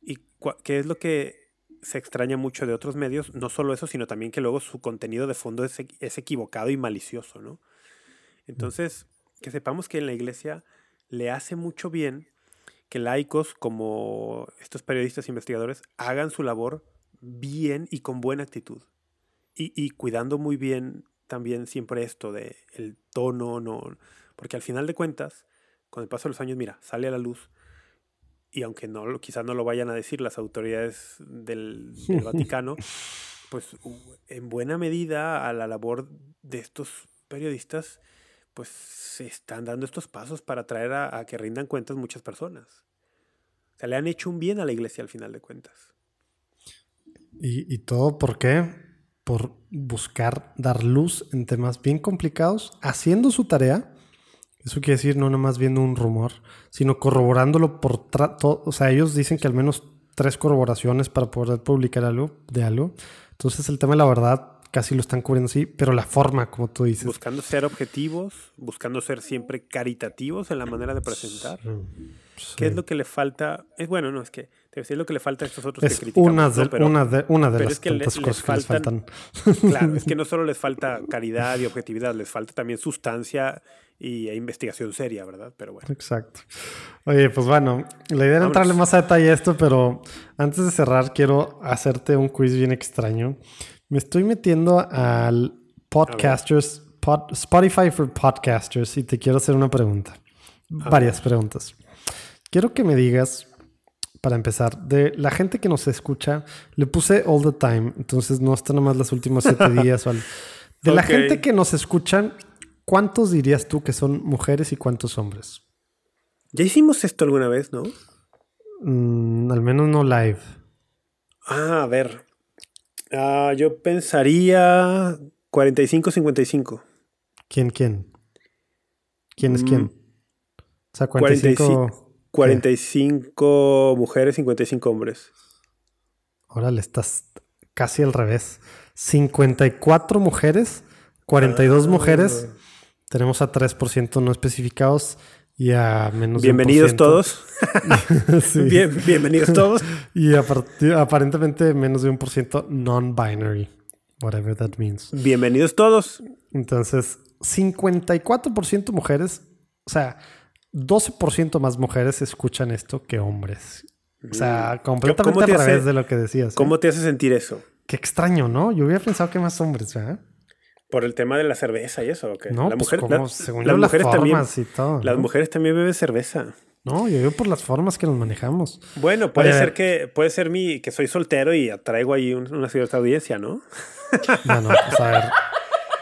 ¿Y qué es lo que se extraña mucho de otros medios? No solo eso, sino también que luego su contenido de fondo es, es equivocado y malicioso, ¿no? Entonces, que sepamos que en la iglesia le hace mucho bien que laicos como estos periodistas investigadores hagan su labor bien y con buena actitud. Y, y cuidando muy bien también siempre esto de el tono, no, porque al final de cuentas, con el paso de los años, mira, sale a la luz y aunque no, quizás no lo vayan a decir las autoridades del, del *laughs* Vaticano, pues en buena medida a la labor de estos periodistas pues se están dando estos pasos para traer a, que rindan cuentas muchas personas. O sea, le han hecho un bien a la iglesia al final de cuentas. ¿Y, y todo por qué? Por buscar dar luz en temas bien complicados, haciendo su tarea. Eso quiere decir no nada más viendo un rumor, sino corroborándolo por... O sea, ellos dicen que al menos tres corroboraciones para poder publicar algo de algo. Entonces el tema de la verdad casi lo están cubriendo así, pero la forma, como tú dices. Buscando ser objetivos, buscando ser siempre caritativos en la manera de presentar. ¿Qué es lo que le falta? Es bueno, no, es que te decir lo que le falta a estos otros es que critican. Una de, una de, una de las tantas cosas que les faltan. Claro, es que no *laughs* solo les falta caridad y objetividad, les falta también sustancia y e investigación seria, ¿verdad? Pero bueno. Exacto. Oye, pues bueno, la idea era entrarle más a detalle a esto, pero antes de cerrar quiero hacerte un quiz bien extraño. Me estoy metiendo al Podcasters, Spotify for Podcasters y te quiero hacer una pregunta. Varias preguntas. Quiero que me digas, para empezar, de la gente que nos escucha, le puse all the time, entonces no está nomás los últimos siete *laughs* días. O De la gente que nos escuchan, ¿cuántos dirías tú que son mujeres y cuántos hombres? Ya hicimos esto alguna vez, ¿no? Mm, al menos no live. Ah, a ver. Ah, yo pensaría 45-55. ¿Quién, quién? ¿Quién es quién? O sea, 45... 45, mujeres, 55 hombres. Órale, estás casi al revés. 54 mujeres, 42 ah. mujeres. Tenemos a 3% no especificados y a menos Bienvenidos todos. *laughs* bienvenidos todos. y aparentemente menos de un por ciento non-binary. Whatever that means. Bienvenidos todos. Entonces, 54% mujeres. O sea, 12% más mujeres escuchan esto que hombres. O sea, mm. completamente al revés de lo que decías. ¿Cómo ¿eh? te hace sentir eso? Qué extraño, ¿no? Yo hubiera pensado que más hombres, ¿verdad? Por el tema de la cerveza y eso, ¿o qué? No, la pues mujer, según las, mujeres también, y todo, Las mujeres también beben cerveza. No, yo veo por las formas que nos manejamos. Bueno, puede ser que puede ser mi que soy soltero y atraigo ahí una cierta audiencia, ¿no? *laughs* No, no, pues a ver.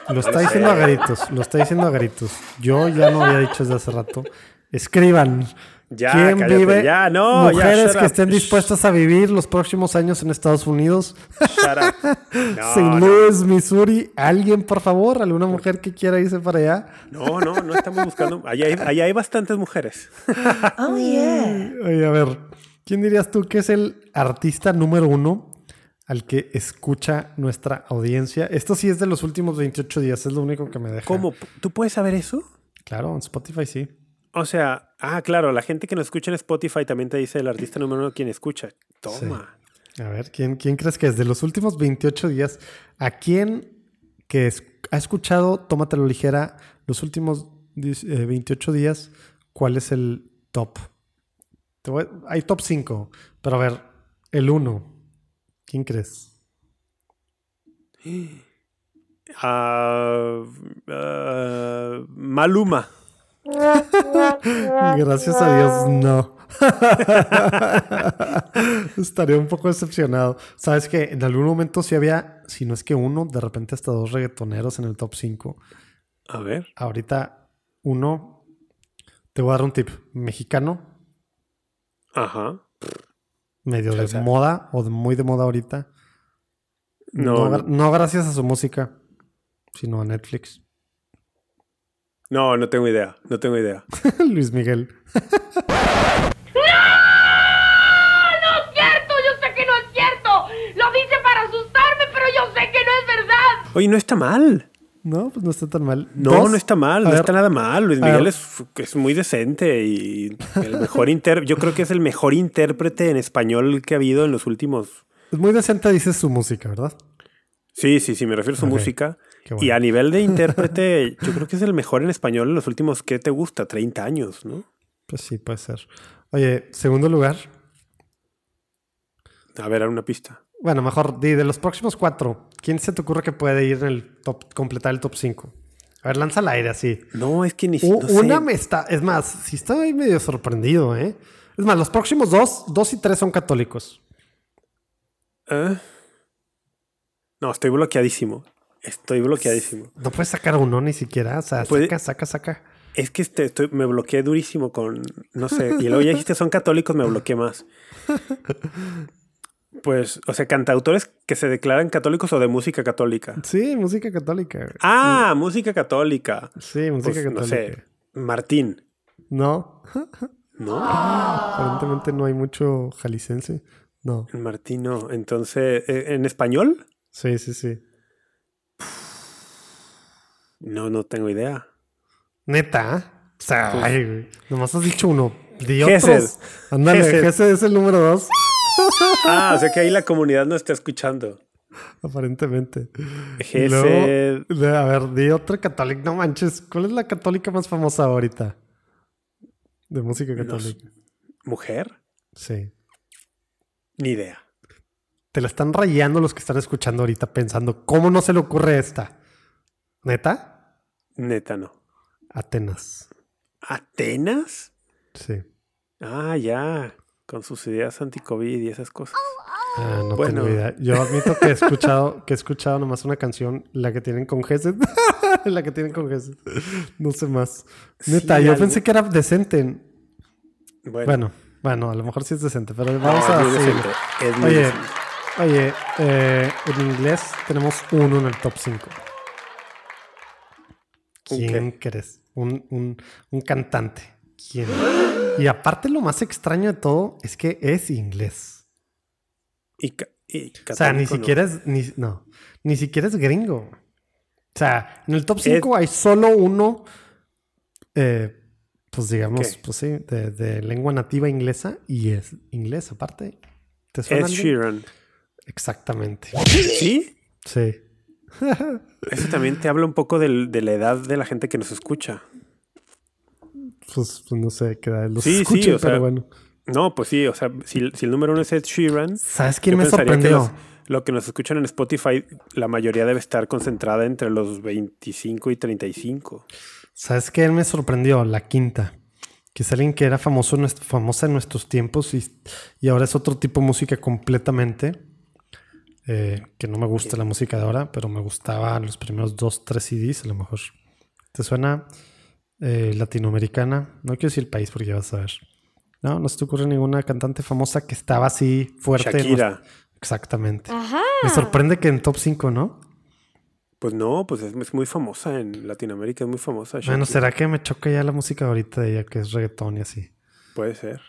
Lo está diciendo a gritos, lo está diciendo a gritos. Yo ya no había dicho desde hace rato. Escriban. Ya, ¿Quién vive? Ya, no, Mujeres que estén dispuestas a vivir los próximos años en Estados Unidos. St. Louis, *laughs* Missouri. ¿Alguien, por favor? ¿Alguna mujer que quiera irse para allá? No, no, no estamos buscando. Allá hay, hay bastantes mujeres. *laughs* oh, yeah. Oye, a ver. ¿Quién dirías tú que es el artista número uno al que escucha nuestra audiencia? Esto sí es de los últimos 28 días. Es lo único que me deja. ¿Cómo? ¿Tú puedes saber eso? Claro, en Spotify sí. O sea, ah, claro, la gente que nos escucha en Spotify también te dice el artista número uno quien escucha. Toma. A ver, ¿quién, ¿quién crees que es de los últimos 28 días? ¿A quién que ha escuchado Tómatelo Ligera los últimos 28 eh, días? ¿Cuál es el top? hay top 5, pero a ver, el 1. ¿Quién crees? Uh, *gasps* Maluma. Gracias a Dios, no. *laughs* Estaría un poco decepcionado. Sabes que en algún momento sí había, si no es que uno, de repente hasta dos reggaetoneros en el top 5. A ver. Ahorita, uno, te voy a dar un tip. Mexicano. Ajá. Medio de moda o muy de moda ahorita. No, no, no gracias a su música, sino a Netflix. No, no tengo idea. No tengo idea. *laughs* Luis Miguel. Oye, no está mal. No, pues no está tan mal. No, no está mal, no está nada mal. Luis Miguel es, es, muy decente y el mejor inter yo creo que es el mejor intérprete en español que ha habido en los últimos. Es muy decente, dices su música, ¿verdad? Sí, sí, sí, me refiero a su música. Y a nivel de *laughs* intérprete, yo creo que es el mejor en español en los últimos, ¿qué te gusta? 30 años, ¿no? Pues sí, puede ser. Oye, segundo lugar. A ver, una pista. Bueno, mejor, de, los próximos cuatro, ¿quién se te ocurre que puede ir en el top, completar el top 5? A ver, lanza al aire así. No, es que ni siquiera. Una me está. Es más, si estoy medio sorprendido, ¿eh? Es más, los próximos dos, dos y tres son católicos. ¿Eh? No, estoy bloqueadísimo. Estoy bloqueadísimo. No puedes sacar uno ni siquiera. O sea, saca, saca, saca. Es que este, estoy, me bloqueé durísimo con. No sé. Y luego ya dijiste son católicos, me bloqueé más. *laughs* Pues, o sea, cantautores que se declaran católicos o de música católica. Sí, música católica. Ah, música católica. Sí, música pues, católica. No sé, Martín. No. ¿No? Aparentemente no hay mucho jalicense. No. Martín no. Entonces, ¿e, ¿en español? Sí, sí, sí. No, no tengo idea. Neta. O sea, pues nomás has dicho uno. Di otros. Ándale, ese es el número dos ah, o sea que ahí la comunidad no está escuchando. Aparentemente. Luego, a ver, di otra católica. No manches, ¿cuál es la católica más famosa ahorita? De música católica. ¿Mujer? Sí. Ni idea. Te la están rayando los que están escuchando ahorita pensando, ¿cómo no se le ocurre esta? ¿Neta? Neta, no. Atenas. ¿Atenas? Sí. Ah, ya con sus ideas anti-COVID y esas cosas. Ah, no tengo idea. Yo admito que he escuchado, *laughs* que he escuchado nomás una canción, la que tienen con Gesed. *laughs* la que tienen con Gesed. No sé más. Neta, yo pensé que era decente. Bueno. bueno. a lo mejor sí es decente, pero vamos a decir. Oye, oye, eh, en inglés tenemos uno en el top 5. ¿Quién crees? Un, un, un cantante. ¿Quién? Y aparte lo más extraño de todo es que es inglés. Y, o sea, ni siquiera es, ni, no, ni siquiera es gringo. O sea, en el top 5 hay solo uno, eh, pues digamos, pues sí, de, lengua nativa inglesa y es inglés aparte. ¿Te suena Ed Sheeran. Exactamente. ¿Sí? Sí. Eso también te habla un poco de la edad de la gente que nos escucha pues, pues, no sé, que los sí, sí, pero bueno. No, pues sí, o sea, si, el número uno es Ed Sheeran. ¿Sabes quién me sorprendió? lo que nos escuchan en Spotify, la mayoría debe estar concentrada entre los 25 y 35. ¿Sabes qué me sorprendió? La quinta. Que es alguien que era famoso, famosa en nuestros tiempos y, y ahora es otro tipo de música completamente. Eh, que no me gusta la música de ahora, pero me gustaba los primeros dos, tres CDs a lo mejor. ¿Te suena? Eh, latinoamericana. No quiero decir el país porque ya vas a ver. No, no se te ocurre ninguna cantante famosa que estaba así fuerte. Shakira. Exactamente. Me sorprende que en top 5, ¿no? Pues no, pues es, muy famosa en Latinoamérica, es muy famosa. Bueno, ¿será que me choca ya la música ahorita de ella, que es reggaetón y así? Puede ser.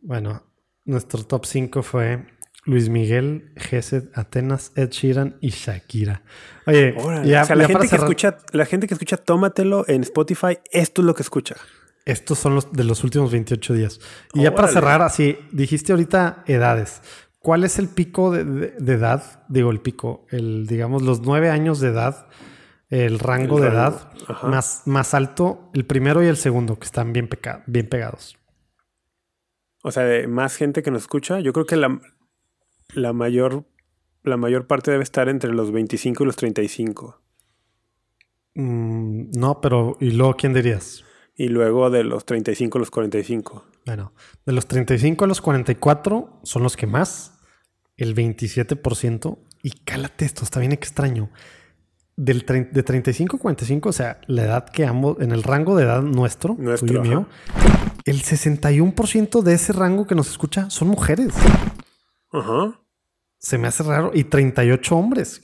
Bueno, nuestro top 5 fue Luis Miguel, Gesed, Atenas, Ed Sheeran y Shakira. Oye, la, gente que escucha, la gente que escucha Tómatelo en Spotify, esto es lo que escucha. Estos son los de los últimos 28 días. Y ya para cerrar, así, dijiste ahorita edades. ¿Cuál es el pico de, edad? Digo, el pico, el, digamos, los nueve años de edad, el rango de edad más, más alto, el primero y el segundo, que están bien, bien pegados. O sea, de más gente que nos escucha, yo creo que la, la mayor, la mayor parte debe estar entre los 25 y los 35. Mm, no, pero ¿y luego quién dirías? Y luego de los 35 a los 45. Bueno, de los 35 a los 44 son los que más, el 27%. Y cálate esto, está bien extraño. Del de 35 a 45, o sea, la edad que ambos, en el rango de edad nuestro, nuestro tuyo y mío, el 61% de ese rango que nos escucha son mujeres. Ajá. Se me hace raro. Y 38 hombres.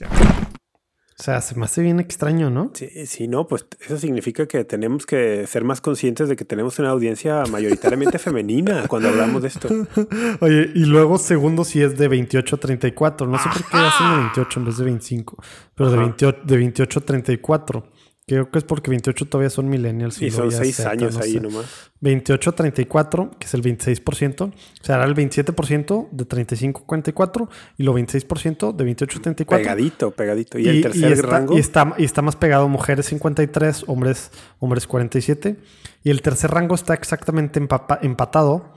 O sea, se me hace bien extraño, ¿no? Sí, sí, no, pues eso significa que tenemos que ser más conscientes de que tenemos una audiencia mayoritariamente femenina cuando hablamos de esto. *laughs* Oye, y luego segundo si es de 28 a 34. No sé por qué hacen de 28 en vez de 25, pero de 28, de 28 a 34. Creo que es porque 28 todavía son millennials. Y, son 6 años ahí nomás. 28 a 34, que es el 26%. O sea, hará el 27% de 35 a 44 y lo 26% de 28 a 34. Pegadito, pegadito. Y, el tercer está, rango. Y está, y está, más pegado mujeres 53, hombres, hombres 47. Y el tercer rango está exactamente empatado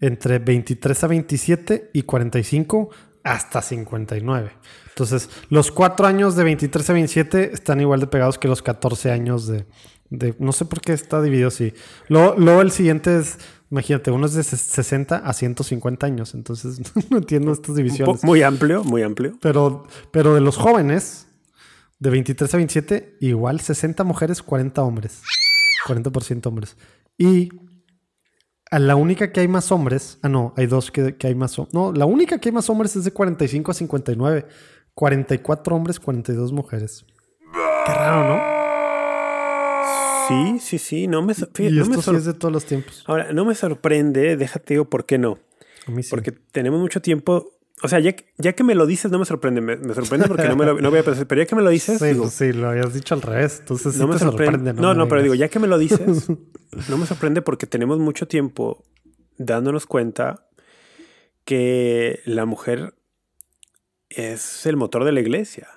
entre 23 a 27 y 45 hasta 59. Entonces, los cuatro años de 23 a 27 están igual de pegados que los 14 años de... de no sé por qué está dividido así. Luego, luego, el siguiente es, imagínate, uno es de 60 a 150 años. Entonces, *laughs* no entiendo estas divisiones. Muy amplio, muy amplio. Pero, pero de los jóvenes, de 23 a 27, igual 60 mujeres, 40 hombres. 40% hombres. Y a la única que hay más hombres, ah, no, hay dos que, que hay más hombres. No, la única que hay más hombres es de 45 a 59. 44 hombres, 42 mujeres. Qué raro, ¿no? Sí, sí, sí. No me, y no esto sí es de todos los tiempos. Ahora, no me sorprende, déjate digo por qué no. A mí sí. Porque tenemos mucho tiempo. O sea, ya, ya que me lo dices, no me sorprende. Me, me sorprende porque no, me lo, no voy a pensar. Pero ya que me lo dices. *laughs* Sí, digo, sí, lo habías dicho al revés. Entonces no sí me te sorprende. sorprende. No, no, me pero digo, ya que me lo dices, *laughs* no me sorprende porque tenemos mucho tiempo dándonos cuenta que la mujer es el motor de la iglesia.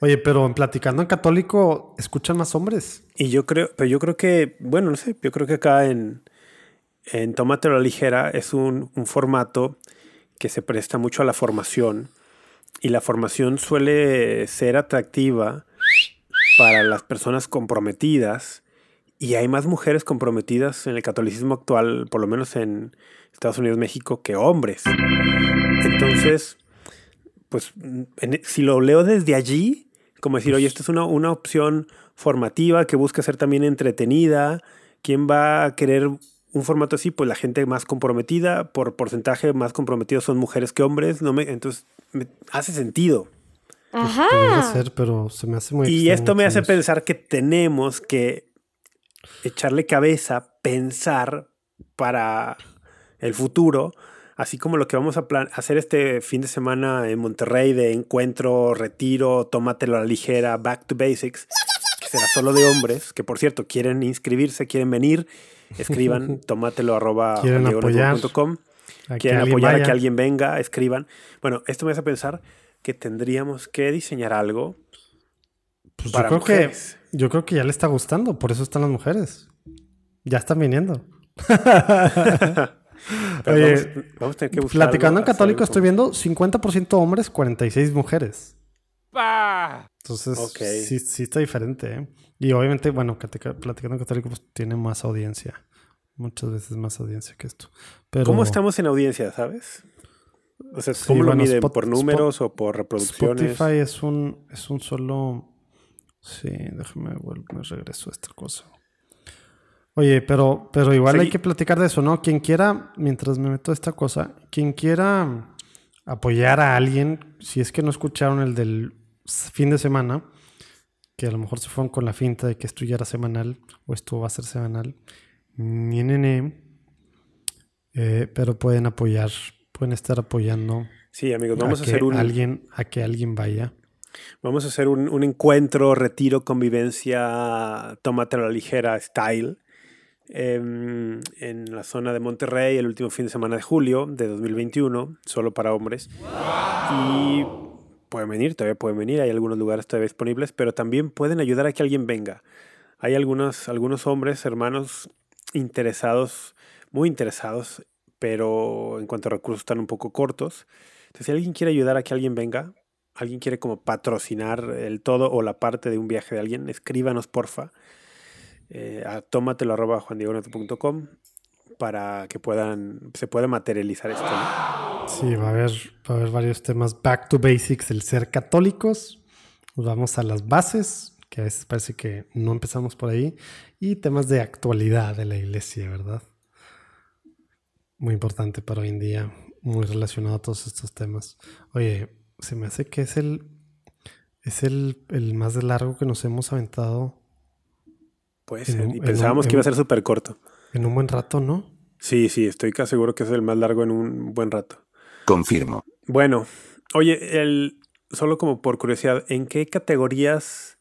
Oye, pero en Platicando en Católico escuchan más hombres. Y yo creo, pero yo creo que, bueno, no sé, yo creo que acá en, en Tómatelo a la Ligera es un, un formato que se presta mucho a la formación. Y la formación suele ser atractiva para las personas comprometidas. Y hay más mujeres comprometidas en el catolicismo actual, por lo menos en Estados Unidos, México, que hombres. Entonces, pues si lo leo desde allí, como decir, oye, esta es una, una opción formativa que busca ser también entretenida. ¿Quién va a querer un formato así? Pues la gente más comprometida, por porcentaje más comprometidos son mujeres que hombres. No me, entonces, me hace sentido. Pudiera Ajá. ser, pero se me hace muy Y esto me hace eso. pensar que tenemos que echarle cabeza, pensar para el futuro, así como lo que vamos a plan- hacer este fin de semana en Monterrey de encuentro, retiro, tómatelo a la ligera, back to basics, que será solo de hombres, que por cierto, quieren inscribirse, quieren venir, *laughs* escriban tómatelo arroba Quieren apoyar. A que quieren apoyar a que alguien venga, escriban. Bueno, esto me hace pensar que tendríamos que diseñar algo Pues yo creo mujeres. que yo creo que ya le está gustando, por eso están las mujeres. Ya están viniendo. *laughs* Pero Oye, vamos, vamos a tener que buscar Platicando en católico estoy viendo 50% hombres, 46 mujeres. Pa. Entonces, sí, sí está diferente. ¿eh? Y obviamente, bueno, Platicando católico pues, tiene más audiencia. Muchas veces más audiencia que esto. Pero ¿Cómo estamos en audiencia, sabes? O sea, Sí, ¿cómo lo bueno, miden? Spot- ¿Por números o por reproducciones? Spotify es un, es un solo... Sí, déjame vuelvo, me regreso a esta cosa. Oye, pero, pero igual Sí. hay que platicar de eso, ¿no? Quien quiera, mientras me meto a esta cosa, quien quiera apoyar a alguien, si es que no escucharon el del fin de semana, que a lo mejor se fueron con la finta de que esto ya era semanal o esto va a ser semanal, ni nene, eh, pero pueden apoyar, pueden estar apoyando Sí, amigos, vamos a, que hacer un, alguien, a que alguien vaya. vamos a hacer un, un encuentro, retiro, convivencia, tómatelo a la ligera style em, en la zona de Monterrey el último fin de semana de julio de 2021, solo para hombres. Y pueden venir, todavía pueden venir, hay algunos lugares todavía disponibles, pero también pueden ayudar a que alguien venga. Hay algunos, algunos hombres, hermanos interesados, muy interesados, pero en cuanto a recursos están un poco cortos. Entonces, si alguien quiere ayudar a que alguien venga, alguien quiere como patrocinar el todo o la parte de un viaje de alguien, escríbanos porfa eh, a tómatelo para que puedan, se pueda materializar esto. ¿no? Sí, va a haber, va a haber varios temas. Back to basics, el ser católicos. Nos vamos a las bases, que a veces parece que no empezamos por ahí. Y temas de actualidad de la iglesia, ¿verdad? Muy importante para hoy en día, muy relacionado a todos estos temas. Oye, se me hace que es el, es el, más largo que nos hemos aventado. Pues, y pensábamos que iba a ser súper corto. En un buen rato, ¿no? Sí, sí, estoy casi seguro que es el más largo en un buen rato. Confirmo. Bueno, oye, el, solo como por curiosidad, ¿en qué categorías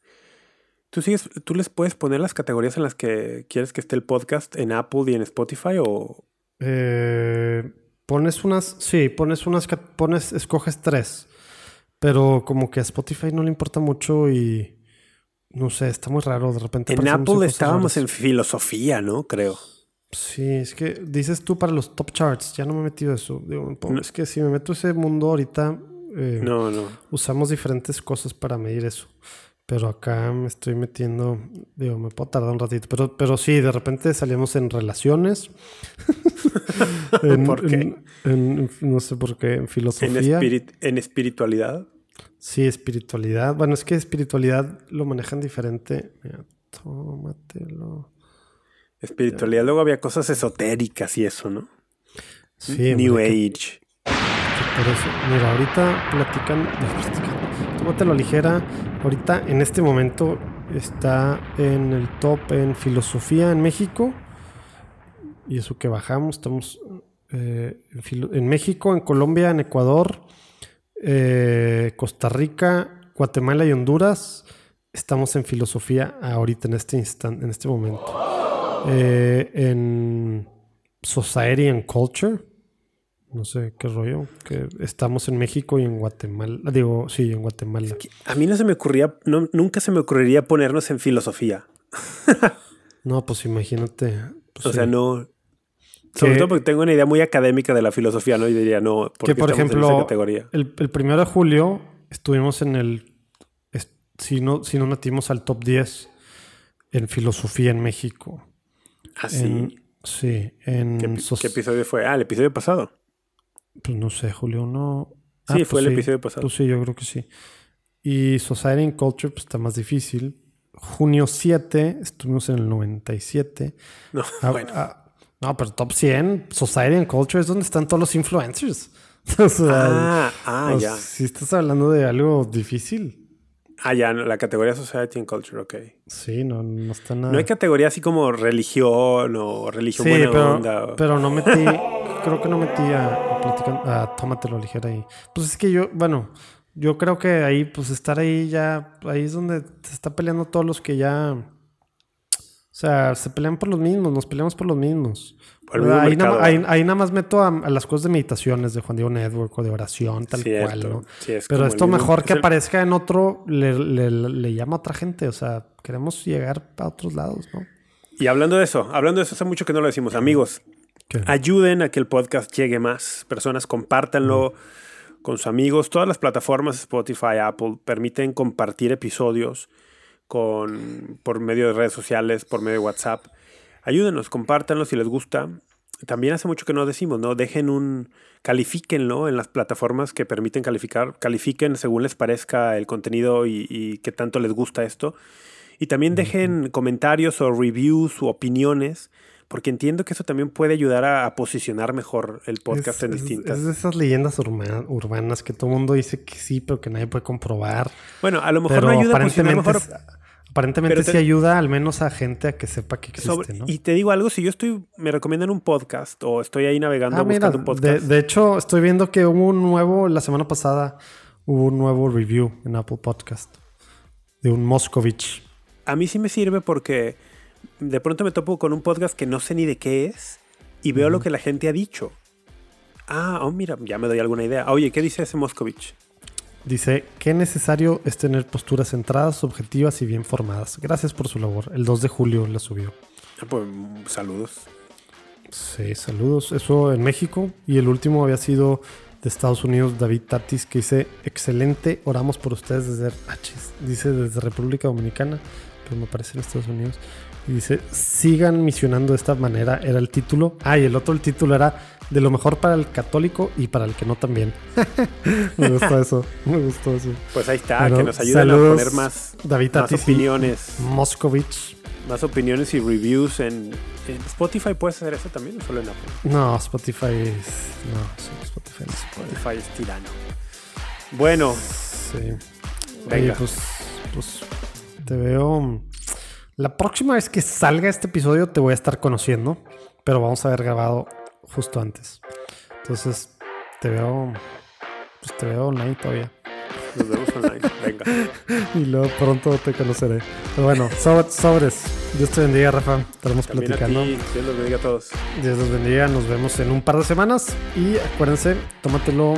tú sigues, tú les puedes poner las categorías en las que quieres que esté el podcast en Apple y en Spotify o? Eh, pones unas, sí, pones unas, pones, escoges tres, pero como que a Spotify no le importa mucho y no sé, está muy raro de repente. En Apple estábamos en filosofía, ¿no? Creo. Sí, es que dices tú para los top charts, ya no me he metido eso. Es que si me meto ese mundo ahorita, eh, no, no. usamos diferentes cosas para medir eso. Pero acá me estoy metiendo, digo, me puedo tardar un ratito, pero, pero sí, de repente salimos en relaciones. *laughs* ¿Por qué? no sé por qué, en filosofía. ¿En, espiritualidad? Sí, espiritualidad. Bueno, es que espiritualidad lo manejan diferente. Mira, tómatelo. Espiritualidad, luego había cosas esotéricas y eso, ¿no? Sí. New Age. mira, ahorita platican, tómatelo ligera. Ahorita, en este momento, está en el top en filosofía en México. Y eso que bajamos, estamos eh, en, México, en Colombia, en Ecuador, eh, Costa Rica, Guatemala y Honduras. Estamos en filosofía ahorita, en este instante, en este momento. Eh, en Society and Culture. No sé qué rollo. Que estamos en México y en Guatemala. Digo, sí, en Guatemala. a mí no se me ocurría, no, nunca se me ocurriría ponernos en filosofía. no, pues imagínate. Pues o sea, no. Sobre todo porque tengo una idea muy académica de la filosofía, ¿no? Y diría, no, porque que por ejemplo, categoría. El, el, primero de julio estuvimos en el. Si no, si no metimos al top 10 en filosofía en México. ¿Ah, sí? sí. En ¿Qué, episodio fue? Ah, el episodio pasado. Pues no sé, Julio, no. Ah, sí, fue pues el episodio pasado. Pues sí, yo creo que sí. Y Society and Culture pues, está más difícil. Junio 7, estuvimos en el 97. No, ah, *laughs* bueno. Ah, no, pero top 100, Society and Culture es donde están todos los influencers. *laughs* ah, ah, ya. Si estás hablando de algo difícil. Ah, ya, la categoría Society and Culture, ok. Sí, no, no está nada. No hay categoría así como religión o religión buena pero, onda. Pero no metí, creo que no metí a, a, a Tómatelo ligera ahí. Pues es que yo, bueno, yo creo que ahí, pues estar ahí ya, ahí es donde se está peleando todos los que ya. O sea, se pelean por los mismos, nos peleamos por los mismos. Ahí nada, más meto a, las cosas de meditaciones de Juan Diego Network o de oración, tal cual, ¿no? Pero esto mejor que aparezca en otro, le, llama a otra gente. O sea, queremos llegar a otros lados, ¿no? Y hablando de eso, hablando de eso, hace mucho que no lo decimos. Amigos, ayuden a que el podcast llegue más personas, compártanlo con sus amigos. Todas las plataformas, Spotify, Apple, permiten compartir episodios con, por medio de redes sociales, por medio de WhatsApp ayúdenos, compártanlo si les gusta. También hace mucho que no decimos, ¿no? Dejen un, califíquenlo en las plataformas que permiten calificar, califiquen según les parezca el contenido y, y qué tanto les gusta esto. Y también dejen comentarios o reviews o opiniones, porque entiendo que eso también puede ayudar a, posicionar mejor el podcast en distintas. Es, de esas leyendas urbanas que todo el mundo dice que sí, pero que nadie puede comprobar. Bueno, a lo mejor no ayuda a posicionar mejor Aparentemente sí ayuda al menos a gente a que sepa que existe, ¿no? Y te digo algo, si yo estoy, me recomiendan un podcast o estoy ahí navegando ah, buscando un podcast. De, hecho, estoy viendo que hubo un nuevo, la semana pasada, hubo un nuevo review en Apple Podcast de un Moscovich. A mí sí me sirve porque de pronto me topo con un podcast que no sé ni de qué es y veo lo que la gente ha dicho. Ah, oh, mira, ya me doy alguna idea. Oye, ¿qué dice ese Moscovich? Dice, qué necesario es tener posturas centradas, objetivas y bien formadas. Gracias por su labor. El 2 de julio la subió. Ah, pues saludos. Sí, saludos. Eso en México. Y el último había sido de Estados Unidos, David Tatis, que dice, excelente, oramos por ustedes desde Dice desde República Dominicana, pero me parece en Estados Unidos. Y dice, sigan misionando de esta manera, era el título. Ah, y el otro, el título era de lo mejor para el católico y para el que no también. *laughs* me gustó eso, me gustó eso. Pues ahí está, que nos ayuden a poner más, David más opiniones. Moscovich. Más opiniones y reviews en, Spotify. ¿Puedes hacer eso también o solo en Apple? No, Spotify es. No, Spotify Spotify es tirano. Bueno. Sí. Venga. pues, pues te veo. La próxima vez que salga este episodio te voy a estar conociendo, pero vamos a haber grabado justo antes. Entonces, te veo. Pues te veo online todavía. Nos vemos online. Venga. *laughs* y luego pronto te conoceré. Pero bueno, sobres. Dios te bendiga, Rafa. Estaremos platicando. Dios los bendiga a todos. Dios los bendiga. Nos vemos en un par de semanas. Y acuérdense, tómatelo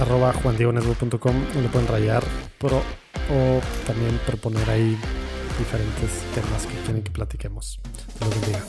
arroba juandiegonesbo.com donde pueden rayar pro, o también proponer ahí diferentes temas que quieren que platiquemos. Bendiga.